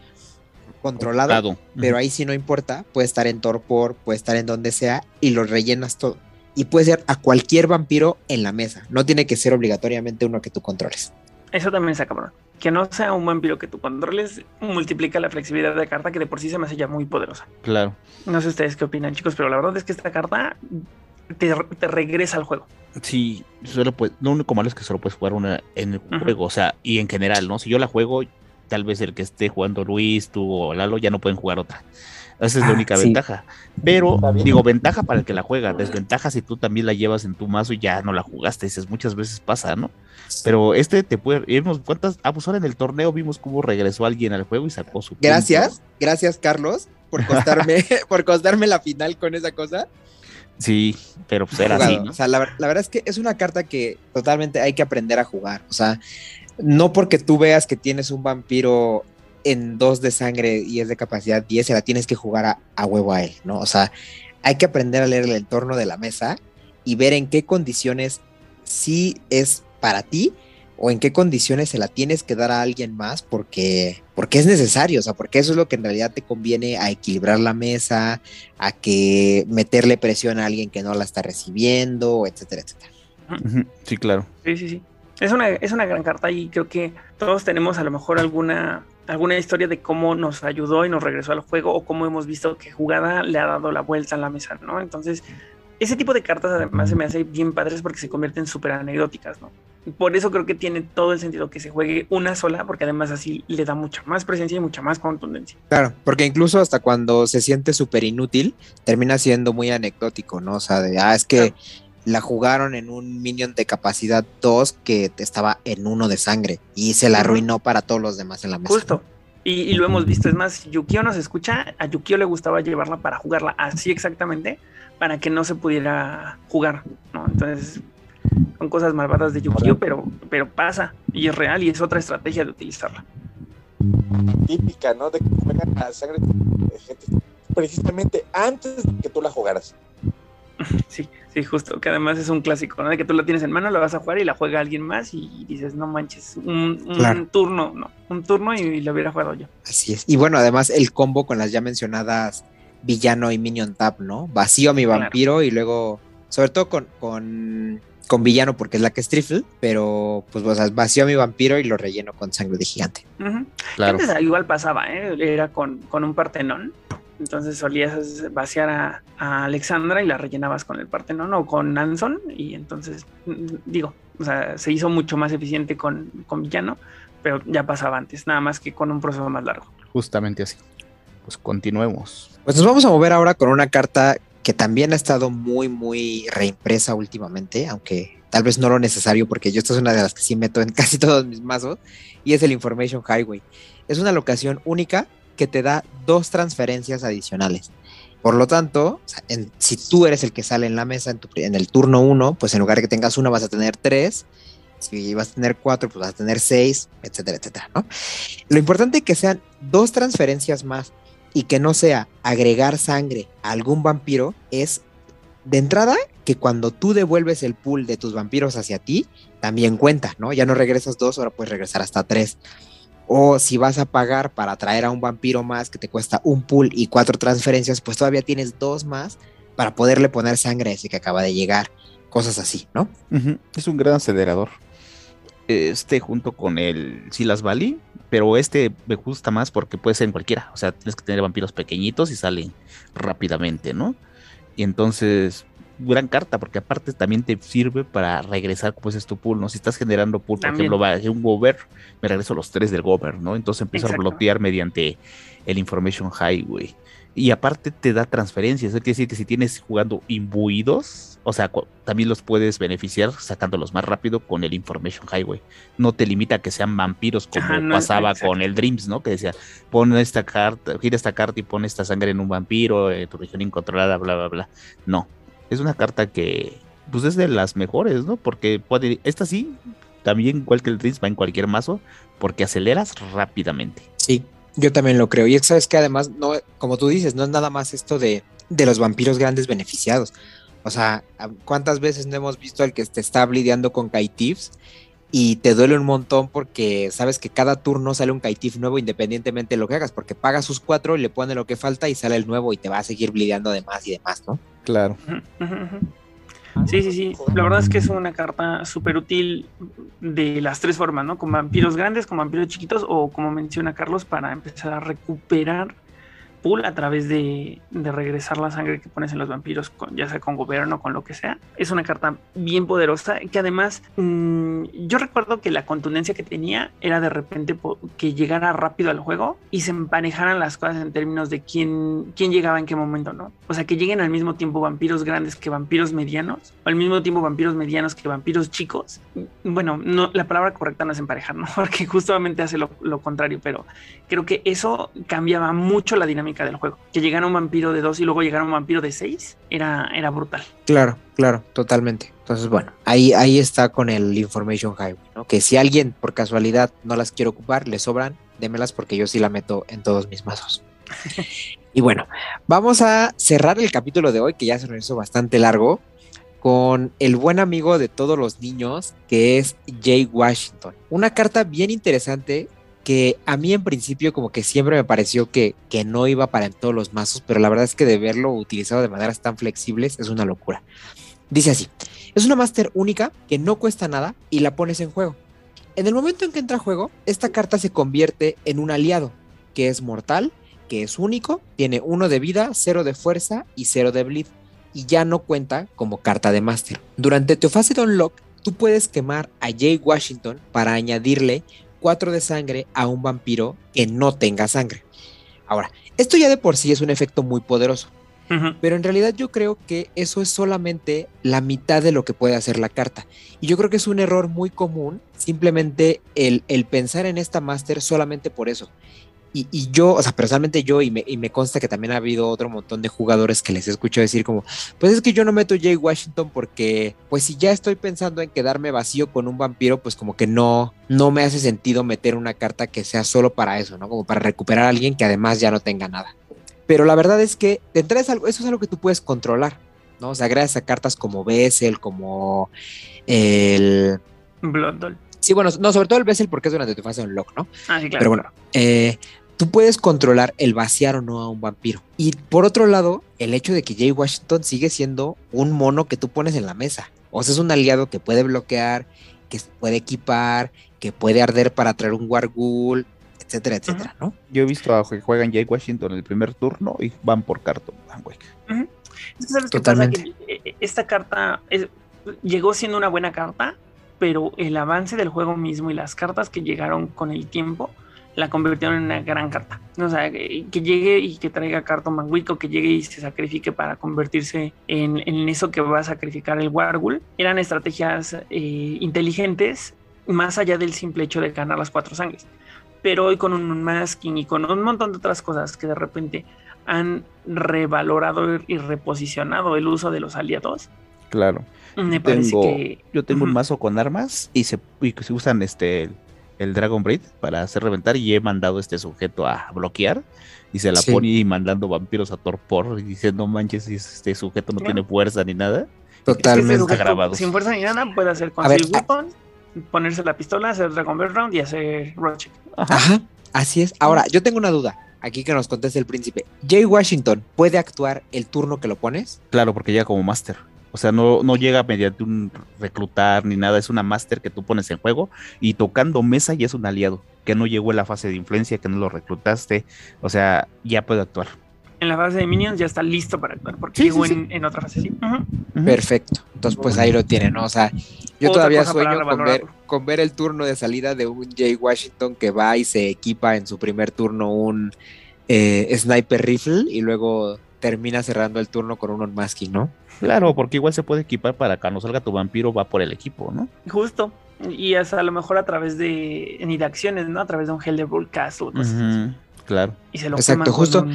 controlado, pero ahí sí no importa, puede estar en torpor, puede estar en donde sea y lo rellenas todo. Y puede ser a cualquier vampiro en la mesa, no tiene que ser obligatoriamente uno que tú controles. Eso también está cabrón. Que no sea un vampiro que tú controles multiplica la flexibilidad de la carta que de por sí se me hace ya muy poderosa. Claro. No sé ustedes qué opinan, chicos, pero la verdad es que esta carta te, regresa al juego. Sí, solo pues, lo único malo es que solo puedes jugar una en el juego, o sea, y en general, ¿no? Si yo la juego, tal vez el que esté jugando Luis, tú o Lalo ya no pueden jugar otra. Esa es la ah, única ventaja. Pero, digo, ventaja para el que la juega, desventaja si tú también la llevas en tu mazo y ya no la jugaste. Dices, muchas veces pasa, ¿no? Pero este te puede irnos. ¿Cuántas? Ah, pues ahora en el torneo vimos cómo regresó alguien al juego y sacó su. Gracias, gracias, Carlos, por costarme, por costarme la final con esa cosa. Sí, pero pues era así. O sea, la, la, verdad es que es una carta que totalmente hay que aprender a jugar. O sea, no porque tú veas que tienes un vampiro en dos de sangre y es de capacidad 10, se la tienes que jugar a, huevo a él, ¿no? O sea, hay que aprender a leer el entorno de la mesa y ver en qué condiciones sí es para ti o en qué condiciones se la tienes que dar a alguien más porque, porque es necesario, o sea, porque eso es lo que en realidad te conviene a equilibrar la mesa, a que meterle presión a alguien que no la está recibiendo, etcétera, etcétera. Sí, claro. Sí, sí, sí. Es una, es una gran carta y creo que todos tenemos a lo mejor alguna alguna historia de cómo nos ayudó y nos regresó al juego o cómo hemos visto que jugada le ha dado la vuelta a la mesa, ¿no? Entonces, ese tipo de cartas además se me hace bien padres porque se convierten súper anecdóticas, ¿no? por eso creo que tiene todo el sentido que se juegue una sola, porque además así le da mucha más presencia y mucha más contundencia. Claro, porque incluso hasta cuando se siente súper inútil, termina siendo muy anecdótico, ¿no? O sea, de, ah, es que la jugaron en un minion de capacidad 2 que estaba en uno de sangre y se la arruinó para todos los demás en la mesa. Justo. Y, lo hemos visto, es más, Yukio nos escucha, a Yukio le gustaba llevarla para jugarla así exactamente, para que no se pudiera jugar, ¿no? Entonces, son cosas malvadas de Yukio, pero, pero pasa y es real y es otra estrategia de utilizarla. Típica, ¿no? De que juegan la sangre de gente precisamente antes de que tú la jugaras. Sí, sí, justo, que además es un clásico, ¿no? De que tú la tienes en mano, la vas a jugar y la juega alguien más y dices, no manches, un, turno, no, un turno y, lo hubiera jugado yo. Así es. Y bueno, además el combo con las ya mencionadas villano y minion tap, ¿no? Vacío a mi vampiro y luego, sobre todo con, con con villano porque es la que es trifle, pero pues o sea, vacío a mi vampiro y lo relleno con sangre de gigante. claro. Antes igual pasaba, ¿eh? era con, con, un partenón. Entonces solías vaciar a, Alexandra y la rellenabas con el partenón o con Anson. Y entonces, mm, digo, o sea, se hizo mucho más eficiente con, con villano, pero ya pasaba antes, nada más que con un proceso más largo. Justamente así. Pues continuemos. Pues nos vamos a mover ahora con una carta que también ha estado muy, muy reimpresa últimamente, aunque tal vez no lo necesario, porque yo esta es una de las que sí meto en casi todos mis mazos, y es el Information Highway. Es una locación única que te da dos transferencias adicionales. Por lo tanto, si tú eres el que sale en la mesa en, el turno 1, pues en lugar de que tengas uno vas a tener tres, si vas a tener cuatro, pues vas a tener seis, etcétera, etcétera. Lo importante es que sean dos transferencias más y que no sea agregar sangre a algún vampiro es de entrada que cuando tú devuelves el pool de tus vampiros hacia ti, también cuenta, ¿no? Ya no regresas dos, ahora puedes regresar hasta tres. O si vas a pagar para traer a un vampiro más que te cuesta un pool y cuatro transferencias, pues todavía tienes dos más para poderle poner sangre a ese que acaba de llegar. Cosas así, ¿no? Es un gran acelerador. Este junto con el Silas Valley pero este me gusta más porque puede ser en cualquiera. O sea, tienes que tener vampiros pequeñitos y salen rápidamente, ¿no? Y entonces, gran carta, porque aparte también te sirve para regresar, como es tu pool, ¿no? Si estás generando pool, por ejemplo, va un Gober, me regreso los tres del Gober, ¿no? Entonces empiezo a bloquear mediante el Information Highway. Y aparte te da transferencias, eso quiere decir que si tienes jugando imbuidos, o sea, también los puedes beneficiar sacándolos más rápido con el Information Highway. No te limita a que sean vampiros como pasaba con el Dreams, ¿no? Que decía, pon esta carta, gira esta carta y pon esta sangre en un vampiro, en tu región incontrolada, bla, bla, bla. No, es una carta que, pues es de las mejores, ¿no? Porque puede, esta sí, también igual que el va en cualquier mazo, porque aceleras rápidamente. Sí, yo también lo creo. Y sabes que además, no, como tú dices, no es nada más esto de, de los vampiros grandes beneficiados. O sea, ¿cuántas veces no hemos visto al que te está lidiando con Kaitifs y te duele un montón porque sabes que cada turno sale un Kaitif nuevo independientemente de lo que hagas, porque pagas sus cuatro, le pone lo que falta y sale el nuevo y te va a seguir lidiando de más y demás, ¿no? Claro. Sí, sí, sí. La verdad es que es una carta súper útil de las tres formas, ¿no? Con vampiros grandes, con vampiros chiquitos o como menciona Carlos, para empezar a recuperar a través de, regresar la sangre que pones en los vampiros, ya sea con gobierno con lo que sea. Es una carta bien poderosa que además mm, yo recuerdo que la contundencia que tenía era de repente que llegara rápido al juego y se emparejaran las cosas en términos de quién, quién llegaba en qué momento, ¿no? O sea, que lleguen al mismo tiempo vampiros grandes que vampiros medianos, al mismo tiempo vampiros medianos que vampiros chicos. Bueno, no, la palabra correcta no es emparejar, ¿no? Porque justamente hace lo, lo contrario, pero creo que eso cambiaba mucho la dinámica del juego. Que llegara un vampiro de dos y luego llegara un vampiro de seis era, era brutal. Claro, claro, totalmente. Entonces, bueno, ahí, ahí está con el Information Highway, ¿no? Que si alguien por casualidad no las quiere ocupar, le sobran, démelas porque yo sí la meto en todos mis mazos. y bueno, vamos a cerrar el capítulo de hoy, que ya se nos hizo bastante largo, con el buen amigo de todos los niños, que es Jay Washington. Una carta bien interesante que a mí en principio como que siempre me pareció que, que no iba para todos los mazos, pero la verdad es que de verlo utilizado de maneras tan flexibles es una locura. Dice así, es una máster única que no cuesta nada y la pones en juego. En el momento en que entra a juego, esta carta se convierte en un aliado, que es mortal, que es único, tiene uno de vida, cero de fuerza y cero de bleed, y ya no cuenta como carta de máster. Durante tu fase de unlock, tú puedes quemar a Jay Washington para añadirle 4 de sangre a un vampiro que no tenga sangre. Ahora, esto ya de por sí es un efecto muy poderoso. Pero en realidad yo creo que eso es solamente la mitad de lo que puede hacer la carta. Y yo creo que es un error muy común simplemente el, el pensar en esta máster solamente por eso. Y, yo, o sea, personalmente yo, y me, y me, consta que también ha habido otro montón de jugadores que les escucho decir como, pues es que yo no meto Jay Washington porque, pues si ya estoy pensando en quedarme vacío con un vampiro, pues como que no, no me hace sentido meter una carta que sea solo para eso, ¿no? Como para recuperar a alguien que además ya no tenga nada. Pero la verdad es que de entrada es algo, eso es algo que tú puedes controlar, ¿no? O sea, gracias a cartas como Bessel, como el... Blood Sí, bueno, no, sobre todo el Bessel porque es durante tu fase de unlock, ¿no? Ah, sí, claro. Pero bueno, eh, tú puedes controlar el vaciar o no a un vampiro. Y por otro lado, el hecho de que Jay Washington sigue siendo un mono que tú pones en la mesa. O sea, es un aliado que puede bloquear, que puede equipar, que puede arder para traer un Warghoul, etcétera, etcétera, ¿no? Yo he visto a que juegan Jay Washington en el primer turno y van por cartón. Totalmente. esta carta llegó siendo una buena carta, pero el avance del juego mismo y las cartas que llegaron con el tiempo la convirtieron en una gran carta. O sea, que, llegue y que traiga carta Manwick o que llegue y se sacrifique para convertirse en, eso que va a sacrificar el Wargul. Eran estrategias eh, inteligentes más allá del simple hecho de ganar las cuatro sangres. Pero hoy con un masking y con un montón de otras cosas que de repente han revalorado y reposicionado el uso de los aliados. Claro. Me parece que. Yo tengo un mazo con armas y se, y se usan este el Dragon Breed para hacer reventar y he mandado a este sujeto a bloquear y se la pone y mandando vampiros a torpor y diciendo no manches este sujeto no tiene fuerza ni nada. Totalmente. grabado. Sin fuerza ni nada puede hacer con el weapon, ponerse la pistola, hacer Dragon Breed Round y hacer Roach. Ajá. Así es. Ahora, yo tengo una duda. Aquí que nos conteste el príncipe. Jay Washington, ¿puede actuar el turno que lo pones? Claro, porque llega como máster. O sea, no, no llega mediante un reclutar ni nada, es una máster que tú pones en juego y tocando mesa ya es un aliado, que no llegó en la fase de influencia, que no lo reclutaste, o sea, ya puede actuar. En la fase de minions ya está listo para actuar, porque llegó En, otra fase, sí. Perfecto, entonces pues ahí lo tienen, ¿no? O sea, yo todavía sueño con ver, con ver el turno de salida de un Jay Washington que va y se equipa en su primer turno un eh, sniper rifle y luego termina cerrando el turno con un unmasking, ¿no? Claro, porque igual se puede equipar para cuando salga tu vampiro va por el equipo, ¿no? Justo. Y hasta a lo mejor a través de ni de acciones, ¿no? A través de un Helderbull Castle. claro. Y se lo Exacto, justo.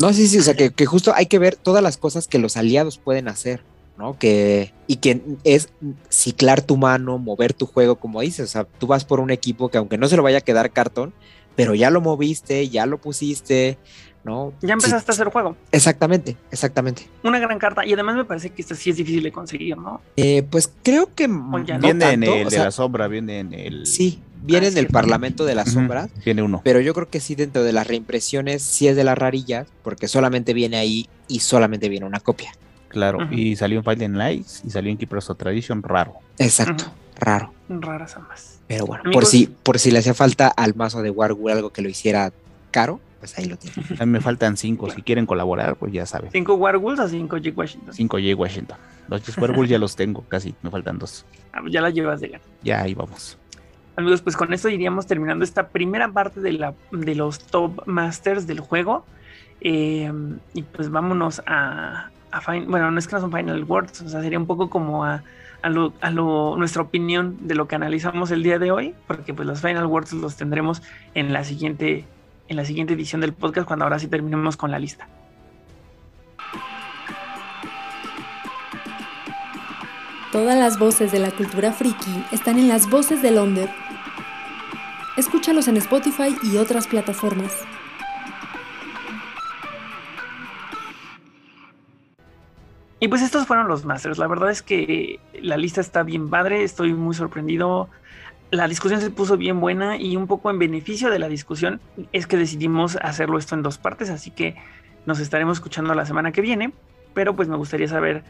No, sí, sí, o sea, que, que, justo hay que ver todas las cosas que los aliados pueden hacer, ¿no? Que, y que es ciclar tu mano, mover tu juego, como dices, o sea, tú vas por un equipo que aunque no se lo vaya a quedar cartón, pero ya lo moviste, ya lo pusiste, ¿no? Ya empezaste a hacer juego. Exactamente, exactamente. Una gran carta y además me parece que esta sí es difícil de conseguir, ¿no? Eh, pues creo que viene en el de la sombra, viene en el Sí, viene ah, en el Parlamento de la Sombra. Viene uno. Pero yo creo que sí dentro de las reimpresiones sí es de las rarillas porque solamente viene ahí y solamente viene una copia. Claro, y salió en Fighting Lights y salió en Keepers of Tradition raro. Exacto, raro. Raras ambas. Pero bueno, por si, por si le hacía falta al mazo de Warwood algo que lo hiciera caro, pues ahí lo tienen. A mí me faltan cinco. Si quieren colaborar, pues ya saben. ¿Cinco Werewolves o cinco Jake Washington? Cinco Jake Washington. Los Werewolves ya los tengo casi. Me faltan dos. Ah, pues ya las llevas de gana. Ya ahí vamos. Amigos, pues con esto iríamos terminando esta primera parte de, la, de los top masters del juego. Eh, y pues vámonos a, a bueno, no es que no son Final Words, o sea, sería un poco como a, a, lo, a lo, nuestra opinión de lo que analizamos el día de hoy, porque pues los Final Words los tendremos en la siguiente en la siguiente edición del podcast cuando ahora sí terminemos con la lista. Todas las voces de la cultura friki están en las voces de Londres. Escúchalos en Spotify y otras plataformas. Y pues estos fueron los masters. La verdad es que la lista está bien padre. Estoy muy sorprendido la discusión se puso bien buena y un poco en beneficio de la discusión es que decidimos hacerlo esto en dos partes, así que nos estaremos escuchando la semana que viene, pero pues me gustaría saber,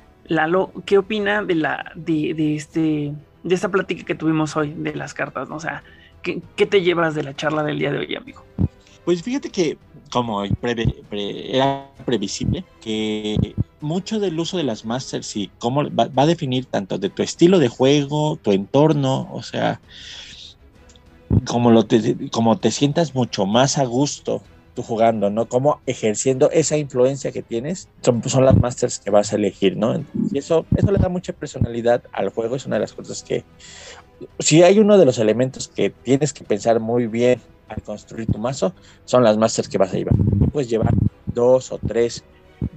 ¿qué opina de la de, este de esta plática que tuvimos hoy de las cartas? ¿no? O sea, ¿qué, te llevas de la charla del día de hoy, amigo? Pues fíjate que, como era previsible, que mucho del uso de las masters y cómo va, va, a definir tanto de tu estilo de juego, tu entorno, o sea, como, lo te, como te sientas mucho más a gusto tú jugando, ¿no? Como ejerciendo esa influencia que tienes, son, son las masters que vas a elegir, ¿no? Y eso, eso le da mucha personalidad al juego, es una de las cosas que, si hay uno de los elementos que tienes que pensar muy bien al construir tu mazo, son las masters que vas a llevar. Puedes llevar dos o tres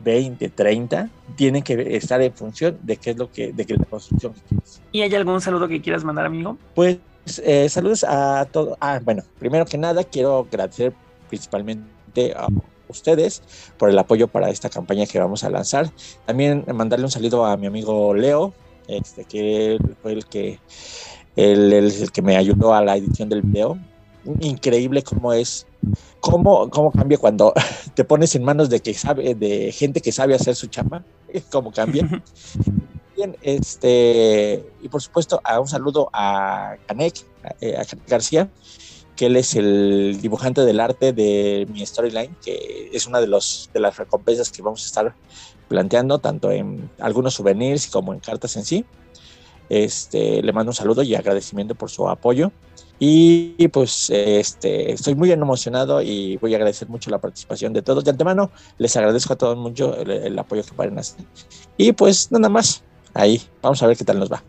20, 30, tienen que estar en función de qué es lo que, de que la construcción que. ¿Y hay algún saludo que quieras mandar, amigo? Pues eh, saludos a todos. Ah, bueno, primero que nada quiero agradecer principalmente a ustedes por el apoyo para esta campaña que vamos a lanzar. También mandarle un saludo a mi amigo Leo, este que fue el que el, el, el que me ayudó a la edición del video. Increíble cómo es cómo, cómo cambia cuando te pones en manos de que sabe, de gente que sabe hacer su chamba, cómo cambia. Bien, este, y por supuesto, a un saludo a Canek, a, a García, que él es el dibujante del arte de mi storyline, que es una de, los, de las recompensas que vamos a estar planteando, tanto en algunos souvenirs como en cartas en sí. Este, le mando un saludo y agradecimiento por su apoyo. Y pues este, estoy muy emocionado y voy a agradecer mucho la participación de todos. De antemano, les agradezco a todos mucho el, el apoyo que pueden hacer. Y pues nada más, ahí, vamos a ver qué tal nos va.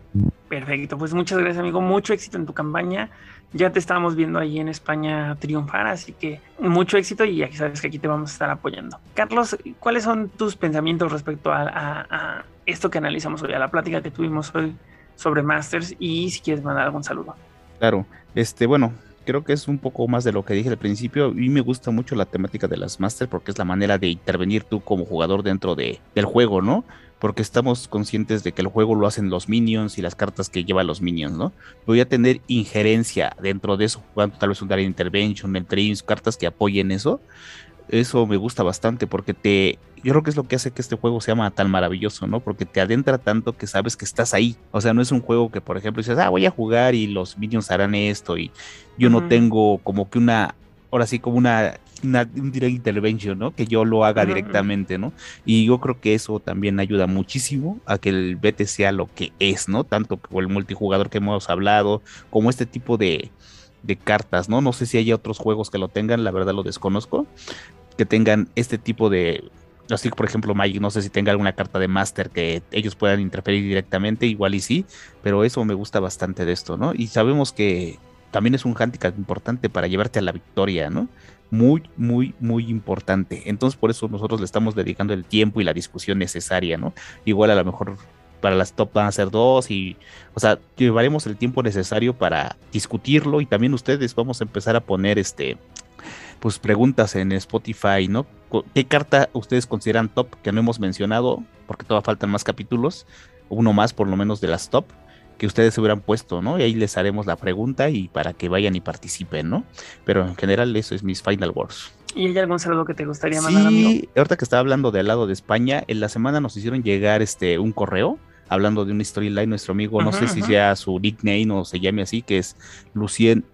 Perfecto, pues muchas gracias amigo, mucho éxito en tu campaña. Ya te estábamos viendo ahí en España triunfar, así que mucho éxito y ya sabes que aquí te vamos a estar apoyando. Carlos, ¿cuáles son tus pensamientos respecto a, a, a esto que analizamos hoy, a la plática que tuvimos hoy sobre Masters y si quieres mandar algún saludo? Claro, este, bueno, creo que es un poco más de lo que dije al principio. Mí me gusta mucho la temática de las Masters porque es la manera de intervenir tú como jugador dentro de, del juego, ¿no? Porque estamos conscientes de que el juego lo hacen los minions y las cartas que llevan los minions, ¿no? Voy a tener injerencia dentro de eso, jugando tal vez un Dark Intervention, el Dreams, cartas que apoyen eso. Eso me gusta bastante porque te. Yo creo que es lo que hace que este juego sea tan maravilloso, ¿no? Porque te adentra tanto que sabes que estás ahí. O sea, no es un juego que, por ejemplo, dices, ah, voy a jugar y los minions harán esto y yo uh -huh. no tengo como que una. Ahora sí, como una una, un direct intervention, ¿no? Que yo lo haga uh -huh. directamente, ¿no? Y yo creo que eso también ayuda muchísimo a que el BT sea lo que es, ¿no? Tanto por el multijugador que hemos hablado, como este tipo de, de cartas, ¿no? No sé si hay otros juegos que lo tengan, la verdad lo desconozco, que tengan este tipo de... Así por ejemplo Magic, no sé si tenga alguna carta de Master que ellos puedan interferir directamente, igual y sí, pero eso me gusta bastante de esto, ¿no? Y sabemos que también es un handicap importante para llevarte a la victoria, ¿no? Muy, muy, muy importante. Entonces, por eso nosotros le estamos dedicando el tiempo y la discusión necesaria, ¿no? Igual a lo mejor para las top van a ser dos y, o sea, llevaremos el tiempo necesario para discutirlo y también ustedes vamos a empezar a poner este, pues preguntas en Spotify, ¿no? ¿Qué carta ustedes consideran top que no hemos mencionado? Porque todavía faltan más capítulos, uno más por lo menos de las top que ustedes se hubieran puesto, ¿no? Y ahí les haremos la pregunta y para que vayan y participen, ¿no? Pero en general eso es mis final words. ¿Y hay algún saludo que te gustaría mandar, sí, amigo? ahorita que estaba hablando del lado de España, en la semana nos hicieron llegar este un correo hablando de una storyline, nuestro amigo, no sé si sea su nickname o se llame así, que es Lucien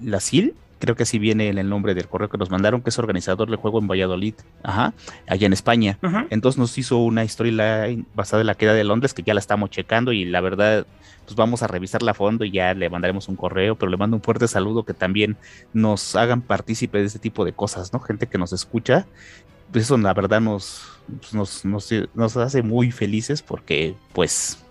Lacil, creo que así viene en el nombre del correo que nos mandaron, que es organizador del juego en Valladolid, ajá, allá en España. Uh -huh. Entonces nos hizo una storyline basada en la queda de Londres, que ya la estamos checando y la verdad, pues vamos a revisarla a fondo y ya le mandaremos un correo, pero le mando un fuerte saludo que también nos hagan partícipe de este tipo de cosas, ¿no? Gente que nos escucha. Pues eso la verdad nos, nos, nos, nos hace muy felices porque pues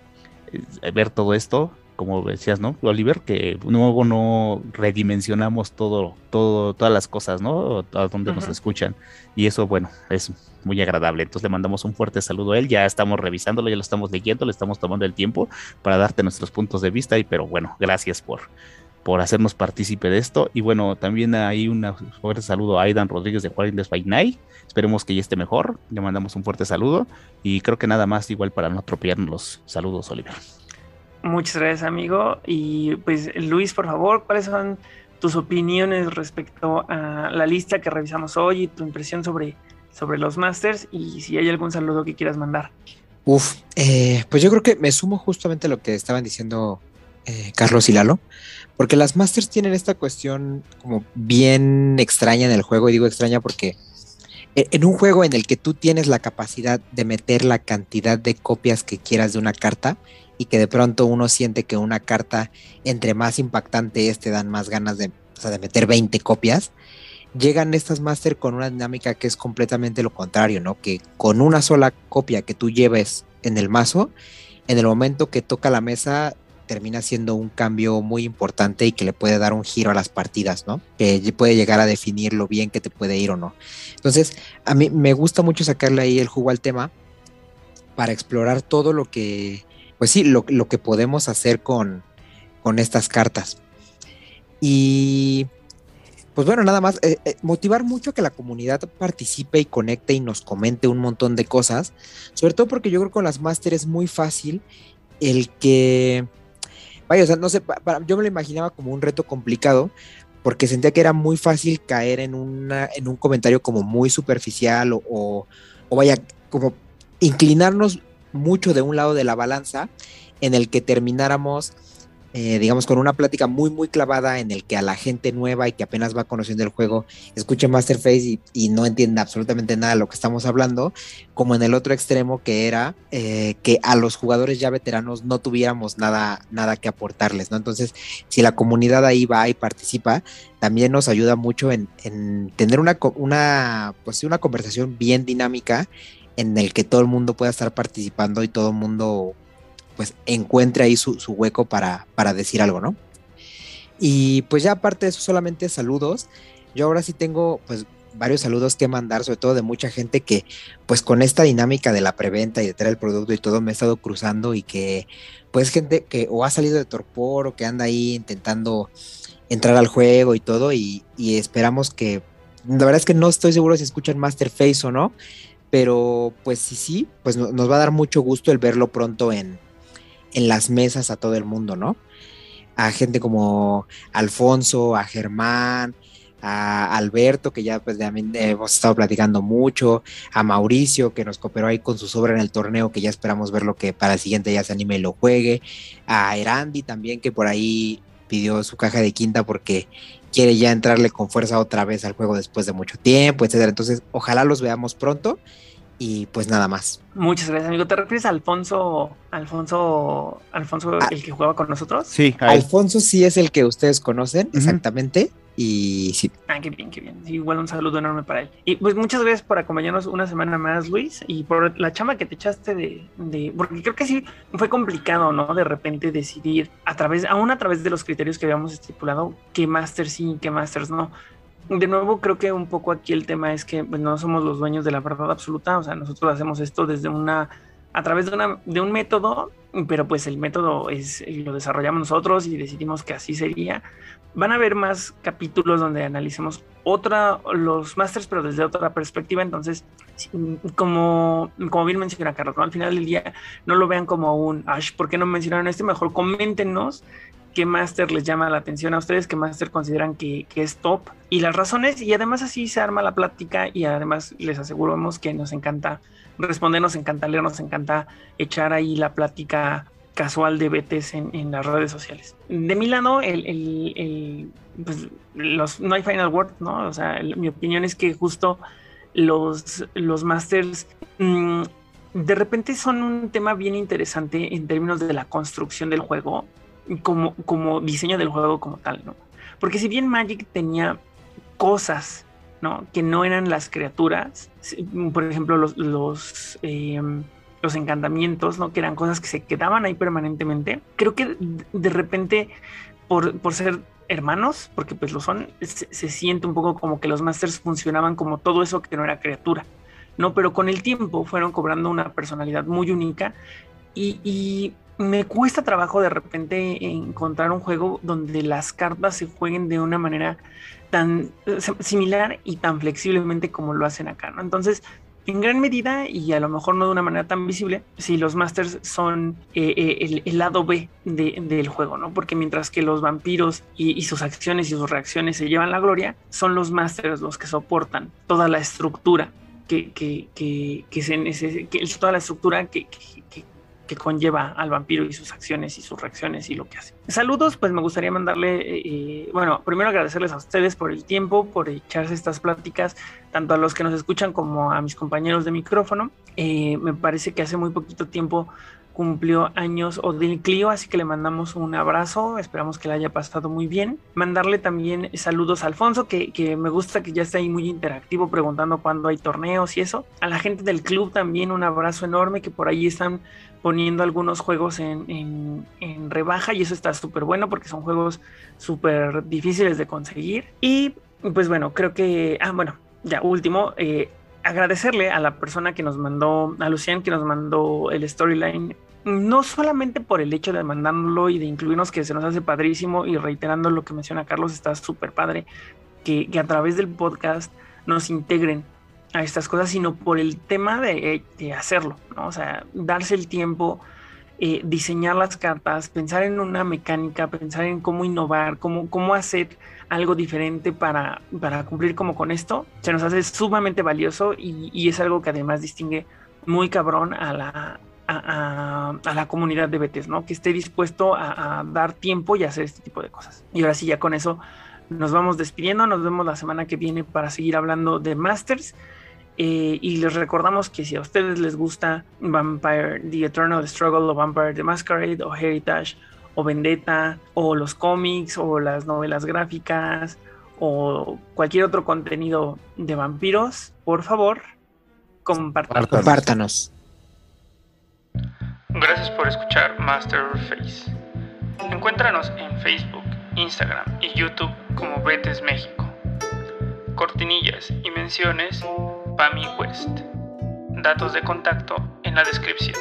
ver todo esto como decías, ¿no? Oliver, que luego no redimensionamos todo, todo, todas las cosas, ¿no? A donde uh -huh. nos escuchan. Y eso, bueno, es muy agradable. Entonces le mandamos un fuerte saludo a él. Ya estamos revisándolo, ya lo estamos leyendo, le estamos tomando el tiempo para darte nuestros puntos de vista. Y pero bueno, gracias por, por hacernos partícipe de esto. Y bueno, también hay un fuerte saludo a Aidan Rodríguez de Juárez by Night. Esperemos que ya esté mejor. Le mandamos un fuerte saludo. Y creo que nada más, igual para no atropellarnos los saludos, Oliver. Muchas gracias, amigo. Y pues, Luis, por favor, ¿cuáles son tus opiniones respecto a la lista que revisamos hoy y tu impresión sobre, sobre los Masters? Y si hay algún saludo que quieras mandar. Uf, eh, pues yo creo que me sumo justamente a lo que estaban diciendo eh, Carlos y Lalo, porque las Masters tienen esta cuestión como bien extraña en el juego, y digo extraña porque e, en un juego en el que tú tienes la capacidad de meter la cantidad de copias que quieras de una carta y que de pronto uno siente que una carta entre más impactante es te dan más ganas de, de meter 20 copias, llegan estas Master con una dinámica que es completamente lo contrario, ¿no? Que con una sola copia que tú lleves en el mazo, en el momento que toca la mesa, termina siendo un cambio muy importante y que le puede dar un giro a las partidas, ¿no? Que puede llegar a definir lo bien que te puede ir o no. Entonces, a mí me gusta mucho sacarle ahí el jugo al tema para explorar todo lo que, pues sí, lo, lo que podemos hacer con, con estas cartas. Y pues bueno, nada más, eh, eh, motivar mucho a que la comunidad participe y conecte y nos comente un montón de cosas, sobre todo porque yo creo que con las máster es muy fácil el que, vaya, o sea, no sé, yo me lo imaginaba como un reto complicado, porque sentía que era muy fácil caer en, una, en un comentario como muy superficial o, o, o vaya, como inclinarnos mucho de un lado de la balanza en el que termináramos eh, digamos, con una plática muy, muy clavada en el que a la gente nueva y que apenas va conociendo el juego escuche Masterface y, no entienda absolutamente nada de lo que estamos hablando, como en el otro extremo que era eh, que a los jugadores ya veteranos no tuviéramos nada, nada que aportarles, ¿no? Entonces, si la comunidad ahí va y participa, también nos ayuda mucho en, tener una, una, pues, una conversación bien dinámica en el que todo el mundo pueda estar participando y todo el mundo pues encuentre ahí su, hueco para, para, decir algo, ¿no? Y pues ya aparte de eso, solamente saludos. Yo ahora sí tengo pues varios saludos que mandar, sobre todo de mucha gente que pues con esta dinámica de la preventa y de traer el producto y todo me he estado cruzando y que pues gente que o ha salido de torpor o que anda ahí intentando entrar al juego y todo y, esperamos que, la verdad es que no estoy seguro si escuchan Masterface o no, pero pues sí, sí, pues nos va a dar mucho gusto el verlo pronto en, en las mesas a todo el mundo, ¿no? A gente como Alfonso, a Germán, a Alberto, que ya pues también hemos estado platicando mucho, a Mauricio, que nos cooperó ahí con su sobra en el torneo, que ya esperamos ver lo que para el siguiente ya se anime y lo juegue, a Erandi también, que por ahí pidió su caja de quinta porque quiere ya entrarle con fuerza otra vez al juego después de mucho tiempo, etcétera. Entonces, ojalá los veamos pronto y pues nada más. Muchas gracias, amigo. ¿Te refieres a Alfonso, Alfonso, Alfonso, ah. el que jugaba con nosotros? Sí, Alfonso sí es el que ustedes conocen, exactamente. Y sí. Ah, qué bien, qué bien. Igual un saludo enorme para él. Y pues muchas gracias por acompañarnos una semana más, Luis, y por la chama que te echaste de, de, porque creo que sí fue complicado, ¿no? De repente decidir a través, aún a través de los criterios que habíamos estipulado, qué masters sí, qué masters no de nuevo creo que un poco aquí el tema es que pues, no somos los dueños de la verdad absoluta, o sea, nosotros hacemos esto desde una, a través de, una, de un método, pero pues el método es, lo desarrollamos nosotros y decidimos que así sería. Van a haber más capítulos donde analicemos otra, los masters, pero desde otra perspectiva, entonces, como, como bien menciona Carlos, al final del día no lo vean como un, Ash, ¿por qué no mencionaron este? Mejor coméntenos qué máster les llama la atención a ustedes, qué máster consideran que, es top y las razones. Y además así se arma la plática y además les aseguramos que nos encanta responder, nos encanta leer, nos encanta echar ahí la plática casual de BTs en, las redes sociales. De mi lado, el, pues, los, no hay final word, ¿no? O sea, mi opinión es que justo los, los masters mm, de repente son un tema bien interesante en términos de la construcción del juego como, como diseño del juego como tal, ¿no? Porque si bien Magic tenía cosas, ¿no? Que no eran las criaturas, por ejemplo, los, los, em, los encantamientos, ¿no? Que eran cosas que se quedaban ahí permanentemente. Creo que de repente, por, por ser hermanos, porque pues lo son, se, siente un poco como que los masters funcionaban como todo eso que no era criatura, ¿no? Pero con el tiempo fueron cobrando una personalidad muy única y me cuesta trabajo de repente encontrar un juego donde las cartas se jueguen de una manera tan eh, similar y tan flexiblemente como lo hacen acá, ¿no? Entonces, en gran medida, y a lo mejor no de una manera tan visible, si los masters son eh, eh, el, lado B del juego, ¿no? Porque mientras que los vampiros y, sus acciones y sus reacciones se llevan la gloria, son los masters los que soportan toda la estructura que, que, que, que se toda la estructura que, que conlleva al vampiro y sus acciones y sus reacciones y lo que hace. Saludos, pues me gustaría mandarle, eh, eh, bueno, primero agradecerles a ustedes por el tiempo, por echarse estas pláticas, tanto a los que nos escuchan como a mis compañeros de micrófono. Eh, me parece que hace muy poquito tiempo cumplió años Odil Clio, así que le mandamos un abrazo, esperamos que le haya pasado muy bien. Mandarle también saludos a Alfonso, que, que, me gusta que ya está ahí muy interactivo preguntando cuándo hay torneos y eso. A la gente del club también un abrazo enorme, que por ahí están poniendo algunos juegos en, en, rebaja y eso está súper bueno porque son juegos súper difíciles de conseguir. Y pues bueno, creo que, ah, bueno, ya último, eh, agradecerle a la persona que nos mandó, a Lucian que nos mandó el storyline no solamente por el hecho de mandarlo y de incluirnos, que se nos hace padrísimo, y reiterando lo que menciona Carlos, está súper padre, que, a través del podcast nos integren a estas cosas, sino por el tema de, hacerlo, ¿no? O sea, darse el tiempo, eh, diseñar las cartas, pensar en una mecánica, pensar en cómo innovar, cómo, cómo hacer algo diferente para, para cumplir como con esto, se nos hace sumamente valioso y, es algo que además distingue muy cabrón a la, a, la comunidad de Betes, ¿no? Que esté dispuesto a, dar tiempo y hacer este tipo de cosas. Y ahora sí, ya con eso nos vamos despidiendo. Nos vemos la semana que viene para seguir hablando de Masters. Eh, y les recordamos que si a ustedes les gusta Vampire, The Eternal Struggle o Vampire the Masquerade o Heritage o Vendetta o los cómics o las novelas gráficas o cualquier otro contenido de vampiros, por favor, compártanos. compártanos. Gracias por escuchar Masterface. Encuéntranos en Facebook, Instagram y YouTube como Betes México. Cortinillas y menciones Pami West. Datos de contacto en la descripción.